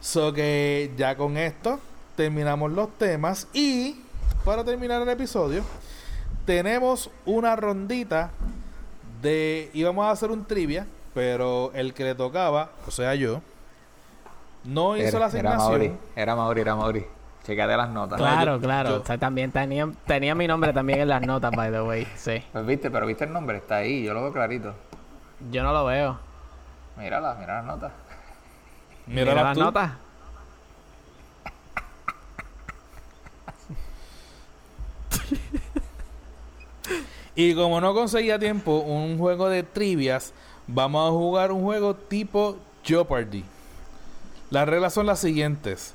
So que ya con esto terminamos los temas. Y para terminar el episodio, tenemos una rondita de. íbamos a hacer un trivia, pero el que le tocaba, o sea yo, no hizo Era, la era asignación. Mauri, era Mauri, era Mauri. Checate las notas. Claro, yo- claro. yo- O sea, también tenía, tenía mi nombre también en las notas, by the way. Sí. Pues viste, pero viste el nombre, está ahí, yo lo veo clarito. Yo no lo veo. Mírala, mira las notas. Mira las tú. notas. Y como no conseguía tiempo un juego de trivias, vamos a jugar un juego tipo Jeopardy. Las reglas son las siguientes.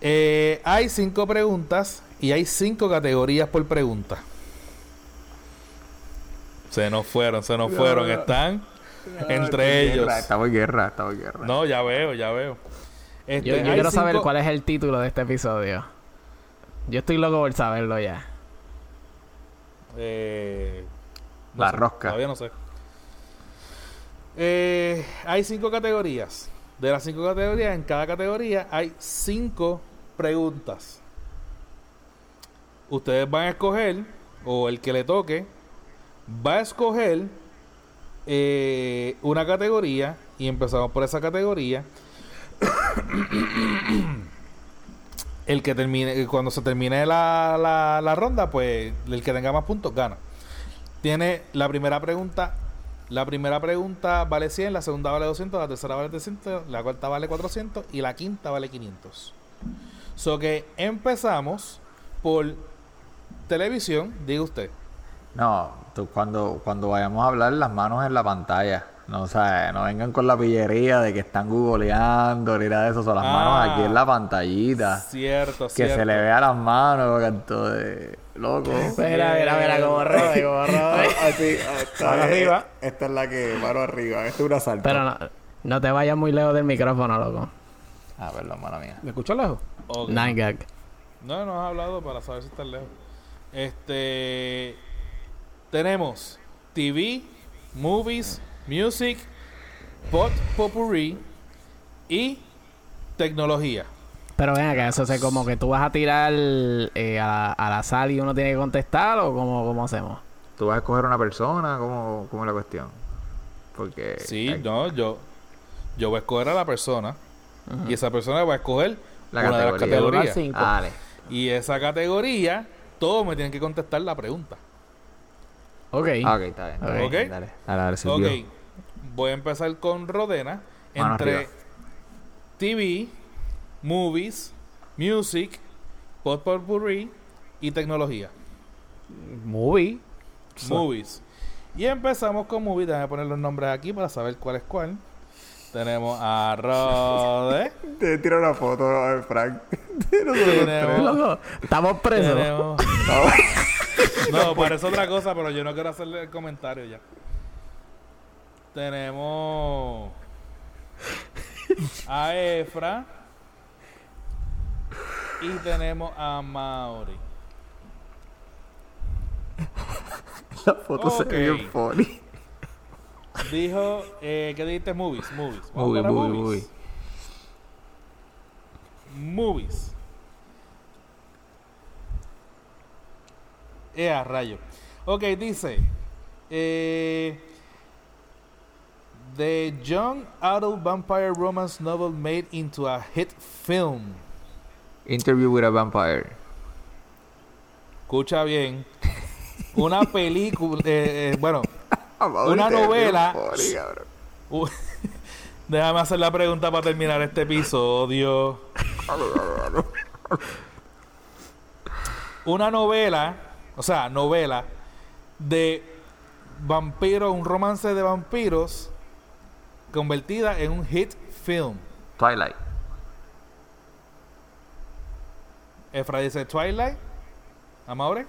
Eh, hay cinco preguntas y hay cinco categorías por pregunta. Se nos fueron, se nos fueron. Están entre ellos. Guerra, estamos en guerra, estamos en guerra. No, ya veo, ya veo. Este, Yo, quiero saber cuál es el título de este episodio. Yo estoy loco por saberlo ya. Eh, no La sé, rosca. Todavía no sé. Eh, hay cinco categorías. De las cinco categorías, en cada categoría hay cinco preguntas. Ustedes van a escoger, o el que le toque, va a escoger eh, una categoría y empezamos por esa categoría. el que termine, cuando se termine la, la, la ronda, pues el que tenga más puntos gana. Tiene la primera pregunta. La primera pregunta vale 100, la segunda vale 200, la tercera vale 300, la cuarta vale 400 y la quinta vale 500. So que empezamos por televisión, diga usted. No, tú cuando, cuando vayamos a hablar, las manos en la pantalla. No, o sea, no vengan con la pillería de que están googleando ni nada de eso. Son las Ah. manos aquí en la pantallita. Cierto, Que cierto. se le vea las manos, canto de loco. Mira, mira, mira, como rode, como rode. Así, Mano arriba. Esta es la que, mano arriba. Esta es una salto. Pero no, no te vayas muy lejos del micrófono, loco. Ah, perdón, mano mía. ¿Me escucho lejos? Ok. Nine gag. No, no has hablado para saber si estás lejos. Este. Tenemos TV, movies, music, pot potpourri y tecnología. Pero ven acá, eso es como que tú vas a tirar eh, a, la, a la sal y uno tiene que contestar o cómo, cómo hacemos. ¿Tú vas a escoger una persona? ¿Cómo, cómo es la cuestión? Porque... Sí, hay- no, yo. Yo voy a escoger a la persona. Y esa persona va a escoger La una de las categoría. Del uno al categorías. cinco. Dale. Y esa categoría, todos me tienen que contestar la pregunta. Ok. Ah, ok, está bien. está Ok. bien. Ok. Dale, Ok. Voy a empezar con Rodena. Mano entre arriba. TV, movies, music, pot potpourri y tecnología. Movie. Movies. Y empezamos con movies. Déjame poner los nombres aquí para saber cuál es cuál. Tenemos a Rode. Te tiro una foto, Frank. tenemos, estamos presos. tenemos- No, parece otra cosa, pero yo no quiero hacerle el comentario ya. Tenemos a Efra y tenemos a Mauri. La foto se ve bien funny. Dijo, eh, ¿qué dijiste? Movies, movies. Movie, movie, movies. Movies. Eh, rayo. Ok, dice. Eh, the young adult vampire romance novel made into a hit film. Interview with a Vampire. Escucha bien. Una película. eh, eh, bueno, Una novela. déjame hacer la pregunta para terminar este episodio. Una novela, o sea, novela de vampiros, un romance de vampiros convertida en un hit film. Twilight. Efra dice Twilight. Amaure.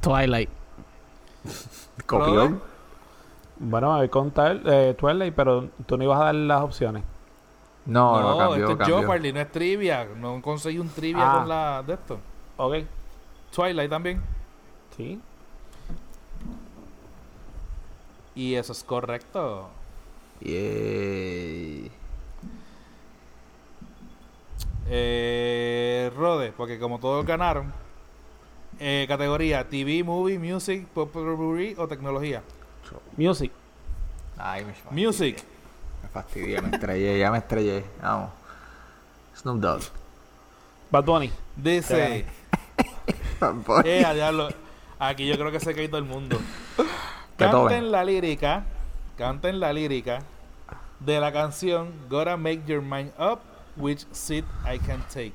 Twilight. Copión. Bueno, me voy a contar eh, Twilight, pero tú no ibas a dar las opciones. No, no, no, cambió, esto es cambió. Jeopardy, no es trivia. No conseguí un trivia Ah. con la de esto. Ok. Twilight también. Sí. Y eso es correcto. Yay. Eh, Rode, porque como todos ganaron, eh, categoría TV, Movie, Music, Popular o Tecnología. Music. Ay, me. Music. Me fastidié, me estrellé, ya me estrellé. Vamos. Snoop Dogg. Bad Bunny. Dice, eh, diablo, aquí yo creo que se cae todo el mundo. Canten la lírica, canten la lírica de la canción Gotta Make Your Mind Up, Which Seat I Can Take.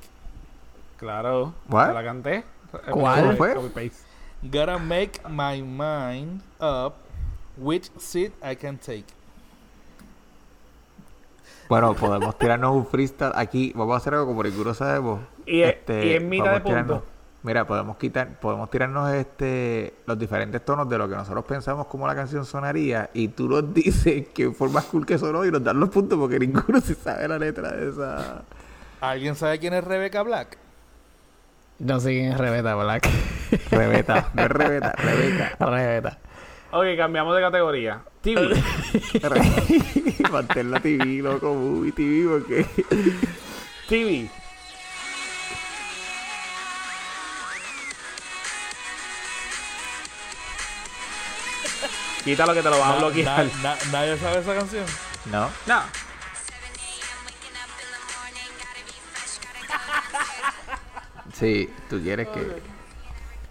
Claro. What? ¿Te la canté? ¿Cuál? ¿Cómo fue? Gotta make my mind up, which seat I can take. Bueno, podemos tirarnos un freestyle aquí. Vamos a hacer algo como Ricuro sabemos. Y, y en mitad de tirarnos- punto. Mira, podemos quitar, podemos tirarnos este los diferentes tonos de lo que nosotros pensamos como la canción sonaría y tú nos dices qué fue más cool que sonó y nos dan los puntos porque ninguno se sabe la letra de esa. ¿Alguien sabe quién es Rebecca Black? No sé quién es Rebeta Black. Rebeta, no es Rebeta, Rebeca. Rebeta. Ok, cambiamos de categoría. TV. Mantén la TV, loco, movie TV, porque. TV. Quítalo que te lo van a bloquear. na- na- ¿Nadie sabe esa canción? No. No. Sí, tú quieres que.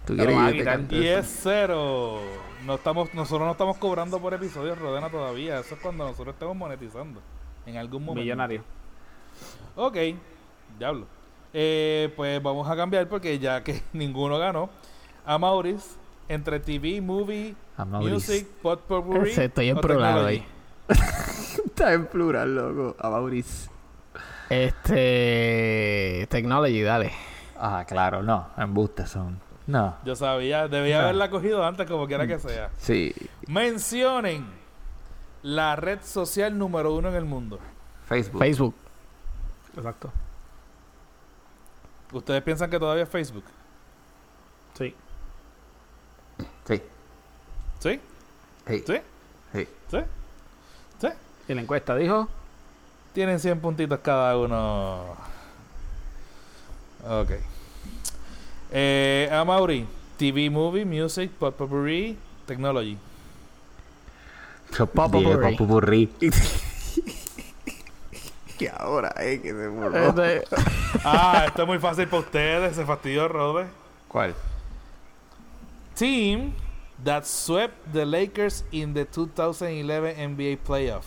Tú quieres que yo te quitar. cante Y eso? es cero. No estamos, nosotros no estamos cobrando por episodios Rodena todavía. Eso es cuando nosotros estemos monetizando. En algún momento. Millonario. Ok, diablo. Eh, pues vamos a cambiar porque ya que ninguno ganó. A Maurice, entre TV, movie, music, potpourri. Ese, estoy en plural hoy. Está en plural, loco. A Maurice. Este. Technology, dale. Ah, claro, no. Embustes son. No. Yo sabía, debía No. haberla cogido antes, como quiera que sea. Sí. Mencionen la red social número uno en el mundo. Facebook. Facebook. Exacto. ¿Ustedes piensan que todavía es Facebook? Sí. Sí. ¿Sí? Sí. ¿Sí? Sí. ¿Sí? ¿Sí? Y la encuesta dijo. Tienen 100 puntitos cada uno. Ok. Eh, a Mauri, TV, movie, music, potpourri, technology. Popurrí. Popurrí. Y ahora, eh, que se borró. Este, Ah, esto es muy fácil para ustedes. Se fastidió, Rode. ¿Cuál? Team that swept the Lakers in the 2011 NBA playoff.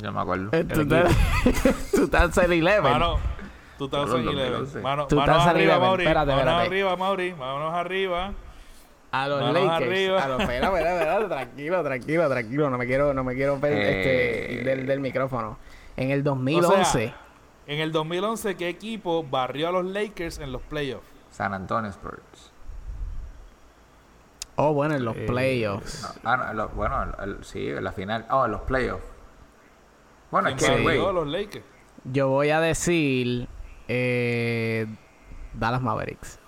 Yo me acuerdo. eh, tú te- tú estás en 11. Mano, Los 2011. 2011. Mano, Tú manos estás en arriba, 11. Mauri. Espérate, manos espérate. arriba, Mauri. Manos arriba. A los Manos Lakers. arriba. A los, espera, espera, espera, tranquilo, tranquilo, tranquilo. No me quiero, no me quiero ver Eh. este, del, del micrófono. En el 2011. En el 2011, ¿qué equipo barrió a los Lakers en los playoffs? San Antonio Spurs. oh, bueno, en los Eh, playoffs. No, ah, no, bueno, el- el- sí, en la final. Oh, en los playoffs. Bueno, es ¿Quién que, güey. los Lakers? Yo voy a decir eh, Dallas Mavericks.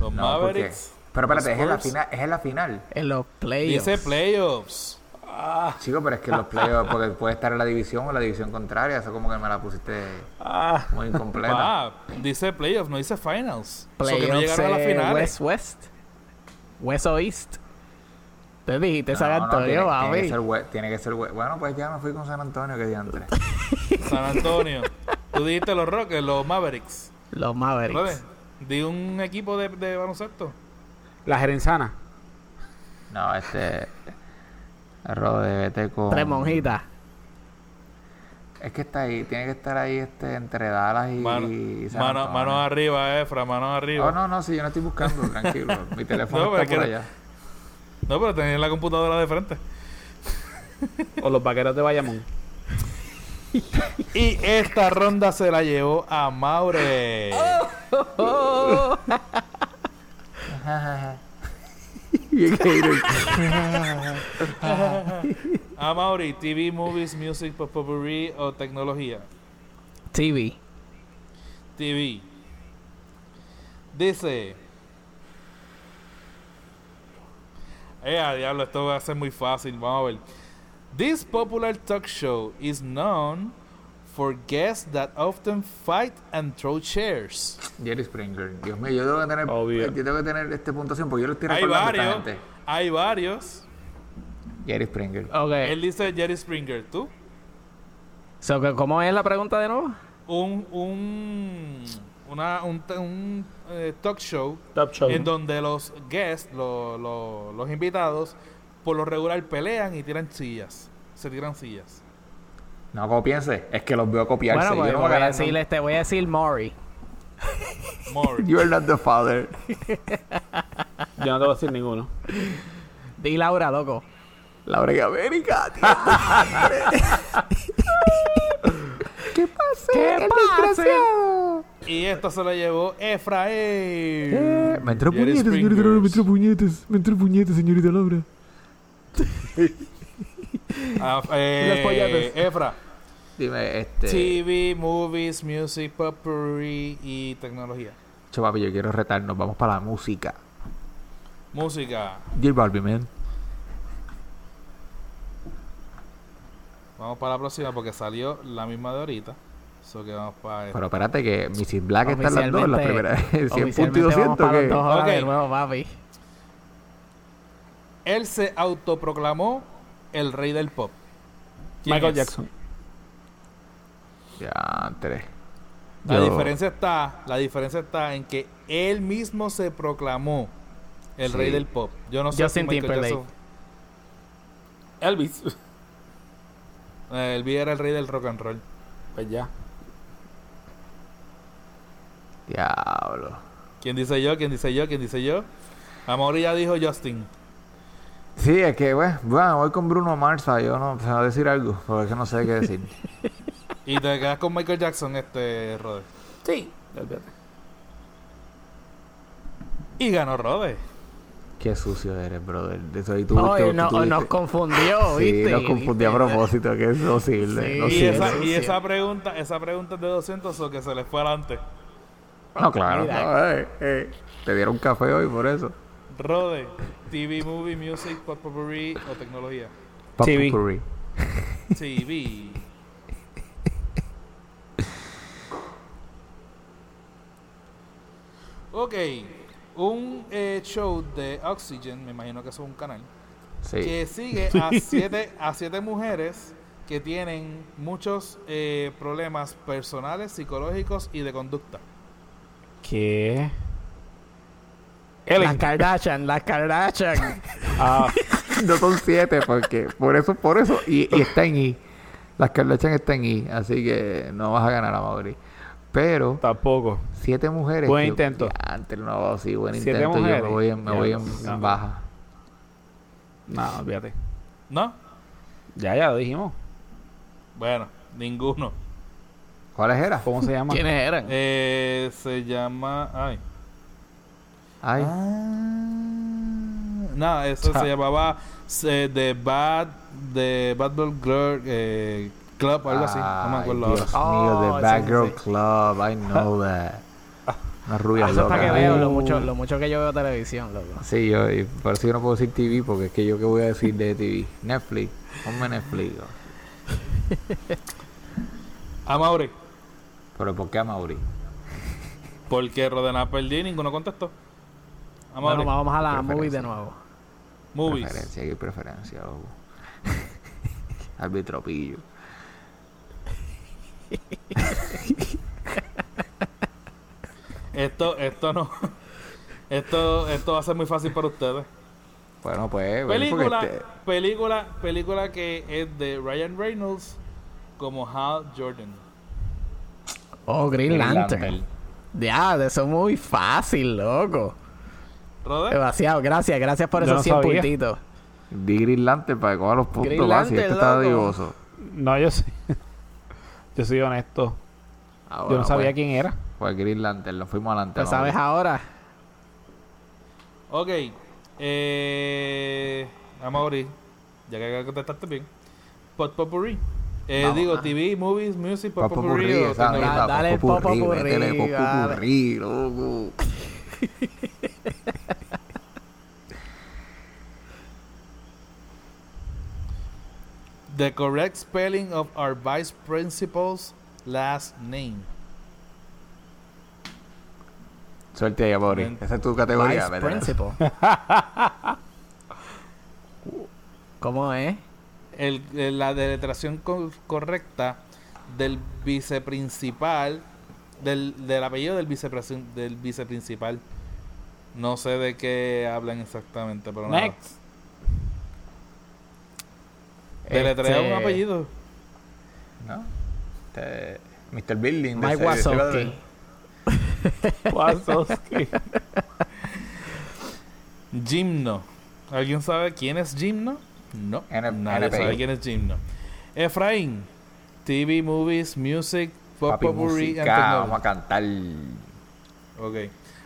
Los No, Mavericks. Pero espérate, es en la final. Es en la final. En los playoffs. Dice playoffs. Chico, pero es que los playoffs, porque puede estar en la división o la división contraria. Eso como que me la pusiste Ah. muy incompleta. Ah, dice playoffs, no dice finals. So que no playoffs llegaron a las eh, finales. West West. West o East. Te dijiste San No, no, Antonio, tiene, tiene que ser tiene que ser we- Bueno, pues ya me fui con San Antonio, que diantre. San Antonio. Tú dijiste los Rockets, los Mavericks. Los Mavericks. di un equipo de, de baloncesto. La Gerenzana. No, este. Rode, vete con. Tres monjitas. Es que está ahí, tiene que estar ahí este, entre Dallas y, Mano, y San mano, manos arriba, Efra, manos arriba. Oh, no, no, sí, yo no estoy buscando, tranquilo. Mi teléfono No, pero está es por allá. No, pero tenía la computadora de frente. O los vaqueros de Bayamón. Y esta ronda se la llevó a Maure. Bien hater. A Mauri, TV, movies, music, potpourri o tecnología. TV. TV. Dice. Eh, a diablo, esto va a ser muy fácil. Vamos a ver. This popular talk show is known for guests that often fight and throw chairs. Jerry Springer. Dios mío, yo tengo que tener, Obvio. yo tengo que tener esta puntuación porque yo lo estoy Hay recordando a esta varios. gente. Hay varios. Jerry Springer. Ok. Él dice Jerry Springer. ¿Tú? So, que- ¿Cómo es la pregunta de nuevo? Un, un, una, un, un, eh, talk show Top show. en donde los guests, lo- lo- los invitados, por lo regular pelean y tiran sillas. Se tiran sillas. No copiense, es que los veo copiarse. Bueno, pues yo no voy, voy a decirle, este, voy a decir Maury. More. You are not the father. Yo no te voy a decir ninguno. Di Laura, loco. Laura en América. tío. ¿Qué pasa? ¿Qué el pasa? desgraciado? Y esto se lo llevó Efraín. Eh, me entró Jerry puñetas, señorita Laura, me entró puñetas. Me entró puñetas, señorita Laura. Ah, eh, Los. Efra. Dime, este. TV, movies, music, potpourri y tecnología. Che, papi, yo quiero retarnos. Vamos para la música. Música. J Balvin, man. Vamos para la próxima porque salió la misma de ahorita. So que vamos para Pero espérate que Mrs. Black está en las dos, en las primeras 100 puntos y oficialmente vamos 200. para ¿qué? las dos horas Ok. de nuevo, papi. Él se autoproclamó el rey del pop. ¿Quién Michael es? Jackson. Ya, tres. La Yo- diferencia está, la diferencia está en que él mismo se proclamó el Sí. rey del pop. Yo no sé Justin si Michael Timberlake. Jackson- Elvis. eh, Elvis era el rey del rock and roll. Pues ya. Diablo. ¿Quién dice yo? ¿Quién dice yo? ¿Quién dice yo? Amor ya dijo Justin. Sí, es que, bueno, bueno, voy con Bruno Marza. Yo no, se va a decir algo, porque es que no sé qué decir. Y te quedas con Michael Jackson, este Rode. Sí. Olvídate. Y ganó Rode. qué sucio eres, brother. De eso, y tú, Oye, tú- no- tú nos viste- confundió, Sí, ¿viste? nos confundí a propósito, que es posible. Sí. no Y esa, sucio. y esa pregunta, esa pregunta es de 200 o que se le fue adelante. No, claro. No, eh, eh. Te dieron café hoy por eso. Rode, TV, movie, music, potpourri o tecnología. TV. Popcorn. TV. Ok, un eh, show de Oxygen, me imagino que eso es un canal, Sí. que sigue a siete, a siete mujeres que tienen muchos eh, problemas personales, psicológicos y de conducta. ¿Qué? Las. Kardashian, las Kardashian. Ah, No son siete, porque por eso, por eso, y, y está en I. Las Kardashian están en I, así que no vas a ganar a Mauri. Pero tampoco. siete mujeres. Buen intento. antes no, sí, buen Siete intento. Yo mujeres. me voy en, me Ya, voy en, no. en baja. No, olvídate. ¿No? Ya, ya lo dijimos. Bueno, ninguno. ¿Cuáles eran? ¿Cómo se llama? ¿Quiénes eran? Eh, se llama... Ay. Ay, No, eso Cha. se llamaba eh, The Bad, The Bad Girl, eh, Club o algo así. No me acuerdo Dios ahora. mío, Oh, The Bad sí, sí, Girl sí. Club. I know that. Una rubia Eso es para que loca. veo lo Uh. mucho, lo mucho que yo veo televisión, loco. Sí, yo, y por eso yo no puedo decir TV, porque es que yo qué voy a decir de TV. Netflix. Ponme Netflix. A Mauri. Pero ¿por qué a Mauri? Porque Rodena perdí y ninguno contestó. A Mauri. Bueno, vamos a la movie de nuevo. Movies. Preferencia, hay preferencia, loco. Árbitro pillo. Esto, esto no. Esto, esto va a ser muy fácil para ustedes. Bueno, pues. Película, este- película, película que es de Ryan Reynolds como Hal Jordan. Oh, Green Green Lantern. Lantern. Ya, eso es muy fácil, loco. Rode. Demasiado, gracias, gracias por Yo esos no 100 sabía. puntitos. Di Green Lantern para que coja los puntos Green Lantern, este está divoso. No, yo sí. Yo soy honesto. Ah, yo no sabía pues, quién era. Pues Green Lantern, nos fuimos adelante. Pues sabes ahora. Ok. Eh, Amaury, ya que contestaste bien. Pot Potpourri. Eh, Vamos, digo, ah. TV, movies, music, Popurrí, tecnología. misma, Dale, popurrí, popurrí, dale. popurrí, loco. The correct spelling of our vice principal's last name. Suerte ahí, Amori. Men- Esa es tu categoría. Vice métele. principal. ¿Cómo es? El, el- la deletración co- correcta del viceprincipal, del, del apellido del, vicepresi- del viceprincipal. No sé de qué hablan exactamente, pero nada. Deletrea Este, un apellido. ¿No? Este, Mr. Building. Mike Wazowski. Wazowski. Gimno. ¿Alguien sabe quién es Gimno? No. N- Nadie NPI. sabe quién es Gimno. Efraín. TV, movies, music, pop, Papi and vamos a cantar. Ok.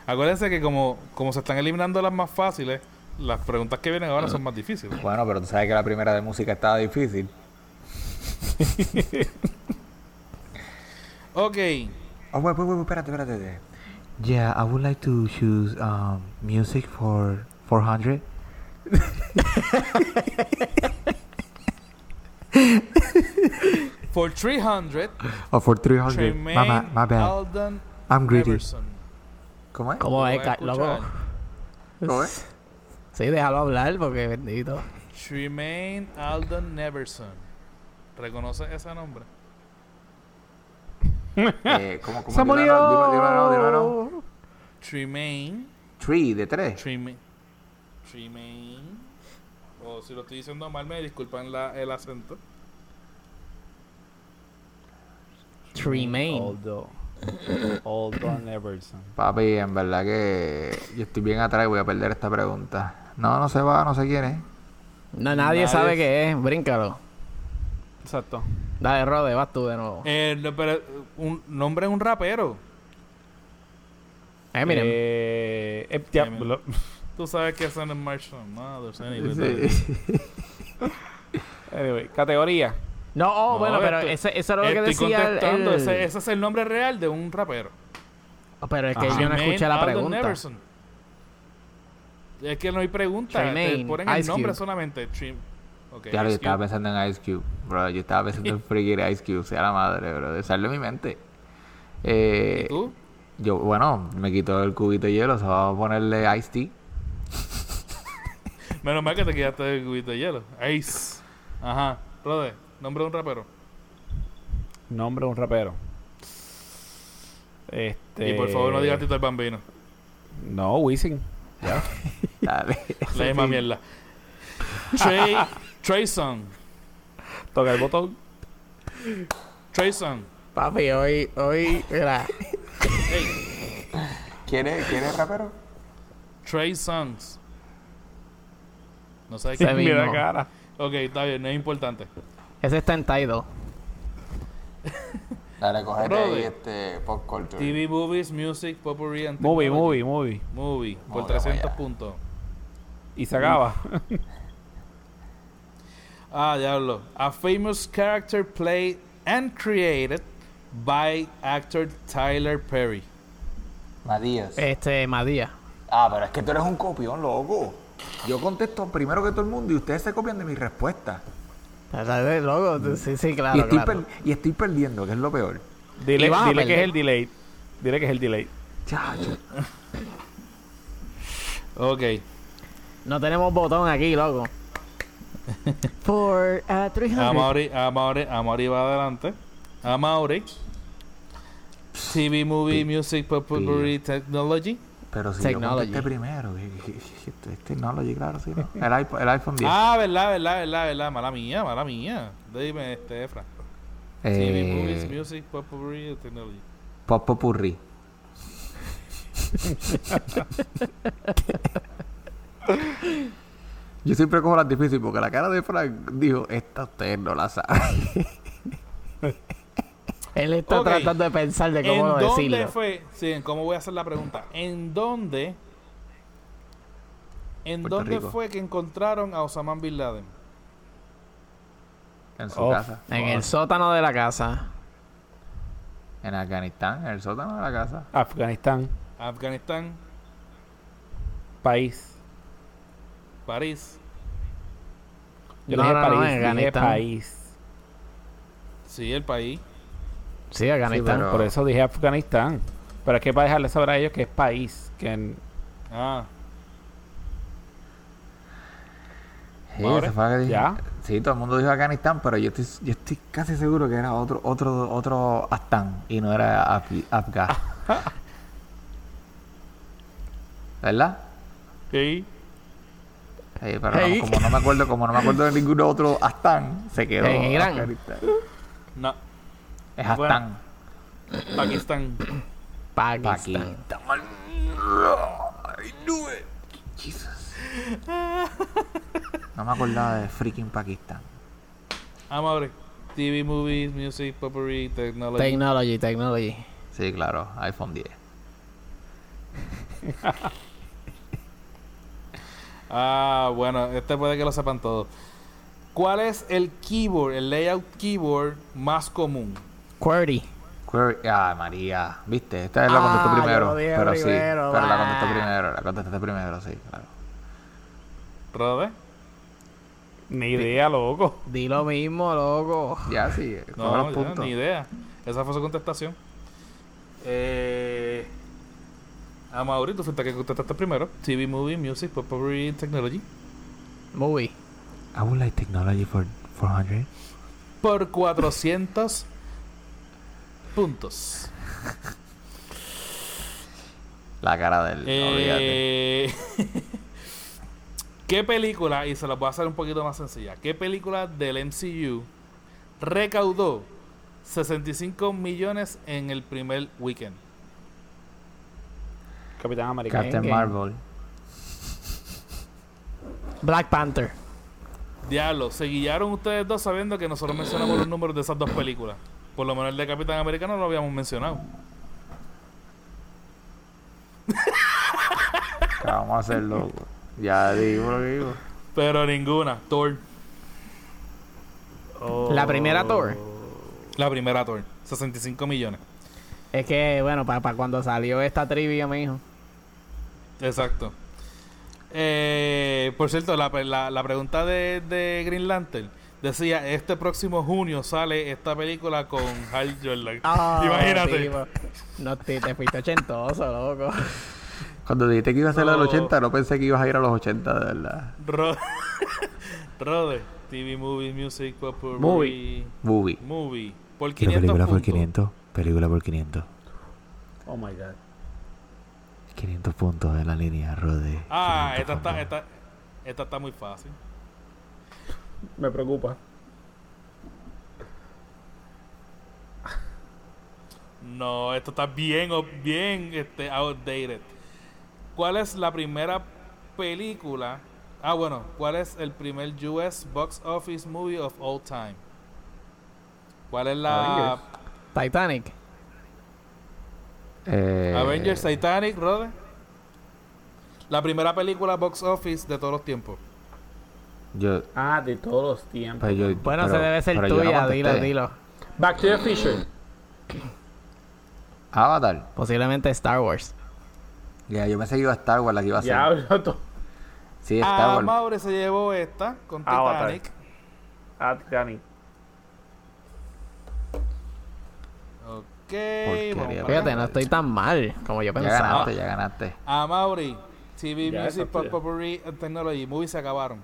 Acuérdense que como, como se están eliminando las más fáciles, las preguntas que vienen ahora son más difíciles. Bueno, pero tú sabes que la primera de música estaba difícil. Ok. Oh, wait, wait, wait, espérate, espérate. Yeah, I would like to choose um, music for 400. For 300, Or for 300. Tremaine Mama, my bad. Alden I'm greedy. Everson. ¿Cómo es? ¿Cómo es, loco? ¿Cómo es? Sí, déjalo hablar porque bendito. Tremaine Alden Neverson. ¿Reconoce ese nombre? Eh, ¿Cómo, cómo? Se murió. Dilo, dilo. Tremaine. Tree, de tres. Tremaine. Tremaine. O si lo estoy diciendo mal, me disculpan la, el acento. Tremaine. Aldo. Aldo Neverson. Papi, en verdad que yo estoy bien atrás y voy a perder esta pregunta. No, no se va, no sé quién es. No, nadie Nadie sabe es- qué es. Bríncalo. Exacto. Dale, Rode, vas tú de nuevo. Eh, no, pero un nombre es un rapero. Eh, eh, ya, Eminem. lo- Tú sabes que son en Marshall Mothers. Anyway, Sí. anyway, categoría. no, oh, No, bueno, pero estoy- ese, eso era lo que Estoy decía el... el- Ese, ese es el nombre real de un rapero. Oh, pero es que Ajá. yo no escuché la Alden pregunta. Es que no hay pregunta. Te ponen el Ice nombre Cube. solamente. Trim- okay, Claro, yo estaba pensando en Ice Cube. Bro, yo estaba pensando en freaking Ice Cube. Sea la madre, bro. De salió en mi mente. Eh, ¿Y tú? yo, bueno, me quitó el cubito de hielo. Se va a ponerle Ice Tea. Menos mal que te quedaste del cubito de hielo. Ice. Ajá. Rode, nombre de un rapero. Nombre de un rapero. Este. Y por favor no digas Tito el Bambino. No, Wisin. Dale. La misma mierda. Trey, Trey Song. Toca el botón. Trey Song. Papi, hoy, hoy, mira. Hey, ¿Quieres, ¿Quieres rapero? Trey Songs. No sé qué. mismo. Mira cara. Ok, está bien, no es importante. Ese está en Tidal. Dale, cogete Brother. ahí este pop culture. TV, movies, music, potpourri and Movie, movie, movie. Movie, por Movie, 300 vaya. puntos. Y se acaba. Ah, diablo. A famous character played and created by actor Tyler Perry. Madías. Este, Madía. Ah, pero es que tú eres un copión, loco. Yo contesto primero que todo el mundo y ustedes se copian de mi respuesta. Loco, sí, sí, y, claro, estoy claro. per- y estoy perdiendo, que es lo peor. Dile, Y dile que es el delay. Dile que es el delay. Chacho. Ok. No tenemos botón aquí, loco. For uh, 300. Amaury, Amaury, Amaury va adelante. Amaury. TV, movie, music, potpourri, technology. Pero si Technology. yo contesté primero. technology, claro, sí, ¿no? El iPhone, el iPhone 10. Ah, verdad, verdad, verdad, verdad. Mala mía, mala mía. Dime, este, Efra. TV, movies, eh, music, potpourri, technology. Pop Popurrí. Yo siempre cojo las difíciles porque la cara de Frank dijo, esta usted no la sabe. Él está tratando de pensar de ¿En cómo dónde decirlo. fue? Sí, en cómo voy a hacer la pregunta. ¿En dónde ¿En Puerto dónde Rico. fue que encontraron a Osama Bin Laden? En su Oh. casa. En el sótano de la casa. En Afganistán, en el sótano de la casa. Afganistán, Afganistán, país. París. Yo No, dije no, no, París, en dije Afganistán. país. Sí, el país. Sí, Afganistán. pero- Por eso dije Afganistán. Pero es que para dejarles saber a ellos que es país. Que en- Ah, Sí, ese fue que dije. ¿ya? Sí, todo el mundo dijo Afganistán, pero yo estoy, yo estoy casi seguro que era otro, otro, otro Afghan y no era Af- Afgan. ¿Verdad? Sí. Sí, pero no, como no me acuerdo, como no me acuerdo de ningún otro Afghan, se quedó. En Irán. Afganistán. no. Es Afghan. Pakistán. Pakistán. Pakistán. I knew it. Jesus. No me acordaba de freaking Pakistán. Amable. TV, movies, music, potpourri, technology. Technology, technology. Sí, claro, iPhone 10. ah, bueno, este puede que lo sepan todos. ¿Cuál es el keyboard, el layout keyboard más común? QWERTY. Query, ah, María, viste, esta es la Ah, contestó yo primero, lo dije pero sí, primero, pero la contestó primero, la contestaste primero, sí, claro. ¿Rode? Ni idea, loco. Di lo mismo, loco. Ya sí, No, los ya, puntos. ni idea. Esa fue su contestación. Eh, a Mauri, tú fuiste que contestaste primero. TV, movie, music, potpourri, technology. Movie. I would like technology for 400. Por 400 puntos. La cara del. Eh, ¿Qué película, y se las voy a hacer un poquito más sencilla, qué película del MCU recaudó 65 millones en el primer weekend? Capitán América. Captain. Marvel. Black Panther. Diablo, se guiaron ustedes dos sabiendo que nosotros mencionamos los números de esas dos películas. Por lo menos el de Capitán América no lo habíamos mencionado. ¿Qué vamos a hacer, loco? Ya digo lo que digo. Pero ninguna. Thor. La primera Thor. La primera Thor. 65 millones. Es que, bueno, para cuando salió esta trivia, me dijo. Exacto. Eh, por cierto, la, la- la pregunta de, de Green Lantern decía, este próximo junio sale esta película con Hal Jordan. Imagínate. tipo, no te, te fuiste ochentoso, loco. Cuando dijiste que iba a ser del No. 80, no pensé que ibas a ir a los 80, de verdad. Ro- Rode. TV, movie, music, potpourri, Movie. Movie. Movie. Por 500 puntos. Película por 500. Oh my god. 500 puntos de la línea, Rode. Ah, 500 esta está, esta, esta está muy fácil. Me preocupa. No, esto está bien, o- bien este, outdated. ¿Cuál es la primera película? Ah, bueno, ¿cuál es el primer US box office movie of all time? ¿Cuál es la Avengers. Titanic. Eh, Avengers Titanic, Rode? La primera película box office de todos los tiempos. Yo, Ah, de todos los tiempos. pues yo, Bueno, pero- se debe ser no tuya, dilo, dilo. Back to the Future. Avatar. Posiblemente Star Wars. Ya, yo pensé que iba a Star Wars la que iba a ser. Diablo, to- Sí, Star Ah, Wars. Maure se llevó esta con Avatar. Titanic. Ah, Titanic. Ok, Porquería, Fíjate, no estoy tan mal como yo ya pensaba. ganaste, ya ganaste. A Mauri, TV, Ya, Music, Pop. Potpourri, and Technology. Movies se acabaron.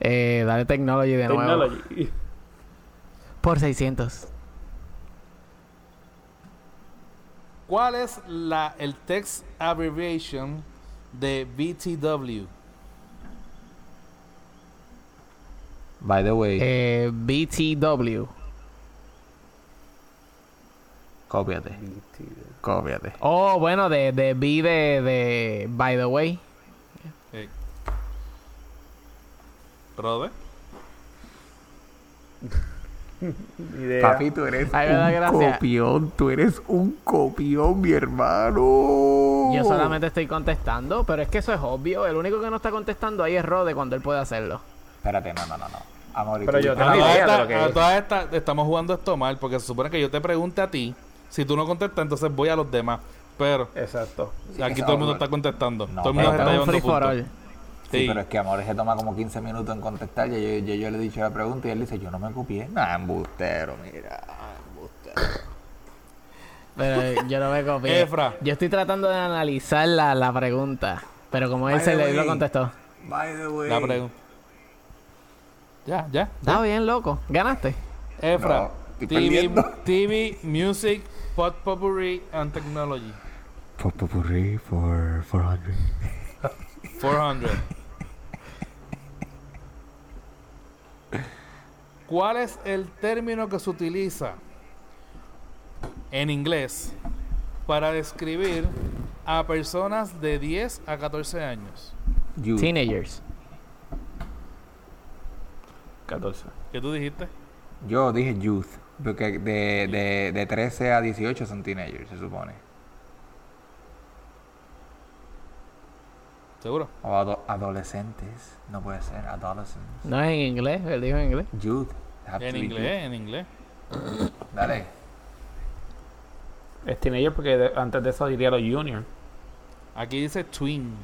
Eh, dale Technology de nuevo. Technology. Por 600. ¿Cuál es la, el text abbreviation de BTW? By the way, Eh, BTW. cópiate. Cópiate. Oh, bueno, de, de B de, de By the Way. Idea. Papi, tú eres Ay, un copión. Tú eres un copión, mi hermano. Yo solamente estoy contestando, pero es que eso es obvio. El único que no está contestando ahí es Rode cuando él puede hacerlo. Espérate, no, no, no, no. Amor, ¿y Pero yo tengo todas idea de estas- lo que a todas estas estamos jugando esto mal porque se supone que yo te pregunte a ti. Si tú no contestas, entonces voy a los demás. Pero Exacto. aquí todo el mundo está contestando. No, todo el mundo está llevando Sí, Sí. pero es que Amor se toma como 15 minutos en contestar. Ya yo, yo le he dicho la pregunta y él dice, yo no me copié. Nah, embustero, mira. Embustero. Pero yo no me copié. Efra. Yo estoy tratando de analizar la, la pregunta. Pero como él By se le lo contestó. By the way. La pregunta. Ya, ya. Está bien, loco. Ganaste. Efra. No, TV. TV, Music, Pot Potpourri and Technology. Popopurrí for 400. 400. ¿Cuál es el término que se utiliza en inglés para describir a personas de 10 a 14 años? You. Teenagers. 14. ¿Qué tú dijiste? Yo dije youth. Porque de, de, de 13 a 18 son teenagers, se supone. ¿Seguro? O ado- adolescentes. No puede ser, adolescents. No es en inglés, él dijo en inglés. Youth. En inglés, en inglés. Dale. Es teenager porque de- antes de eso diría los junior. Aquí dice twin.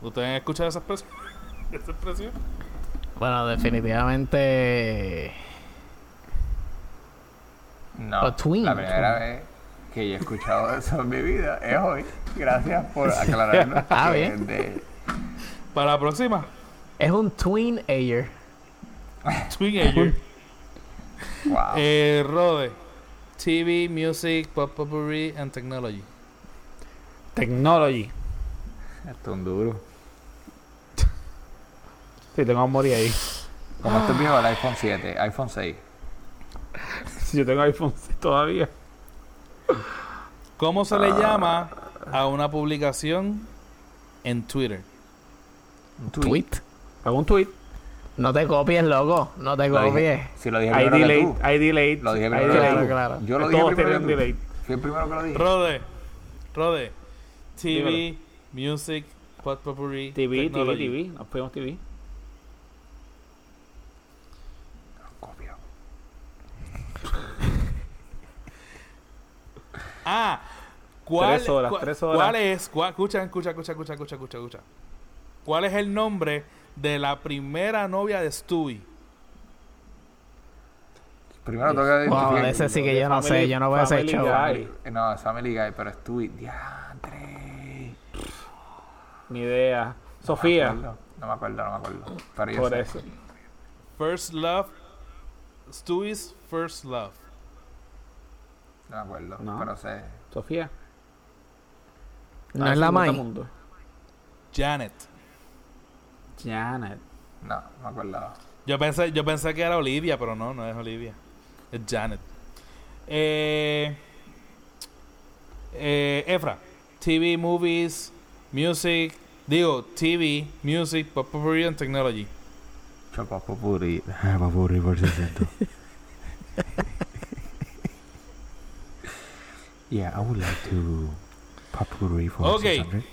¿Ustedes han escuchado esa expresión? ¿Esa expresión? Bueno, definitivamente. No. O twin. La primera vez que yo he escuchado eso en mi vida es hoy. Gracias por aclararnos. Ah, bien. de- Para la próxima. Es un tween ayer. Twin Ager. Wow. eh, Rode. TV, Music, Pop Potpourri and Technology. Technology. Esto es un duro. Sí, tengo a morir ahí. Como esto es viejo, el iPhone 7, iPhone 6. Si yo tengo iPhone todavía. ¿Cómo se le llama a una publicación en Twitter? Un Tweet. Hago un tweet. No te copies, loco. No te Lo dije- copies. Si lo dije delayed. tú. I delayed. Lo dije primero. Claro, claro. Yo lo dije primero delay. Fui el primero que lo dije. Rode. Rode. TV, Dímelo. Music, Pop Potpourri, TV, TV. TV. Nos fuimos TV. Ah, ¿cuál, Tres horas, cua- tres horas. ¿cuál es? cua- escucha, escucha, escucha, escucha, escucha, escucha, escucha. ¿Cuál es el nombre de la primera novia de Stewie? Primero tengo que Wow, identificar- de ese sí que yo no sé. Family- Yo no voy a hacer Family show. Guy. Eh, No, es Family Guy, pero tu diantre. Ni idea. No Sofía. No me acuerdo, no me acuerdo. Pero yo Por sé. eso. First Love. Stewie's First Love. No me acuerdo, No. pero sé. Sofía. No Ah, es la Mai. mundo. Janet. Janet. No, no me acuerdo. Yo pensé, yo pensé que era Olivia, pero no, no es Olivia. Es Janet. Eh, eh, Efra. TV, movies, music. Digo, TV, music, pop, potpourri and technology. Chopa popurrí. Popurrí por 60. yeah, I would like to popurrí for Ok. 600.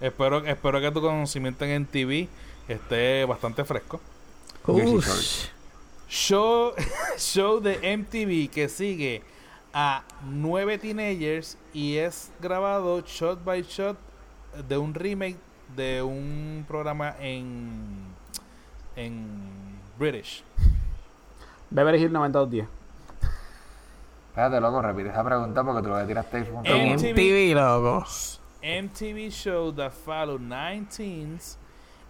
Espero, espero que tu conocimiento en TV esté bastante fresco. Ush. Show, show de MTV que sigue a nueve teenagers y es grabado shot by shot de un remake de un programa en en British. Beverly Hills 9210. Espérate, loco, repite esa pregunta porque tú lo que tiraste fue un En En MTV. MTV, loco. MTV show that followed nine teens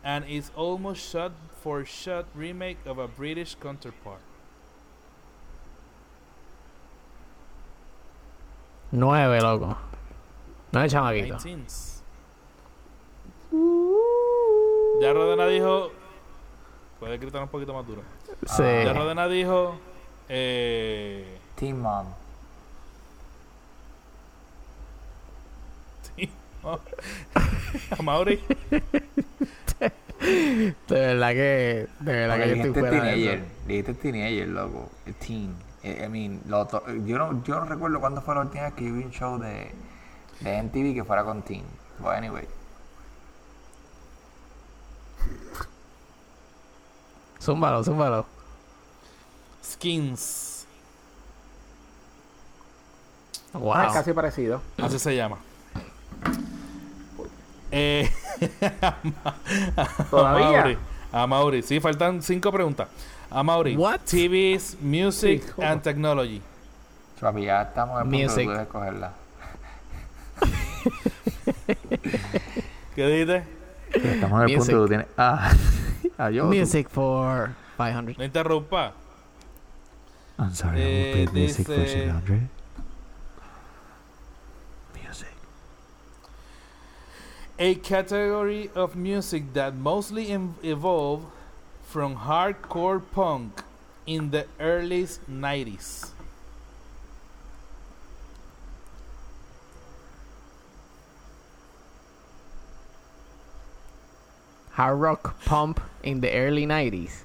and is almost shot for shot remake of a British counterpart. Nueve, loco. Nueve chamaquito. Nine teens. Ya Rodena dijo. Puedes gritar un poquito más duro. Sí. Ya Rodena dijo. Eh, Team Mom. a Mauri. De verdad que. De verdad Porque que yo estoy dijiste fuera de eso. Dijiste teenager, loco. El teen. Eh, I mean, lo to- yo, no, yo no recuerdo cuándo fue la última vez que yo vi un show de, de MTV que fuera con teen. But anyway. Zúmbalo, zúmbalo. Skins. Wow. Ah, casi parecido. Así se llama. Eh, ¿Todavía? A Mauri, a Mauri. Sí, faltan cinco preguntas. A Mauri. What? TVs, Music Sí, and Technology. Papi, ya estamos en el punto de escogerla. ¿Qué dices? Estamos en el punto de tienes. Ah, adiós. Music for 500. No interrumpa. I'm sorry, Eh, I will play music for dice- 600. A category of music that mostly evolved from hardcore punk in the early 90s. Hard rock pump in the early 90s.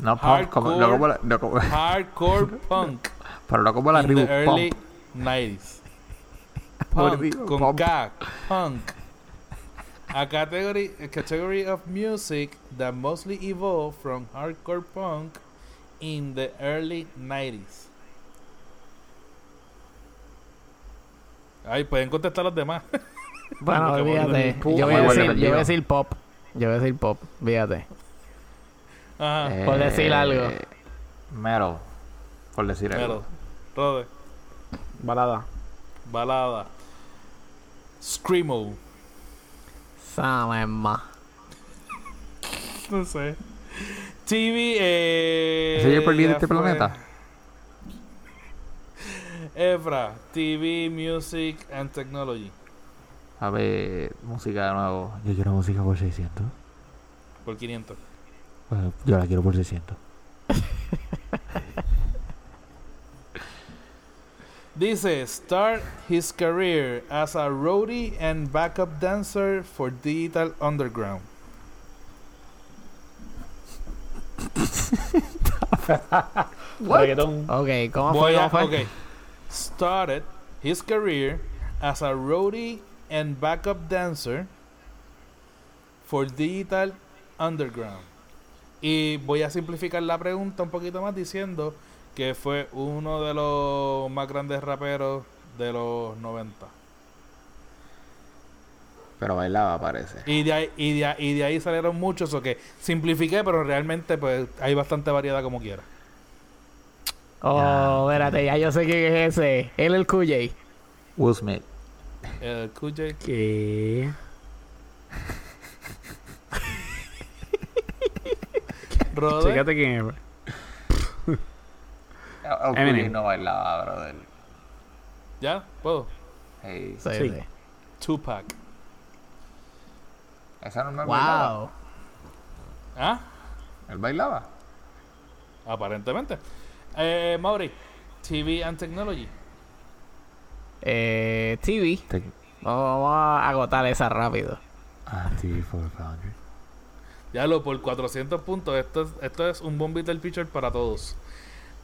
No pump, como, no Hardcore. como la, no como, Hardcore punk pero no como la in the early pump. 90s. Por Punk con pump. K, punk. A category, a category of music that mostly evolved from hardcore punk in the early 90s. Ay, pueden contestar los demás. Bueno. Pum, Yo voy, a decir, de yo voy a decir pop. Yo voy a decir pop. Fíjate. Ajá. Por decir algo. Eh, Metal. Por decir Claro. algo. Rode, Balada. balada. Screamo. Samema. No sé. TV, eh. ¿Ese ya perdido ya este planeta? Efra, TV, Music and Technology. A ver, música de nuevo. Yo quiero música por 600. Por 500. Bueno, yo la quiero por 600. Dice, start his career as a roadie and backup dancer for Digital Underground. Reggaetón. Ok, ¿cómo Voy fue? a, ¿Cómo fue? ok. Started his career as a roadie and backup dancer for Digital Underground. Y voy a simplificar la pregunta un poquito más diciendo que fue uno de los más grandes raperos de los 90. Pero bailaba, parece. Y de ahí, y de, ahí- y de ahí salieron muchos, o que simplifiqué, pero realmente pues hay bastante variedad como quiera. Oh, espérate, ya yo sé quién es ese. Él el QJ. Will Smith. El QJ. ¿Qué? Fíjate quién es. Eminem. No bailaba, brother. ¿Ya? ¿Puedo? Hey, Sí, Sí. Tupac. esa no me bailaba. Wow. ¿Ah? Él bailaba. Aparentemente. Eh, Mauri, TV and Technology. Eh, TV. Te- Vamos a agotar esa rápido. Ah, TV 400. Ya lo por 400 puntos. Esto es, esto es un bombito del pitcher para todos.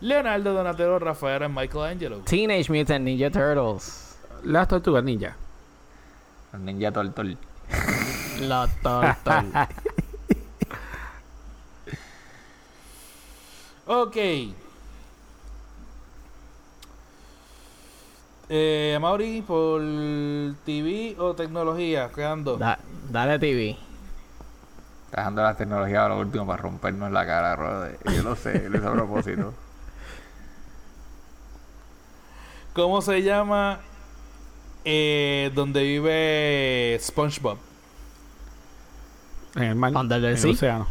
Leonardo Donatello, Rafael Michelangelo. Teenage Mutant Ninja Turtles. Las tortugas ninja. El ninja tortol. Los Turtles. Ok. Eh, Mauri, por TV o tecnología, quedando. Da- dale TV. Está dejando la tecnología a lo último para rompernos la cara, brother. Yo lo sé, lo hice a propósito. ¿Cómo se llama eh, donde vive SpongeBob? En el mar. Under the en el sea. océano.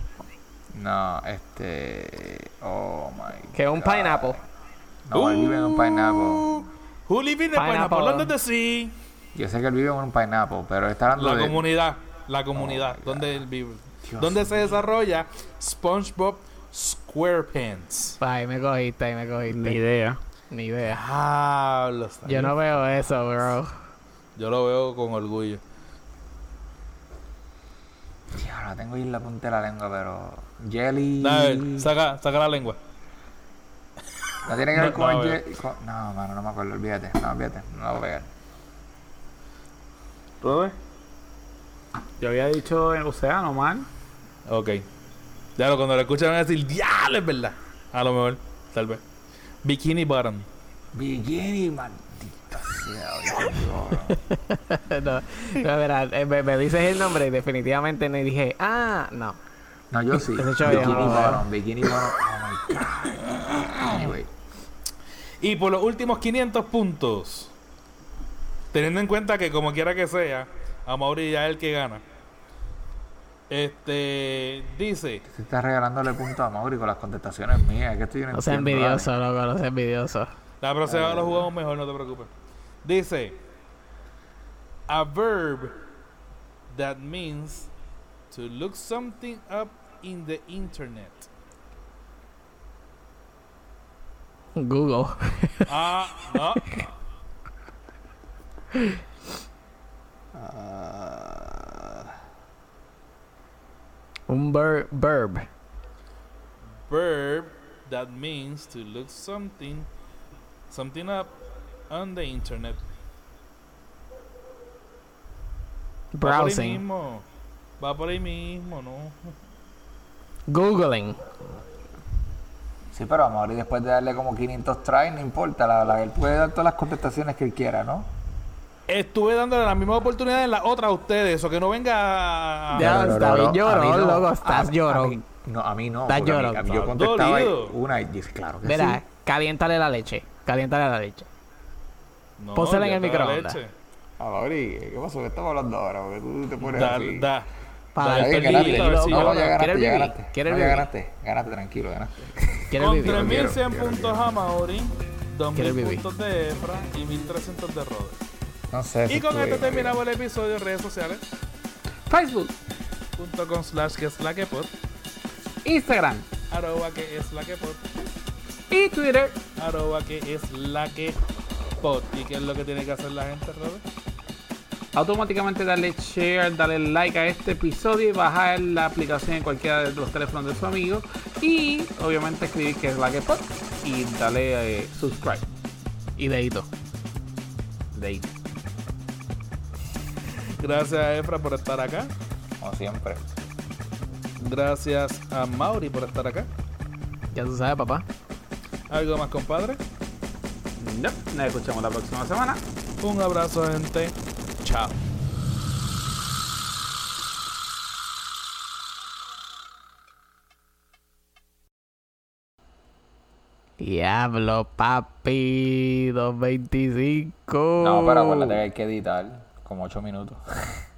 No, este. Oh my. Que es un God. pineapple. No, él vive en un pineapple. Who live in the Pineapple. pineapple under the sea? Yo sé que él vive en un pineapple, pero está hablando La de. comunidad, la comunidad, my donde él vive. Dios donde se mío. desarrolla SpongeBob SquarePants. Ahí me cogiste, ahí me Ni cogiste. idea. Ni idea. Ah, lo Yo no veo eso, bro. Yo lo veo con orgullo. Diablo, la tengo ahí en la punta de la lengua, pero. Jelly. Dale, saca, saca la lengua. No tiene que ver No, con no, el jelly. con- No, mano, no me acuerdo, olvídate. No, olvídate. No la voy a pegar. ¿Robert? Yo había dicho en océano, man. Ok. Ya lo, cuando lo escuchan van a decir, diablo, es verdad. A lo mejor, tal vez. Bikini Bottom. Bikini, maldita sea. no, no, verá, eh, me, me dices el nombre y definitivamente me dije, ah, no. No, yo sí. Bikini bottom, bikini bottom. Oh my god. Anyway. Y por los últimos 500 puntos, teniendo en cuenta que como quiera que sea, a Mauri ya es el que gana. Este dice, Se está regalándole puntos a Mauri con las contestaciones mías. Que estoy No sea envidioso, loco, no sea envidioso. la próxima lo jugamos mejor, no te preocupes. Dice, a verb that means to look something up in the internet. Google. Ah, no. Un ver- verb. verb that means to look something something up on the internet. Va por ahí Browsing. mismo. Va por ahí mismo, ¿no? Googling. Sí, pero a Mauri después de darle como 500 tries, no importa. La, la- él puede dar todas las contestaciones que él quiera, ¿no? Estuve dándole la misma oportunidad en la otra a ustedes, o que no venga a... Ya, no, bien no, llorón, a mí no. loco, estás a llorón. mí- no, a mí no. Estás llorón. a mí yo contestaba dolido. una y dice, claro que Verá, sí. caliéntale la leche. Caliéntale la leche. No, Pónsela en el microondas. leche. A Mauri, ¿qué pasó? ¿Qué estamos hablando ahora? Porque tú te pones Da, así. da. Para da dar el ganaste. No, no, ya ganaste, ¿Quieres ya vivir? ganaste. ¿Quieres vivir? ganaste. Ganaste, tranquilo, ganaste. ¿Quieres Con vivir? 3100 quiero, puntos a Mauri, 2000 Quiero vivir. puntos de Efra y 1300 de Rode. No sé. Y con esto terminamos el episodio en redes sociales. Facebook, slash que es la que pod, Instagram arroba que es la que pod, y Twitter. arroba que es la que pod. ¿Y qué es lo que tiene que hacer la gente, Robert? Automáticamente darle share, darle like a este episodio y bajar la aplicación en cualquiera de los teléfonos de su amigo. Y obviamente escribir que es la que pod y darle eh, subscribe. Y dedito. De ahí. Gracias a Efra por estar acá. Como siempre. Gracias a Mauri por estar acá. Ya tú sabes, papá. ¿Algo más, compadre? No, nos escuchamos la próxima semana. Un abrazo, gente. Chao. Diablo, papi. 225. No, pero acuérdate que hay que editar como 8 minutos.